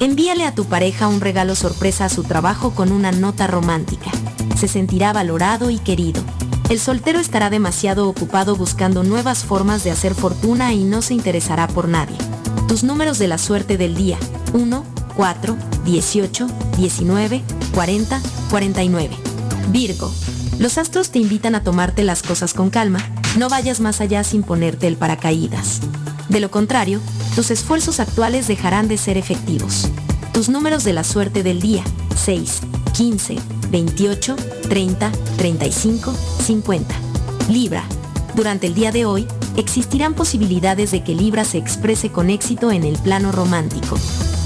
envíale a tu pareja un regalo sorpresa a su trabajo con una nota romántica. Se sentirá valorado y querido. El soltero estará demasiado ocupado buscando nuevas formas de hacer fortuna y no se interesará por nadie. Tus números de la suerte del día. 1, 4, 18, 19, 40, 49. Virgo. Los astros te invitan a tomarte las cosas con calma, no vayas más allá sin ponerte el paracaídas. De lo contrario, tus esfuerzos actuales dejarán de ser efectivos. Tus números de la suerte del día. 6, 15, 28, 30, 35, 50. Libra. Durante el día de hoy, existirán posibilidades de que Libra se exprese con éxito en el plano romántico.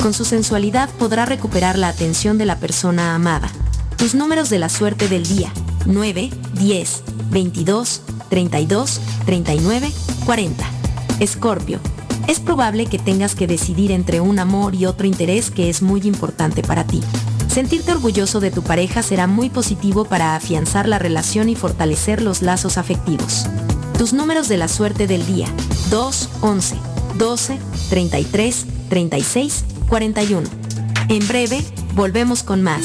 Con su sensualidad podrá recuperar la atención de la persona amada. Tus números de la suerte del día. 9, 10, 22, 32, 39, 40. Escorpio. Es probable que tengas que decidir entre un amor y otro interés que es muy importante para ti. Sentirte orgulloso de tu pareja será muy positivo para afianzar la relación y fortalecer los lazos afectivos. Tus números de la suerte del día. 2, 11, 12, 33, 36, 41. En breve, volvemos con más.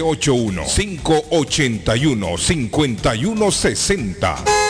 781-581-5160.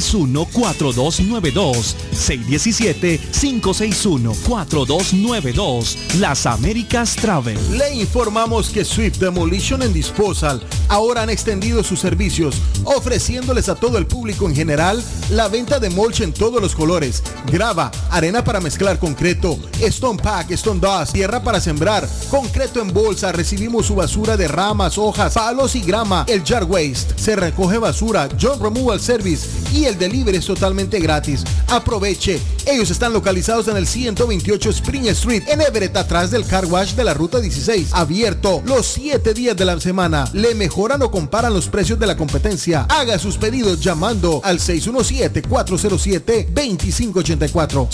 4292 617 561 4292 Las Américas Travel.
Le informamos que Swift Demolition and Disposal ahora han extendido sus servicios, ofreciéndoles a todo el público en general la venta de mulch en todos los colores, grava, arena para mezclar concreto, stone pack, stone dust, tierra para sembrar, concreto en bolsa, recibimos su basura de ramas, hojas, palos y grama, el jar waste, se recoge basura, John Removal Service y el delivery es totalmente gratis. Aproveche, ellos están localizados en el 128 Spring Street en Everett, atrás del car wash de la ruta 16, abierto los 7 días de la semana. Le mejor mejoran o comparan los precios de la competencia. Haga sus pedidos llamando al 617-407-2584.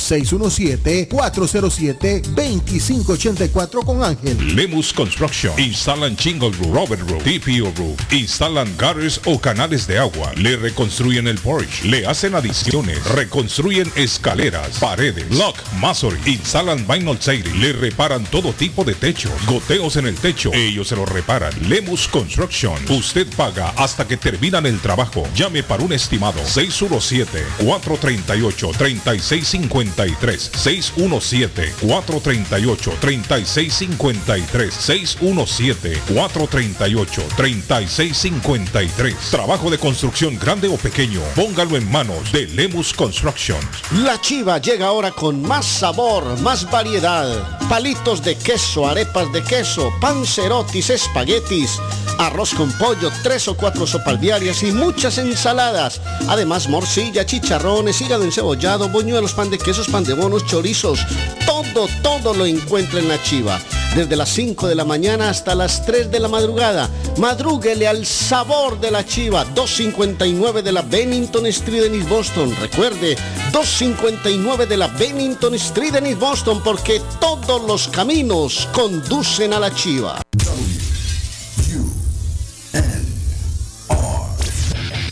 617-407-2584 con Ángel.
Lemus Construction. Instalan Chingle Roof, Robert Roof, TPO Roof. Instalan gutters o canales de agua. Le reconstruyen el porch. Le hacen adiciones. Reconstruyen escaleras, paredes, block, masonry. Instalan vinyl siding. Le reparan todo tipo de techo. Goteos en el techo. Ellos se lo reparan. Lemus Construction. Usted paga hasta que terminan el trabajo. Llame para un estimado. 617-438-3653. 617-438-3653. 617-438-3653. Trabajo de construcción grande o pequeño. Póngalo en manos de Lemus Construction.
La chiva llega ahora con más sabor, más variedad. Palitos de queso, arepas de queso, pancerotis, espaguetis, arroz con pollo, tres o cuatro sopalviarias y muchas ensaladas. Además, morcilla, chicharrones, hígado encebollado, boñuelos, pan de quesos, pan de bonos, chorizos. Todo, todo lo encuentra en la chiva. Desde las 5 de la mañana hasta las 3 de la madrugada. Madrúguele al sabor de la chiva. 259 de la Bennington Street en East Boston. Recuerde, 259 de la Bennington Street en East Boston porque todos los caminos conducen a la chiva.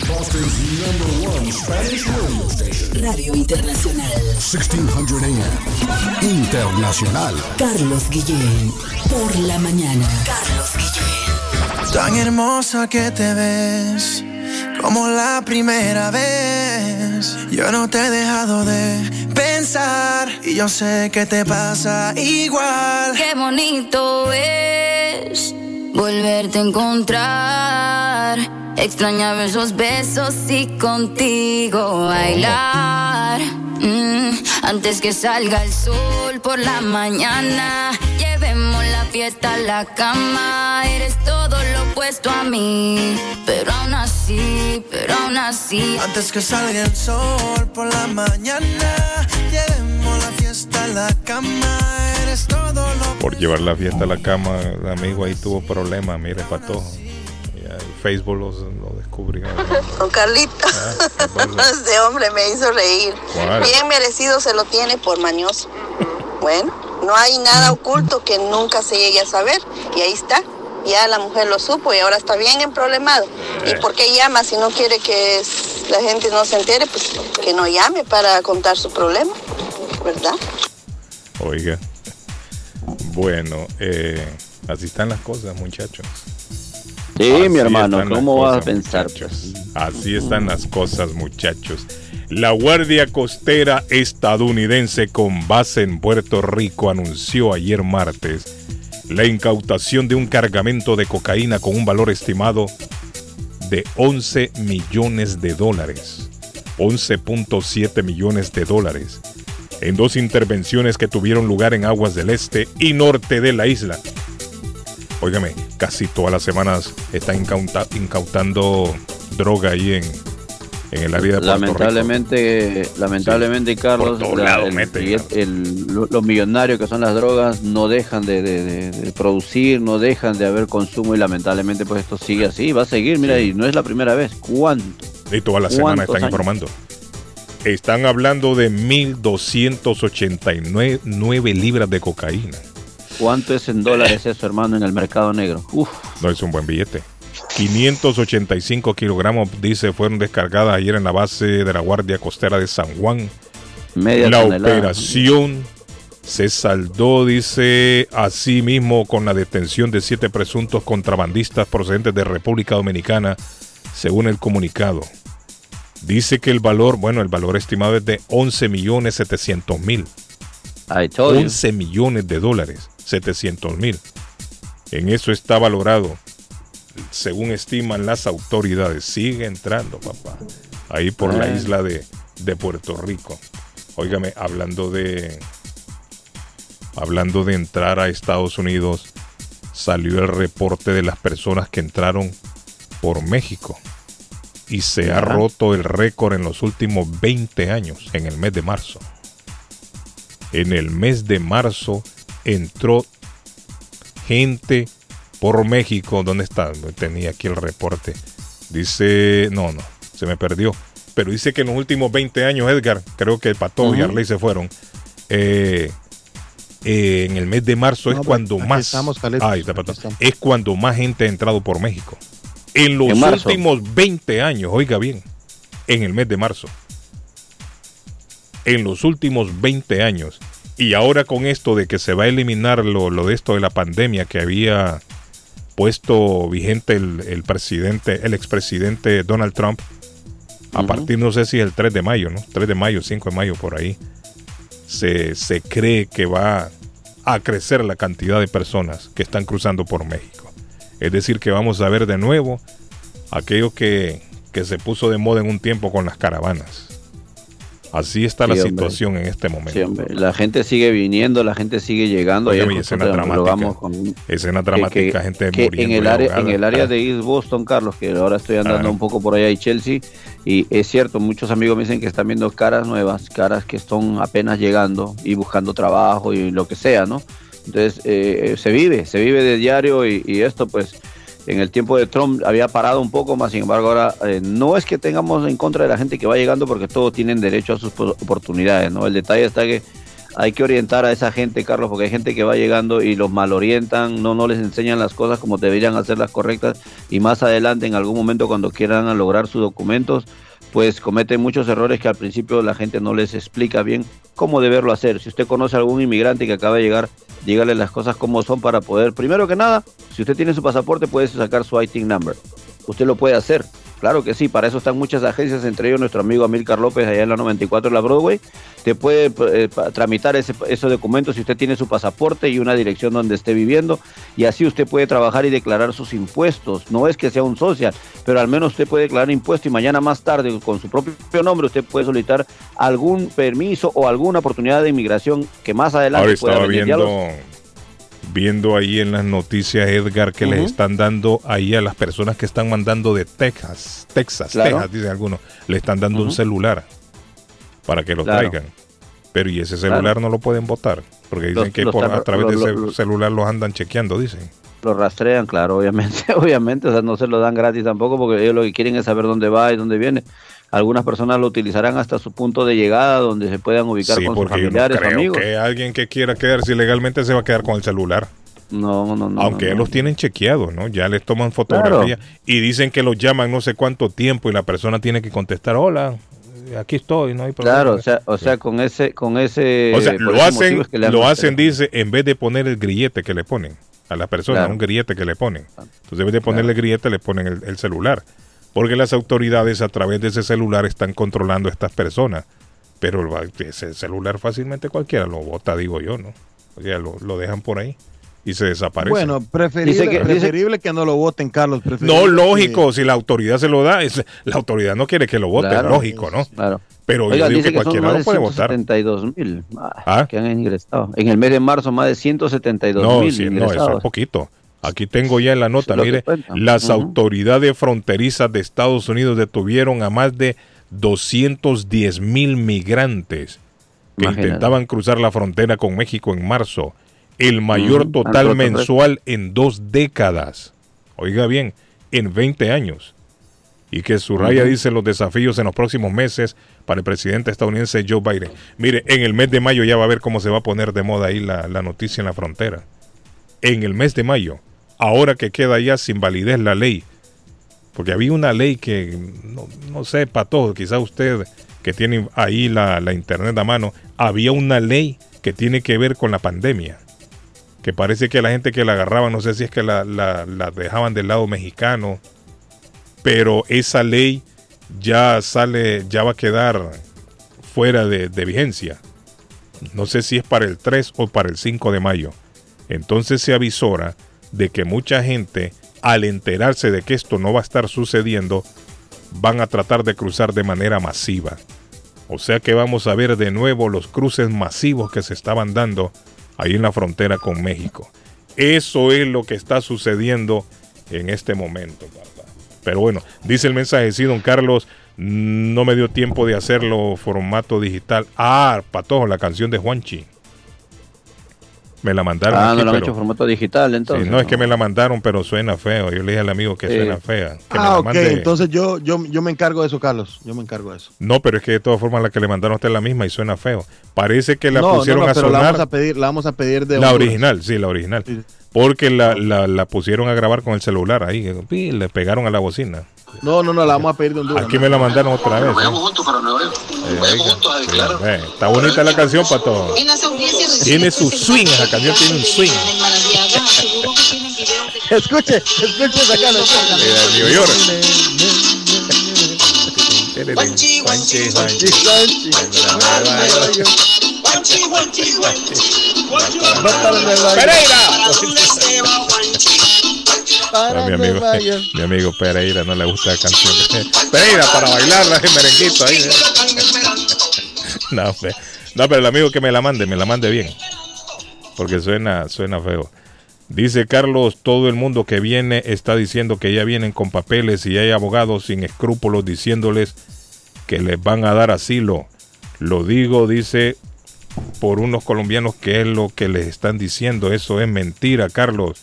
Boston's number one Spanish radio station.
Radio Internacional.
1600 AM. Internacional.
Carlos Guillén. Por la mañana. Carlos Guillén.
Tan hermosa que te ves, como la primera vez. Yo no te he dejado de pensar y yo sé que te pasa igual.
Qué bonito es volverte a encontrar. Extrañaba esos besos y contigo bailar. Mm, antes que salga el sol por la mañana, llevemos la fiesta a la cama. Eres todo lo opuesto a mí, pero aún así, pero aún así.
Antes que salga el sol por la mañana, llevemos la fiesta a la cama. Eres todo lo
Por llevar la fiesta a la cama, el amigo ahí tuvo problemas, mire. Ya el Facebook descubrió.
Don Carlito, <laughs> este hombre me hizo reír.
¿Cuál?
Bien merecido se lo tiene por mañoso. Bueno, no hay nada oculto que nunca se llegue a saber. Y ahí está. Ya la mujer lo supo y ahora está bien emproblemado. ¿Y por qué llama si no quiere que la gente no se entere? Pues que no llame para contar su problema, ¿verdad?
Oiga. Bueno, eh, así están las cosas, muchachos.
Sí,
Así
mi hermano, ¿cómo vas a pensar?
muchachos. Así están las cosas, muchachos. La Guardia Costera estadounidense con base en Puerto Rico anunció ayer martes la incautación de un cargamento de cocaína con un valor estimado de 11 millones de dólares. 11.7 millones de dólares. En dos intervenciones que tuvieron lugar en aguas del este y norte de la isla. Óigame, casi todas las semanas están incauta- incautando droga ahí en, en el área de Puerto Rico.
Lamentablemente, lamentablemente, Carlos, la- el- el- el- los millonarios que son las drogas no dejan de, de- de- de producir, no dejan de haber consumo y lamentablemente pues esto sigue así, va a seguir, mira, y no es la primera vez. ¿Cuánto?
Y toda la semana
¿Cuántos
están
años?
informando. Están hablando de 1.289 libras de cocaína.
¿Cuánto es en dólares eso, hermano, en el mercado negro? Uf,
No es un buen billete. 585 kilogramos, dice, fueron descargadas ayer en la base de la Guardia Costera de San Juan.
media
la
tonelada.
operación se saldó, dice, así mismo con la detención de siete presuntos contrabandistas procedentes de República Dominicana, según el comunicado. Dice que el valor, bueno, el valor estimado es de 11 millones 700 mil.
I told you.
11 millones de dólares, 700 mil. En eso está valorado, según estiman las autoridades. Sigue entrando, papá. Ahí por la isla de, de Puerto Rico. Óigame, hablando de. Hablando de entrar a Estados Unidos, salió el reporte de las personas que entraron por México. Y se ha roto el récord en los últimos 20 años, en el mes de marzo. En el mes de marzo entró gente por México. ¿Dónde está? Tenía aquí el reporte. Dice, no, no, se me perdió. Pero dice que en los últimos 20 años, Edgar, creo que Pato y
Ujú.
Arley se fueron. eh, eh, en el mes de marzo
No,
es cuando
aquí
más
estamos, Carlitos,
Ay, está,
aquí
Pato.
estamos.
es cuando más gente ha entrado por México. En los
En
últimos 20 años, oiga bien, en el mes de marzo. En los últimos 20 años. Y ahora con esto de que se va a eliminar lo, lo de esto de la pandemia que había puesto vigente el, el presidente, el expresidente Donald Trump, a partir no sé si el 3 de mayo, ¿no? 3 de mayo, 5 de mayo por ahí, se, se cree que va a crecer la cantidad de personas que están cruzando por México. Es decir, que vamos a ver de nuevo aquello que, que se puso de moda en un tiempo con las caravanas. Así está la
hombre.
situación en este momento.
Sí, La gente sigue viniendo, la gente sigue llegando.
Oye,
Ayer
mi escena dramática.
con-
Escena dramática,
que-
gente
que
muriendo.
en el área en el área de East Boston, Carlos, que ahora estoy andando un poco por allá y Chelsea y es cierto, muchos amigos me dicen que están viendo caras nuevas, caras que están apenas llegando y buscando trabajo y lo que sea, ¿no? Entonces eh, se vive, se vive de diario y, y esto pues en el tiempo de Trump había parado un poco más, sin embargo ahora eh, no es que tengamos en contra de la gente que va llegando porque todos tienen derecho a sus po- oportunidades, ¿no? El detalle está que hay que orientar a esa gente, Carlos, porque hay gente que va llegando y los malorientan, no, no les enseñan las cosas como deberían hacerlas correctas y más adelante en algún momento cuando quieran lograr sus documentos, pues cometen muchos errores que al principio la gente no les explica bien cómo deberlo hacer. Si usted conoce a algún inmigrante que acaba de llegar, dígale las cosas como son para poder, primero que nada, si usted tiene su pasaporte puede sacar su IT number. Usted lo puede hacer. Claro que sí, para eso están muchas agencias, entre ellos nuestro amigo Amilcar López allá en la 94 de la Broadway. Te puede eh, tramitar ese- esos documentos si usted tiene su pasaporte y una dirección donde esté viviendo. Y así usted puede trabajar y declarar sus impuestos. No es que sea un social, pero al menos usted puede declarar impuestos y mañana más tarde con su propio nombre usted puede solicitar algún permiso o alguna oportunidad de inmigración que más adelante
Ahora
pueda
estaba
venir.
Viendo, viendo ahí en las noticias, Edgar, que les están dando ahí a las personas que están mandando de Texas, Texas,
Claro.
Texas, dicen algunos, le están dando un celular para que lo
Claro.
traigan. Pero y ese celular
Claro.
no lo pueden votar, porque dicen
Los-
que
los
por, a través
los-
de ese celular los andan chequeando, dicen.
lo rastrean, claro, obviamente, <laughs> obviamente, o sea, no se lo dan gratis tampoco porque ellos lo que quieren es saber dónde va y dónde viene. Algunas personas lo utilizarán hasta su punto de llegada donde se puedan ubicar
Sí,
con sus
yo no
familiares o
creo
amigos.
que alguien que quiera quedarse ilegalmente se va a quedar con el celular.
No, no, no.
Aunque
no, no.
los tienen chequeados, ¿no? Ya les toman fotografía y dicen que los llaman no sé cuánto tiempo y la persona tiene que contestar, hola, aquí estoy, no hay problema.
Claro, o sea, o sea, con ese, con ese.
O sea, lo hacen,
es que
lo hacen, dice, en vez de poner el grillete que le ponen a la persona,
Claro.
un grillete que le ponen. Entonces, en vez de ponerle el grillete, le ponen el, el celular. Porque las autoridades a través de ese celular están controlando a estas personas. Pero el- ese celular fácilmente cualquiera lo bota, digo yo, ¿no? O sea, lo, lo dejan por ahí y se desaparece.
Bueno, preferible,
que-
preferible que no lo voten, Carlos.
No,
que-
lógico, si la autoridad se lo da, es, la autoridad no quiere que lo voten,
Claro.
lógico, ¿no?
Claro.
Pero
Oiga,
yo digo que cualquiera
más
lo
de
puede votar.
172 mil
¿Ah?
que han ingresado. En el mes de marzo, más de 172
No,
mil
sí, no, eso es poquito. Aquí tengo ya en la nota, mire, las autoridades fronterizas de Estados Unidos detuvieron a más de 210 mil migrantes que
Imagínate.
intentaban cruzar la frontera con México en marzo, el mayor total mensual en dos décadas. Oiga bien, en 20 años. Y que subraya,
Ujú.
dice, los desafíos en los próximos meses para el presidente estadounidense Joe Biden. Mire, en el mes de mayo ya va a ver cómo se va a poner de moda ahí la, la noticia en la frontera. En el mes de mayo, ahora que queda ya sin validez la ley, porque había una ley que, no, sé, para todos, quizá usted que tiene ahí la, la internet a mano, había una ley que tiene que ver con la pandemia. Que parece que la gente que la agarraba, no sé si es que la, la- la dejaban del lado mexicano, pero esa ley ya sale, ya va a quedar fuera de, de vigencia. No sé si es para el 3 o para el 5 de mayo. Entonces se avisora de que mucha gente, al enterarse de que esto no va a estar sucediendo, van a tratar de cruzar de manera masiva. O sea que vamos a ver de nuevo los cruces masivos que se estaban dando ahí en la frontera con México. Eso es lo que está sucediendo en este momento. Pero bueno, dice el mensaje, sí, don Carlos, no me dio tiempo de hacerlo formato digital. Ah, Patojo, la canción de Juanchi. Me la mandaron.
Ah,
aquí,
no lo han
pero-
hecho en formato digital,
Sí,
entonces.
no, es que me la mandaron, pero suena feo. Yo le dije al amigo que
Sí.
suena fea. Que
Ah,
la
ok,
mande-
entonces yo, yo, yo me encargo de eso, Carlos. Yo me encargo de eso.
No, pero es que de todas formas la que le mandaron a usted es la misma y suena feo. Parece que la
no,
pusieron
no, no,
a
pero la
sonar.
vamos a pedir, la vamos a pedir de
La
Honduras.
original, sí, la original. Porque la, la, la pusieron a grabar con el celular ahí. y le pegaron a la bocina.
No, no, no, la vamos a pedir de Honduras.
Aquí me la mandaron otra vez. ¿eh? Eh, oiga. Eh, está bonita la canción, Pato. Tiene su swing, esa canción tiene un swing.
Escuche, escuche esa cara.
Eh, de New York.
Juanchi, Juanchi, Juanchi.
Mi amigo, <laughs> mi amigo Pereira no le gusta la canción. <laughs> Pereira para bailarla, el merenguito ahí. <laughs> No, fe- no, pero el amigo que me la mande, me la mande bien. Porque suena, suena feo. Dice Carlos, todo el mundo que viene está diciendo que ya vienen con papeles y hay abogados sin escrúpulos diciéndoles que les van a dar asilo. Lo digo, dice, por unos colombianos que es lo que les están diciendo. Eso es mentira, Carlos.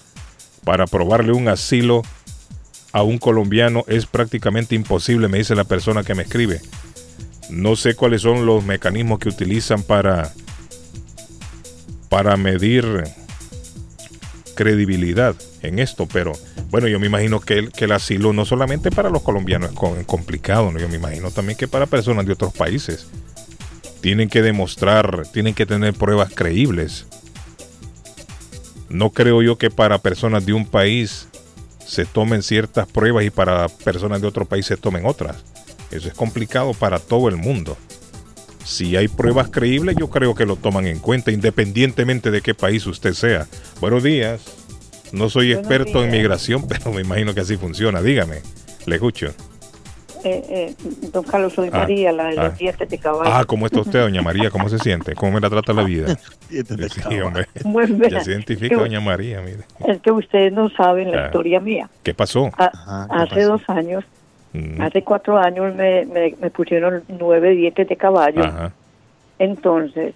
Para probarle un asilo a un colombiano es prácticamente imposible, me dice la persona que me escribe. No sé cuáles son los mecanismos que utilizan para, para medir credibilidad en esto, pero bueno, yo me imagino que el, que el asilo no solamente para los colombianos es co- complicado, ¿no? yo me imagino también que para personas de otros países tienen que demostrar, tienen que tener pruebas creíbles. No creo yo que para personas de un país se tomen ciertas pruebas y para personas de otro país se tomen otras. Eso es complicado para todo el mundo. Si hay pruebas creíbles, yo creo que lo toman en cuenta, independientemente de qué país usted sea. Buenos días. No soy
Buenos
experto en migración, <laughs> pero me imagino que así funciona. Dígame, le escucho.
Eh, eh, don Carlos, soy
Ah,
María, la de los
ah.
dientes de caballo.
Ah, ¿cómo está usted, doña María? ¿Cómo se siente? ¿Cómo me la trata la vida? <laughs> Sí, hombre.
Muy bien.
Ya se identifica, doña María, mire.
Es que ustedes no saben la
Ah.
historia mía.
¿Qué pasó?
A- hace dos años,
Mm.
hace cuatro años me, me, me pusieron nueve dientes de caballo.
Ajá.
Entonces,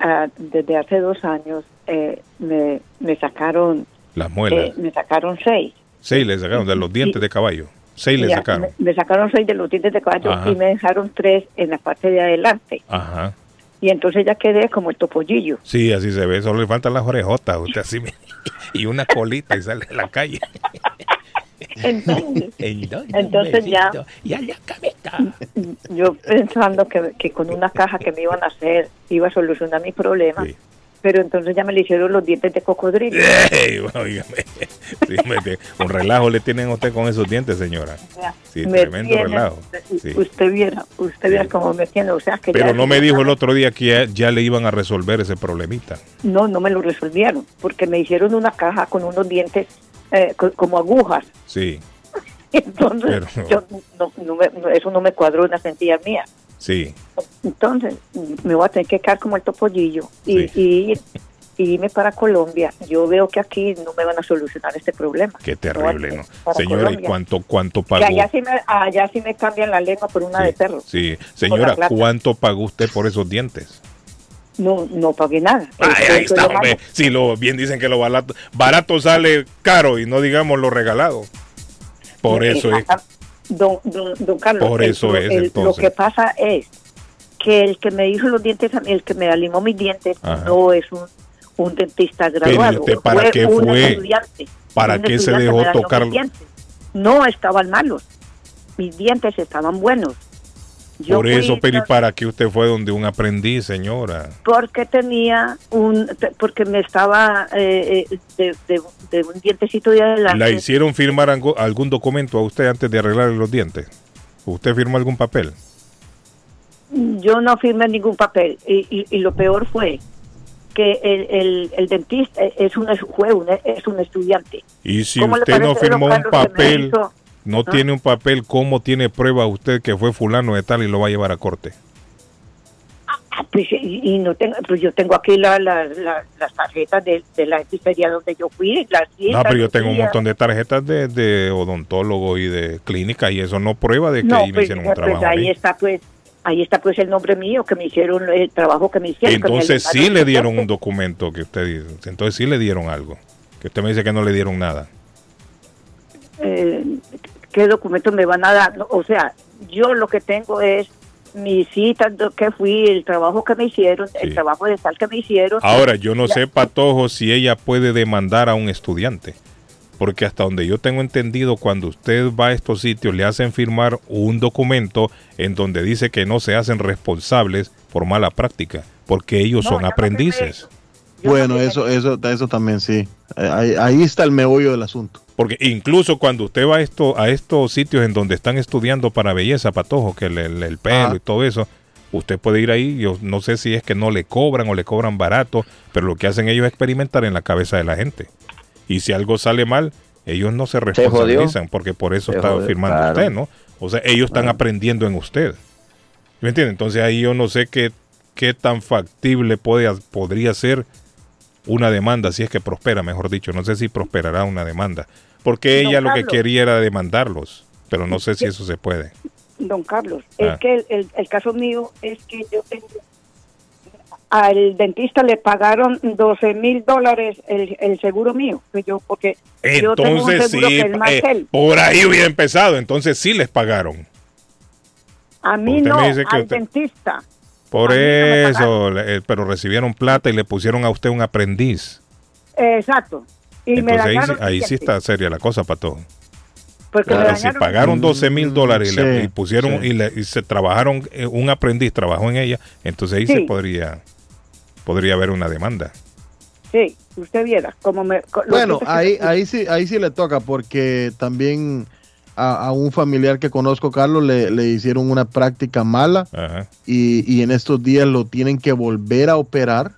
ah, desde hace dos años eh, me, me sacaron
Las muelas.
eh, me sacaron seis.
Seis le sacaron de los dientes de caballo. Seis le
Ya,
sacaron.
Me, me sacaron seis de los dientes de caballo
Ajá.
y me dejaron tres en la parte de adelante.
Ajá.
Y entonces ya quedé como el topollillo.
Sí, así se ve. Solo le faltan las orejotas. Usted así. me- <laughs> Y una colita y sale a la calle. <laughs>
Entonces, <laughs> entonces ya
besito y a la cabeza.
yo pensando que, que con una caja que me iban a hacer iba a solucionar mi problema. Pero entonces ya me le hicieron los dientes de cocodrilo.
Ey, <laughs> óigame. Sí, me- de- un relajo le tienen a usted con esos dientes, señora. Sí,
me
tremendo relajo. Sí.
Usted viera, usted viera cómo me tiene. O sea, que
Pero
ya-
no me dijo el otro día que ya, ya le iban a resolver ese problemita.
No, no me lo resolvieron, porque me hicieron una caja con unos dientes eh, co- como agujas.
Sí, <laughs>
Entonces,
Pero-
yo no, no me- eso no me cuadró en la sentilla mía.
Sí.
Entonces, me voy a tener que quedar como el topollillo y, y, y irme para Colombia. Yo veo que aquí no me van a solucionar este problema.
Qué terrible, ¿no? Señora, ¿y cuánto, cuánto
Que
pagó?
allá sí, me, allá sí me cambian la lengua por una de perro.
Sí, señora. ¿cuánto pagó usted por esos dientes?
No, no pagué nada.
Ay, ahí
es
está, hombre. Si lo bien dicen que lo barato, barato sale caro y no digamos lo regalado. Por eso es.
Don, don, don Carlos,
Por
el-
eso es,
el- lo que pasa es que el que me hizo los dientes, el que me alimó mis dientes,
Ajá.
no es un, un dentista graduado.
usted para qué
un
fue?
estudiante.
¿Para
Un
qué se dejó tocar?
No estaban malos. Mis dientes estaban buenos. Yo
Por eso, pero ¿y para qué usted fue donde un aprendiz, señora?
porque tenía un, porque me estaba eh, eh, de, de- de un dientecito de adelante.
¿La hicieron firmar algún documento a usted antes de arreglarle los dientes? ¿Usted firmó algún papel?
Yo no firmé ningún papel y, y- y lo peor fue que el, el, el dentista es un, fue un, es un estudiante.
Y si
¿Cómo le
usted no firmó un papel? No
¿Ah?
tiene un papel, ¿cómo tiene prueba usted que fue fulano de tal y lo va a llevar a corte?
Ah, Pues, y, y no tengo, pues yo tengo aquí la, la- la- las tarjetas de, de la feria donde yo fui, las
No, pero yo tengo un montón de tarjetas de, de odontólogo y de clínica y eso no prueba de que
No,
ahí me
pues,
hicieron un
pues
trabajo.
ahí está, pues, ahí está pues el nombre mío, que me hicieron el trabajo que me hicieron. me
Entonces sí le dieron un documento que usted dice. Entonces sí le dieron algo. Que usted me dice que no le dieron nada.
Eh, ¿Qué documentos me van a dar? O sea, yo lo que tengo es mi cita que fui, el trabajo que me hicieron, el trabajo de tal que me hicieron.
Ahora, yo no
Ya.
sé, Patojo, si ella puede demandar a un estudiante. Porque hasta donde yo tengo entendido, cuando usted va a estos sitios, le hacen firmar un documento en donde dice que no se hacen responsables por mala práctica, porque ellos son aprendices.
Bueno, eso, eso, eso también sí. Eh, Ahí, ahí está el meollo del asunto.
Porque incluso cuando usted va a, esto, a estos sitios en donde están estudiando para belleza, Patojo, que el, el- el pelo
Ajá.
y todo eso, usted puede ir ahí. Yo no sé si es que no le cobran o le cobran barato, pero lo que hacen ellos es experimentar en la cabeza de la gente. Y si algo sale mal, ellos no se responsabilizan, porque por eso está firmando
claro.
usted, ¿no? O sea, ellos están aprendiendo en usted. ¿Me entiende? Entonces ahí yo no sé qué, qué tan factible puede, podría ser una demanda, si es que prospera, mejor dicho. No sé si prosperará una demanda. Porque
Don
ella lo que quería era demandarlos, pero no sé si eso se puede.
Don Carlos,
Ah.
es que el, el- el caso mío es que yo tengo, al dentista le pagaron 12 mil dólares el, el seguro mío, que yo porque yo tengo un
Entonces sí,
seguro que es
eh, por ahí hubiera empezado, entonces sí les pagaron.
a mí no, al
usted-
dentista.
Por eso, le- eh, pero recibieron plata y le pusieron a usted un aprendiz.
Exacto. Y me
Entonces ahí, ahí sí está seria la cosa, Pato.
porque
si pagaron 12 mil dólares y, le- y pusieron
sí.
y, le- y se trabajaron, eh, un aprendiz trabajó en ella, entonces ahí se podría podría haber una demanda.
Sí, usted viera como me...
Bueno, ahí, ahí sí, ahí sí le toca porque también a, a un familiar que conozco, Carlos, le, le hicieron una práctica mala
Ajá.
y, y en estos días lo tienen que volver a operar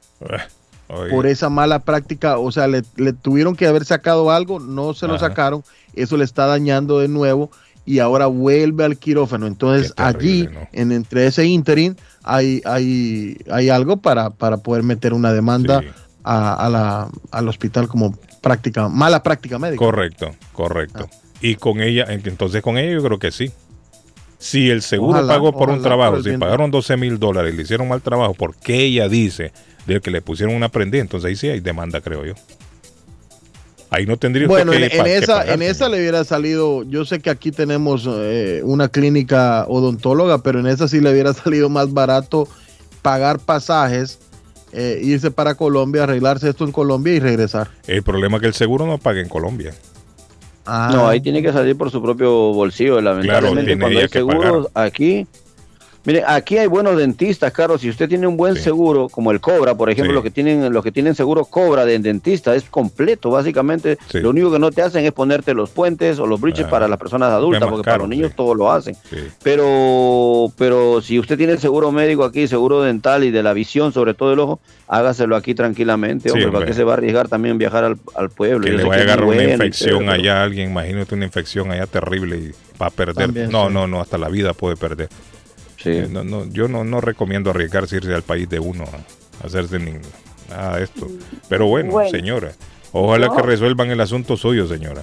Oye,
por esa mala práctica. O sea, le, le tuvieron que haber sacado algo, no se lo
Ajá.
sacaron, eso le está dañando de nuevo y ahora vuelve al quirófano. Entonces
terrible,
allí,
¿no?
en, entre ese interín, hay, hay, hay algo para, para poder meter una demanda
Sí.
a, a la, al hospital como práctica, mala práctica médica.
Correcto, correcto. Y con ella, ent- entonces con ella yo creo que sí. Si el seguro
Ojalá,
pagó por un trabajo, si pagaron 12 mil dólares y le hicieron mal trabajo porque ella dice del que le pusieron un aprendiz, entonces ahí sí hay demanda, creo yo. Ahí no tendría usted
Bueno,
que,
en, en esa,
pagar,
en esa le hubiera salido, yo sé que aquí tenemos eh, una clínica odontóloga, pero en esa sí le hubiera <laughs> salido más barato pagar pasajes, eh, irse para Colombia, arreglarse esto en Colombia y regresar.
El problema es que el seguro no paga en Colombia.
Ah,
No, ahí tiene que salir por su propio bolsillo. Lamentablemente, cuando hay seguros aquí. Mire, aquí hay buenos dentistas, Carlos. Si usted tiene un buen seguro, como el Cobra, por ejemplo,
Sí.
los que tienen los que tienen seguro Cobra de dentista, es completo. Básicamente,
Sí.
lo único que no te hacen es ponerte los puentes o los bridges
Ah.
para las personas adultas, porque
caro,
para los niños
sí.
todo lo hacen.
Sí.
Pero, pero si usted tiene seguro médico aquí, seguro dental y de la visión, sobre todo el ojo, hágaselo aquí tranquilamente,
Sí,
hombre, ¿para
hombre.
qué se va a arriesgar también viajar al, al pueblo?
Que
Yo
le vaya a agarrar una infección
pero-
allá a alguien, imagínate una infección allá terrible y va a perder.
También,
no,
sí.
no, no, hasta la vida puede perder.
Sí.
Eh, no, no, yo no, no recomiendo arriesgarse irse al país de uno a hacerse ni nada de esto. Pero bueno,
Bueno.
señora, ojalá
No.
que resuelvan el asunto suyo, señora,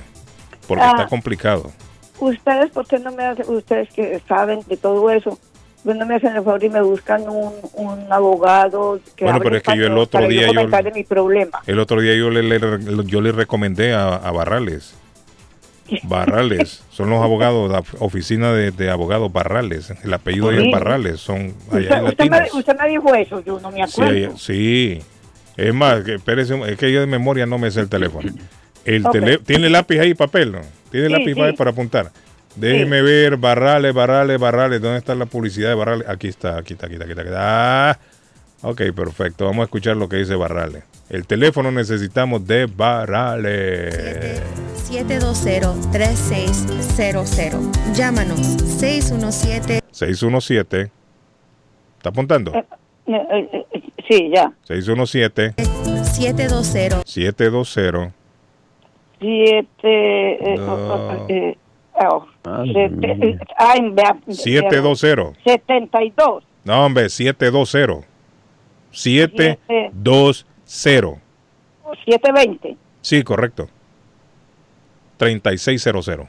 porque
Ah.
está complicado.
Ustedes, ¿por qué no me hacen, ustedes que saben de todo eso, pues no me hacen el favor y me buscan un, un abogado que
Bueno, pero es que yo el otro día yo-
mi problema.
El otro día yo le, le- yo le recomendé a, a Barrales. <laughs> Barrales, son los abogados, la oficina de, de abogados Barrales. El apellido de
Sí.
es Barrales, son allá
Usted,
en
usted me,
latinos.
usted me dijo eso, yo no me acuerdo.
sí. Es más, que, espérese es que yo de memoria no me sé el teléfono. El tele- ¿Tiene lápiz ahí, papel? ¿no? ¿Tiene
Sí,
lápiz ahí para apuntar? Déjeme ver, Barrales, Barrales, Barrales. ¿Dónde está la publicidad de Barrales? Aquí está, aquí está, aquí está, aquí está. aquí está. Ah, ok, perfecto. Vamos a escuchar lo que dice Barrales. El teléfono necesitamos de Barrales.
720-3600. Llámanos 617.
617. ¿Está apuntando?
Eh, eh, eh, sí, ya.
617
720.
720
Siete. Eh,
No.
oh, eh, oh,
Ay,
sete-
mía.
ay, vea,
720.
72.
No, hombre, 720. 720.
720.
Sí, correcto. 3600.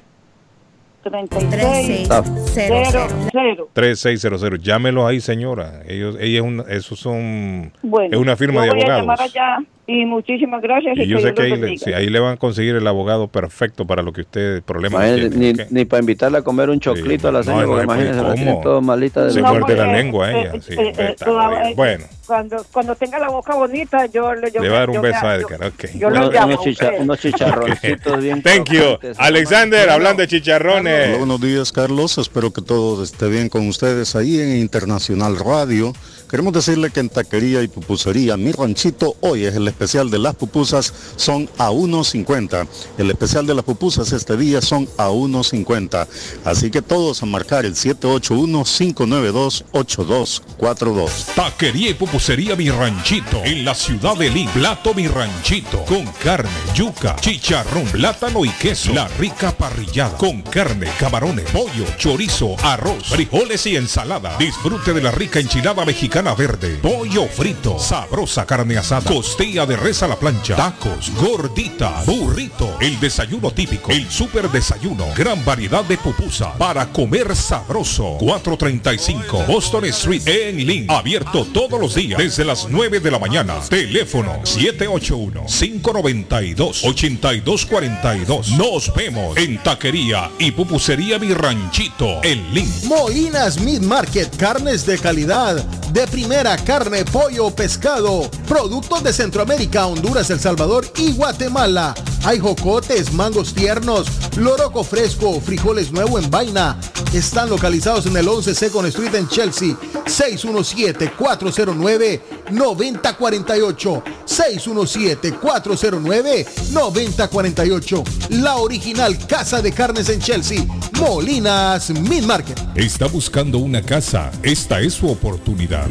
36
Está.
00.
3600. Llámelo ahí, señora. Ellos, ella es un, esos son,
Bueno,
es una firma
yo
de
voy a llamar
abogados.
Y muchísimas gracias.
Y yo
que
sé que ahí, le- sí, ahí le van a conseguir el abogado perfecto para lo que usted problema tiene.
ni, ni para invitarla a comer un choclito a la
no,
señora,
no, no,
imagínese, todo malita de
Se
la-
muerde la lengua
eh,
ella. sí,
eh, eh, toda-
bien. bueno,
Cuando, cuando tenga la boca bonita, yo le yo
le va a dar un beso a
yo-
Edgar. ok.
yo
Unos-
llamo,
unos chicha- unos chicharroncitos <laughs> bien
Thank you. Alexander, hablando de chicharrones.
Hola, buenos días, Carlos. Espero que todo esté bien con ustedes ahí en Internacional Radio. Queremos decirle que en taquería y pupusería Mi Ranchito hoy es el especial de las pupusas, son a 1.50. El especial de las pupusas este día son a 1.50. Así que todos a marcar el 781-592-8242.
Taquería y pupusería Mi Ranchito en la ciudad de Lima. Plato Mi Ranchito con carne, yuca, chicharrón, plátano y queso. La rica parrillada con carne, camarones, pollo, chorizo, arroz, frijoles y ensalada. Disfrute de la rica enchilada mexicana verde, pollo frito, sabrosa carne asada, costilla de res a la plancha, tacos, gordita, burrito, el desayuno típico, el super desayuno, gran variedad de pupusa. Para comer sabroso. 435 Boston Street en Lynn, abierto todos los días. Desde las 9 de la mañana. Teléfono 781-592-8242. Nos vemos en Taquería y Pupusería Mi Ranchito en Lynn.
Molinas Meat Market, carnes de calidad, de primera carne, pollo, pescado, productos de Centroamérica, Honduras, El Salvador y Guatemala. Hay jocotes, mangos tiernos, loroco fresco, frijoles nuevo en vaina. Están localizados en el 11 Second Street en Chelsea. 617-409-9048. 617-409-9048. La original Casa de Carnes en Chelsea. Molinas Meat Market.
Está buscando una casa. Esta es su oportunidad.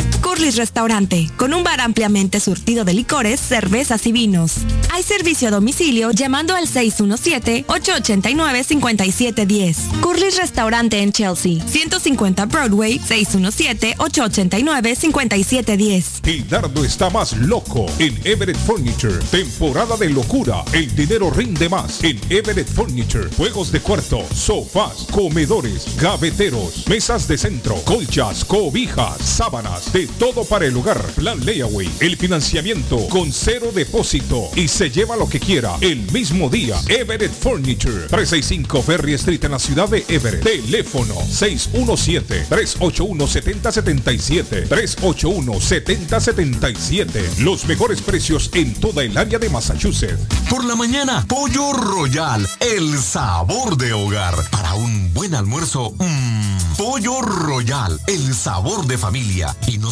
Curly's Restaurante, con un bar ampliamente surtido de licores, cervezas y vinos. Hay servicio a domicilio llamando al 617-889-5710. Curly's Restaurante en Chelsea, 150 Broadway, 617-889-5710.
El dardo está más loco en Everett Furniture. Temporada de locura. El dinero rinde más en Everett Furniture. Juegos de cuarto, sofás, comedores, gaveteros, mesas de centro, colchas, cobijas, sábanas, de todo para el hogar. Plan Layaway. El financiamiento con cero depósito y se lleva lo que quiera el mismo día. Everett Furniture. 365 Ferry Street en la ciudad de Everett. Teléfono 617-381-7077. 381-7077. Los mejores precios en toda el área de Massachusetts.
Por la mañana, Pollo Royal, el sabor de hogar. Para un buen almuerzo, mmm, Pollo Royal, el sabor de familia. Y no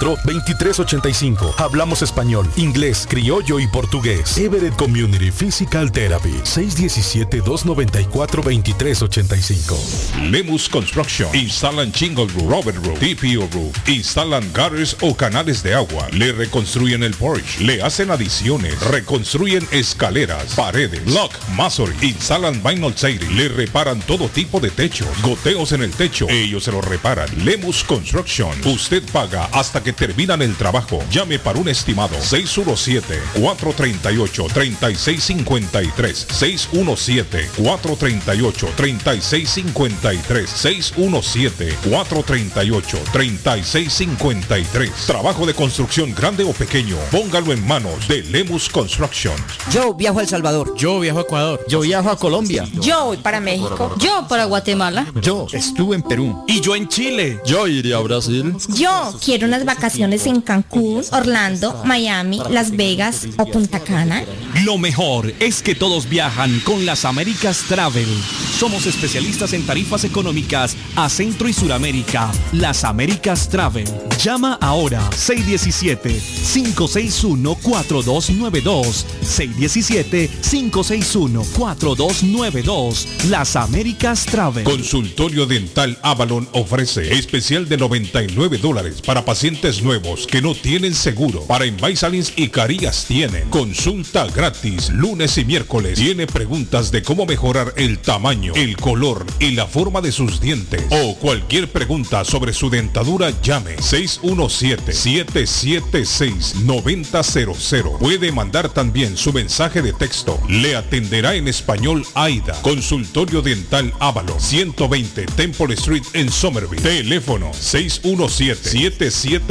2385. Hablamos español, inglés, criollo y portugués. Everett Community Physical Therapy. 617-294-2385.
Lemus Construction. Instalan Chingle Roof, Robert Roof, TPO Roof. Instalan gutters o canales de agua. Le reconstruyen el porch. Le hacen adiciones. Reconstruyen escaleras, paredes, block, masonry. Instalan vinyl siding. Le reparan todo tipo de techos. Goteos en el techo. Ellos se lo reparan. Lemus Construction. Usted paga hasta que terminan el trabajo. Llame para un estimado. 617-438-3653. 617-438-3653. 617-438-3653. Trabajo de construcción grande o pequeño. Póngalo en manos de Lemus Construction.
Yo viajo a El Salvador.
Yo viajo a Ecuador.
Yo viajo a Colombia.
Yo voy para México. Yo para Guatemala.
Yo estuve en Perú.
Y yo en Chile.
Yo iría a Brasil.
Yo quiero unas vacaciones en Cancún, Orlando, Miami, Las Vegas o Punta Cana.
Lo mejor es que todos viajan con las Américas Travel. Somos especialistas en tarifas económicas a Centro y Suramérica. Las Américas Travel. Llama ahora 617-561-4292. 617-561-4292. Las Américas Travel.
Consultorio Dental Avalon ofrece especial de 99 dólares para pacientes nuevos que no tienen seguro. Para Invisalins y Carías tienen consulta gratis lunes y miércoles. Tiene preguntas de cómo mejorar el tamaño, el color y la forma de sus dientes. O cualquier pregunta sobre su dentadura, llame 617-776-9000. Puede mandar también su mensaje de texto. Le atenderá en español AIDA. Consultorio Dental Avalon 120 Temple Street en Somerville. Teléfono 617-776-9000.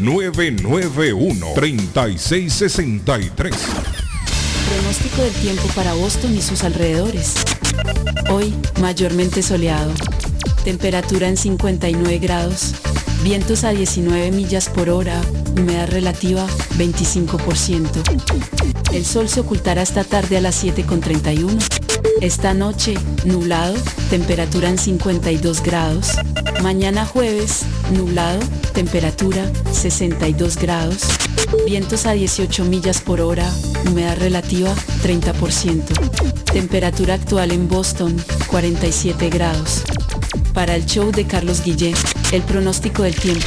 991-3663.
Pronóstico del tiempo para Boston y sus alrededores. Hoy, mayormente soleado. Temperatura en 59 grados. Vientos a 19 millas por hora. Humedad relativa 25%. El sol se ocultará esta tarde a las 7.31. Esta noche, nublado, temperatura en 52 grados. Mañana jueves, nublado, temperatura 62 grados. Vientos a 18 millas por hora, humedad relativa 30%. Temperatura actual en Boston 47 grados. Para el show de Carlos Guillén, el pronóstico del tiempo.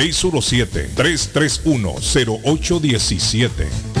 617-331-0817.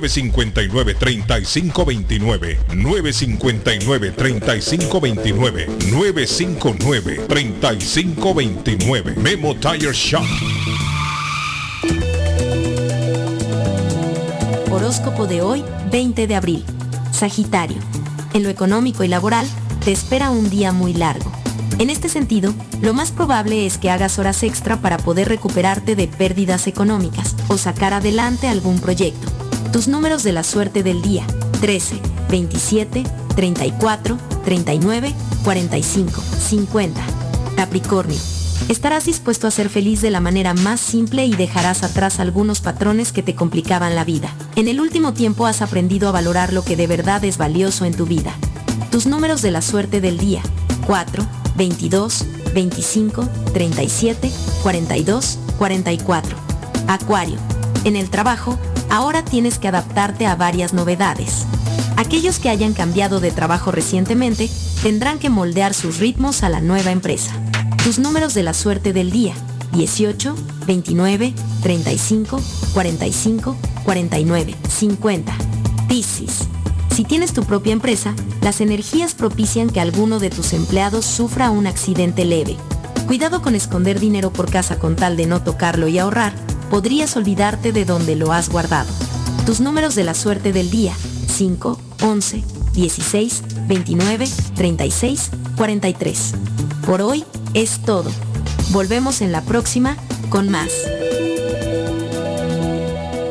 959-3529, 959-3529, 959-3529. Memo Tire Shop.
Horóscopo de hoy, 20 de abril. Sagitario. En lo económico y laboral, te espera un día muy largo. En este sentido, lo más probable es que hagas horas extra para poder recuperarte de pérdidas económicas o sacar adelante algún proyecto. Tus números de la suerte del día. 13, 27, 34, 39, 45, 50. Capricornio. Estarás dispuesto a ser feliz de la manera más simple y dejarás atrás algunos patrones que te complicaban la vida. En el último tiempo has aprendido a valorar lo que de verdad es valioso en tu vida. Tus números de la suerte del día. 4, 22, 25, 37, 42, 44. Acuario. En el trabajo, ahora tienes que adaptarte a varias novedades. Aquellos que hayan cambiado de trabajo recientemente tendrán que moldear sus ritmos a la nueva empresa. Tus números de la suerte del día. 18, 29, 35, 45, 49, 50. Piscis. Si tienes tu propia empresa, las energías propician que alguno de tus empleados sufra un accidente leve. Cuidado con esconder dinero por casa con tal de no tocarlo y ahorrar, podrías olvidarte de dónde lo has guardado. Tus números de la suerte del día. 5, 11, 16, 29, 36, 43. Por hoy es todo. Volvemos en la próxima con más.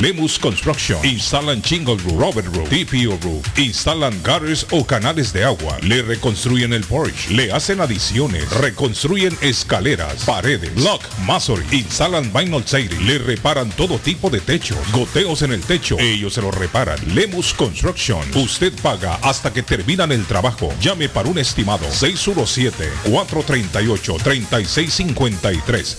Lemus Construction. Instalan Chingle Roof, Robert Roof, TPO Roof. Instalan gutters o canales de agua. Le reconstruyen el porch. Le hacen adiciones. Reconstruyen escaleras, paredes, block, masonry. Instalan vinyl siding. Le reparan todo tipo de techo. Goteos en el techo. Ellos se lo reparan. Lemus Construction. Usted paga hasta que terminan el trabajo. Llame para un estimado. 617-438-3653.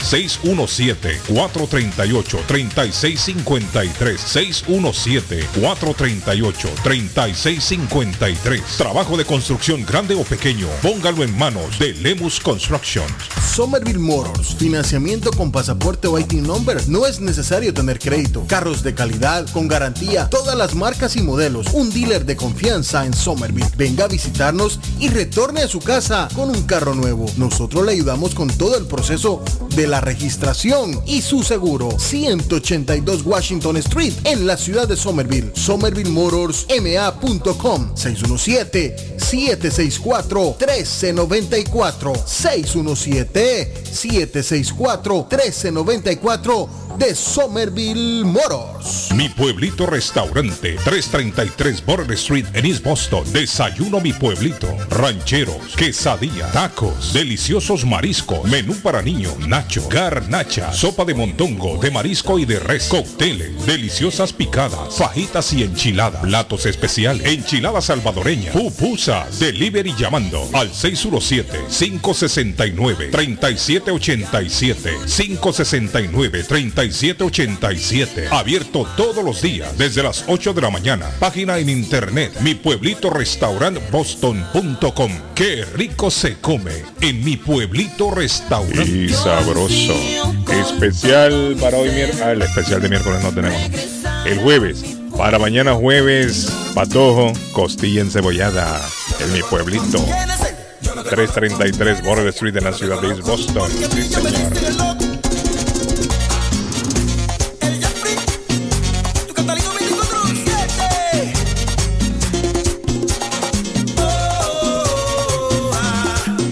617-438-3653. 617-438-3653. Trabajo de construcción grande o pequeño, póngalo en manos de Lemus Construction.
Somerville Motors, financiamiento con pasaporte o IT number. No es necesario tener crédito. Carros de calidad, con garantía, todas las marcas y modelos. Un dealer de confianza en Somerville. Venga a visitarnos y retorne a su casa con un carro nuevo. Nosotros le ayudamos con todo el proceso de la registración y su seguro. 182 Washington Street en la ciudad de Somerville. SomervilleMotorsMA.com 617-764-1394 617-764-1394 de Somerville Motors.
Mi pueblito restaurante, 333 Border Street en East Boston. Desayuno mi pueblito. Rancheros, quesadilla, tacos, deliciosos mariscos, menú para niños, nacho, garnacha, sopa de montongo, de marisco y de res, cócteles, deliciosas picadas, fajitas y enchiladas, platos especiales, enchiladas salvadoreñas, pupusas, delivery llamando al 617-569-3787, 569-3787, abierto todos los días desde las 8 de la mañana, página en internet, mi pueblito restaurant boston.com, qué rico se come en mi pueblito restaurante.
Y sabroso. Especial para hoy. Ah, el especial de miércoles no El jueves. Para mañana jueves, patojo, costilla encebollada en mi pueblito. 333 Border Street en la ciudad de East Boston. Sí, señor.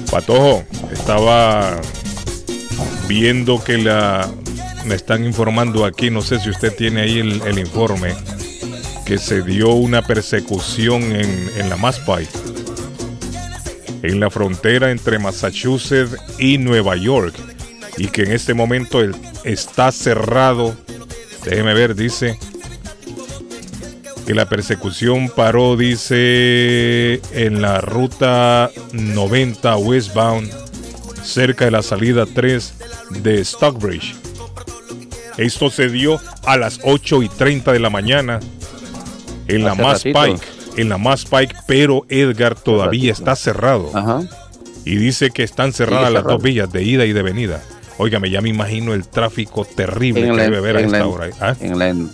Patojo, estaba viendo que la me están informando aquí, no sé si usted tiene ahí el, informe, que se dio una persecución en, la Masspike, en la frontera entre Massachusetts y Nueva York, y que en este momento el- está cerrado. Déjeme ver, dice que la persecución paró, dice, en la ruta 90 westbound, cerca de la salida 3 de Stockbridge. Esto se dio a las 8 y 30 de la mañana en la Mass. Pike, en la Mass Pike, pero Edgar todavía está cerrado. Y dice que están cerradas las dos vías de ida y de venida. Óigame, ya me imagino el tráfico terrible que debe haber a
en
esta
la-
hora. ¿ah?
en la en-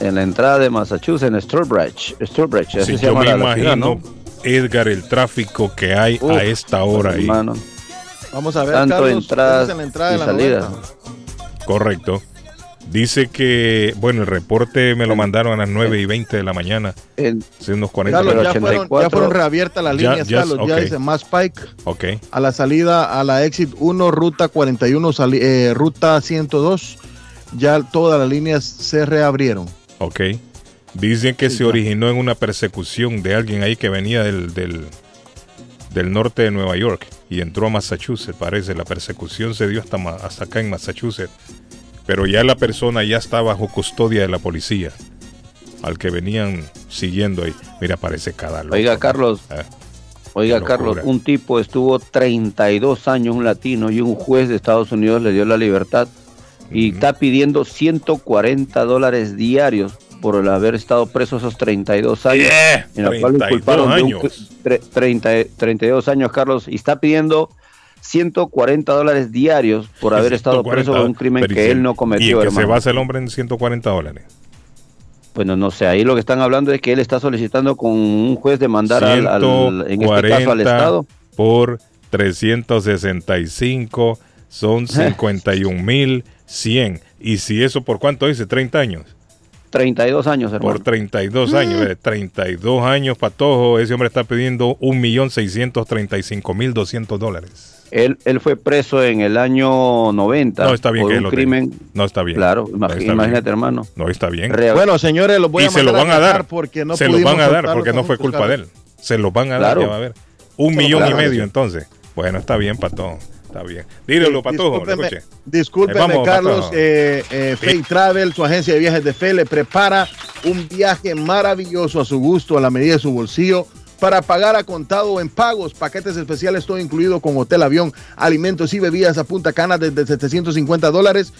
en la entrada de Massachusetts, en Sturbridge. Sturbridge, así
Sí,
se
yo
llama
me
la, la ciudad,
imagino,
¿no?
Edgar, el tráfico que hay
Uf,
a esta hora ahí.
Vamos a ver,
Tanto
Carlos,
entradas
¿cuál es la entrada de
y.
90?
Correcto. Dice que, bueno, el reporte me lo mandaron a las 9 y 20 de la mañana. Hace unos 40
Carlos, ya fueron, ya fueron reabiertas las líneas,
ya-
Carlos. Ya
ok.
dice más Pike
Ok,
a la salida a la Exit 1, Ruta 41, sali- eh, Ruta 102. Ya todas las líneas se reabrieron.
ok. Dicen que se originó en una persecución de alguien ahí que venía del, del, del norte de Nueva York y entró a Massachusetts, parece. La persecución se dio hasta, hasta acá en Massachusetts. Pero ya la persona ya está bajo custodia de la policía. Al que venían siguiendo ahí. Mira, parece cada loco.
Oiga, Carlos.
Ah,
Oiga. Carlos, un tipo estuvo 32 años, un latino, y un juez de Estados Unidos le dio la libertad y está pidiendo 140 dólares diarios por el haber estado preso esos 32 años.
Yeah,
en la cual lo
32
culparon de un
años.
tre- 30 32 años, Carlos, y está pidiendo 140 dólares diarios por haber estado preso por un crimen
¿y
que él no
¿Y
cometió,
que se
hermano.
basa el hombre en 140 dólares?
Bueno, no sé, ahí lo que están hablando es que él está solicitando con un juez demandar al, al- en este caso al
140
Estado.
por 365 son <laughs> 51 mil 100 Y si eso por cuánto dice, 30 años.
32 años, hermano.
Por 32 años, eh, 32 años, Patojo, ese hombre está pidiendo 1.635.200 dólares.
Él, él fue preso en el año 90
No está bien
por
que
un
lo
crimen.
tenga. No está bien.
Claro,
No
imagi-
está
imagínate,
bien.
hermano.
No está bien.
Real-
Bueno, señores, los voy
y
a
se lo van a dar
porque no
se lo van a dar porque no fue culpa de él. Se lo van a dar,
Claro.
ya va a ver. Un
Se
millón y
dar.
medio entonces. Bueno, está bien, Patojo. Está bien. Dígalo, Patojo.
Discúlpeme, discúlpeme,
Eh, vamos,
Carlos. Eh, eh, Fay Travel, su agencia de viajes de fe, le prepara un viaje maravilloso a su gusto, a la medida de su bolsillo, para pagar a contado en pagos. Paquetes especiales, todo incluido con hotel, avión, alimentos y bebidas a Punta Cana desde 750 dólares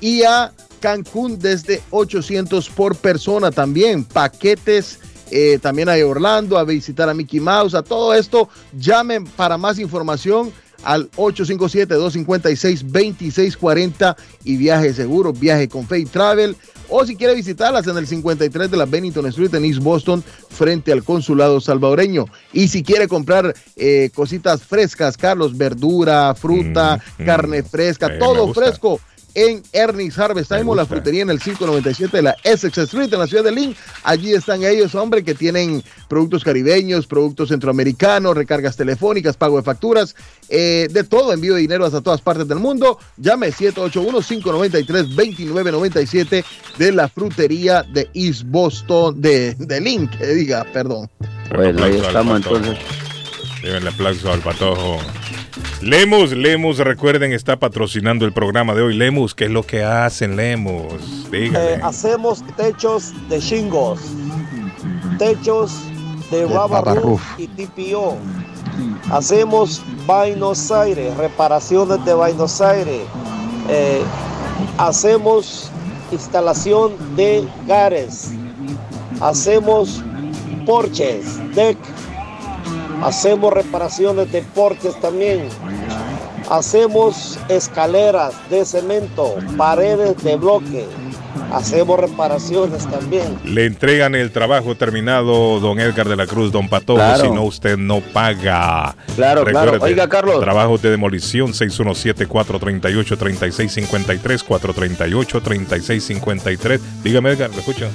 y a Cancún desde 800 por persona también. Paquetes eh, también a Orlando, a visitar a Mickey Mouse, a todo esto. Llamen para más información al 857-256-2640 y viaje seguro, viaje con Faith Travel. O si quiere visitarlas en el 53 de la Bennington Street en East Boston, frente al consulado salvadoreño. Y si quiere comprar eh, cositas frescas, Carlos, verdura, fruta, carne fresca,
Eh,
todo fresco en Ernest Harvest Time, la frutería en el 597 de la Essex Street en la ciudad de Lynn. Allí están ellos, hombre, que tienen productos caribeños, productos centroamericanos, recargas telefónicas, pago de facturas, eh, de todo, envío de dinero hasta todas partes del mundo. Llame 781-593-2997 de la frutería de East Boston, de, de Lynn, que diga, perdón.
Bueno, ahí estamos entonces.
Déjenle aplauso al Patojo. Lemus, Lemus, recuerden, está patrocinando el programa de hoy. Lemus, ¿qué es lo que hacen, Lemus? Dígale.
Eh, hacemos techos de shingles, techos de
Baba
roof
roof.
y TPO. Hacemos Buenos Aires, reparaciones de Buenos Aires. Eh, hacemos instalación de gares. Hacemos porches, deck. Hacemos reparaciones de porches también. Hacemos escaleras de cemento, paredes de bloque. Hacemos reparaciones también.
Le entregan el trabajo terminado, don Edgar de la Cruz, don Patojo,
Claro.
si no usted no paga.
Claro, claro. Oiga, Carlos.
Trabajos de demolición 617-438-3653, 438-3653. Dígame, Edgar, ¿lo escucho?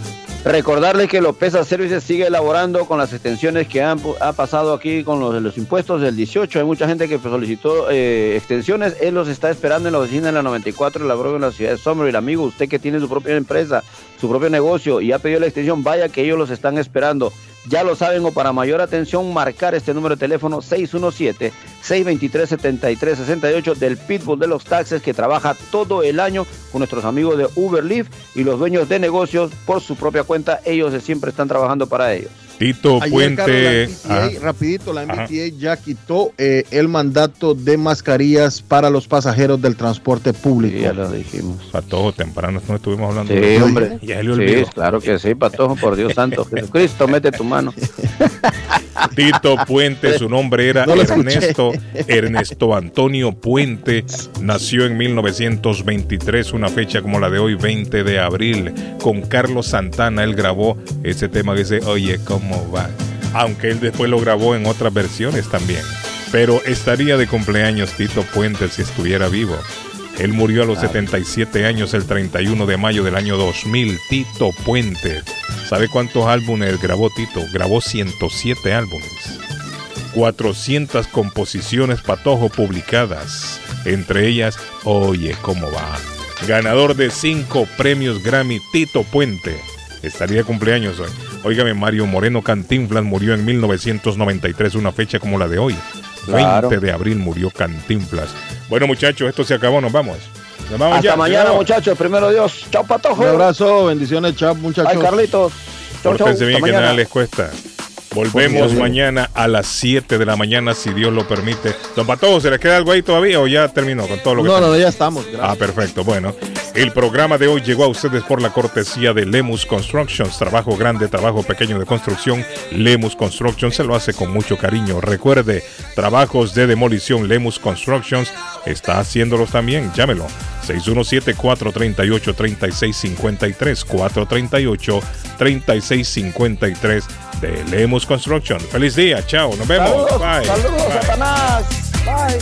Recordarles que Lopeza Services sigue elaborando con las extensiones que han ha pasado aquí con los, los impuestos del 18. Hay mucha gente que solicitó eh, extensiones. Él los está esperando en la oficina de la 94 de la en la ciudad de Somerville. Amigo, usted que tiene su propia empresa, su propio negocio y ha pedido la extensión, vaya que ellos los están esperando. Ya lo saben, o para mayor atención, marcar este número de teléfono 617-623-7368 del Pitbull de los Taxes que trabaja todo el año con nuestros amigos de Uber Leaf y los dueños de negocios por su propia cuenta. Ellos siempre están trabajando para ellos.
Tito
Ayer,
Puente.
Carlos, la
Ajá.
MTA, rapidito, la
Ajá.
MTA ya quitó eh, el mandato de mascarillas para los pasajeros del transporte público.
ya lo dijimos.
Patojo, temprano no estuvimos hablando
Sí,
de
hombre.
Ya se le olvidó.
Sí, claro que sí, Patojo, por Dios santo. <laughs> Jesucristo, mete tu mano. <laughs>
Tito Puente, su nombre era
No lo escuché.
Ernesto, Ernesto Antonio Puente, nació en 1923, una fecha como la de hoy, 20 de abril. Con Carlos Santana, él grabó ese tema que dice, oye, ¿cómo va? Aunque él después lo grabó en otras versiones también. Pero estaría de cumpleaños Tito Puente si estuviera vivo. Él murió a los 77 años el 31 de mayo del año 2000. Tito Puente. ¿Sabe cuántos álbumes grabó Tito? Grabó 107 álbumes. 400 composiciones patojo publicadas. Entre ellas, Oye, ¿cómo va? Ganador de 5 premios Grammy, Tito Puente. Estaría de cumpleaños hoy. Óigame, Mario Moreno Cantinflas murió en 1993, una fecha como la de hoy.
Claro.
20 de abril murió Cantinflas. Bueno, muchachos, esto se acabó, nos vamos. Nos vamos
Hasta
ya,
mañana, muchachos. Primero Dios. Chao, Patojo.
Un abrazo, bendiciones, chao, muchachos.
Ay, Carlitos.
Pórtense bien
Hasta
que
mañana.
nada les cuesta. Volvemos
Dios.
mañana a las 7 de la mañana, si Dios lo permite. Don Patojo, ¿se le queda algo ahí todavía o ya terminó con todo lo que
No, no, ya estamos. gracias.
Ah, perfecto. Bueno, el programa de hoy llegó a ustedes por la cortesía de Lemus Constructions. Trabajo grande, trabajo pequeño de construcción. Lemus Constructions se lo hace con mucho cariño. Recuerde, trabajos de demolición Lemus Constructions está haciéndolos también. Llámelo. 617-438-3653. 438-3653 de Lemus Construction. Feliz día. Chao. Nos vemos.
Saludos,
Bye.
saludos,
Bye.
Satanás. Bye.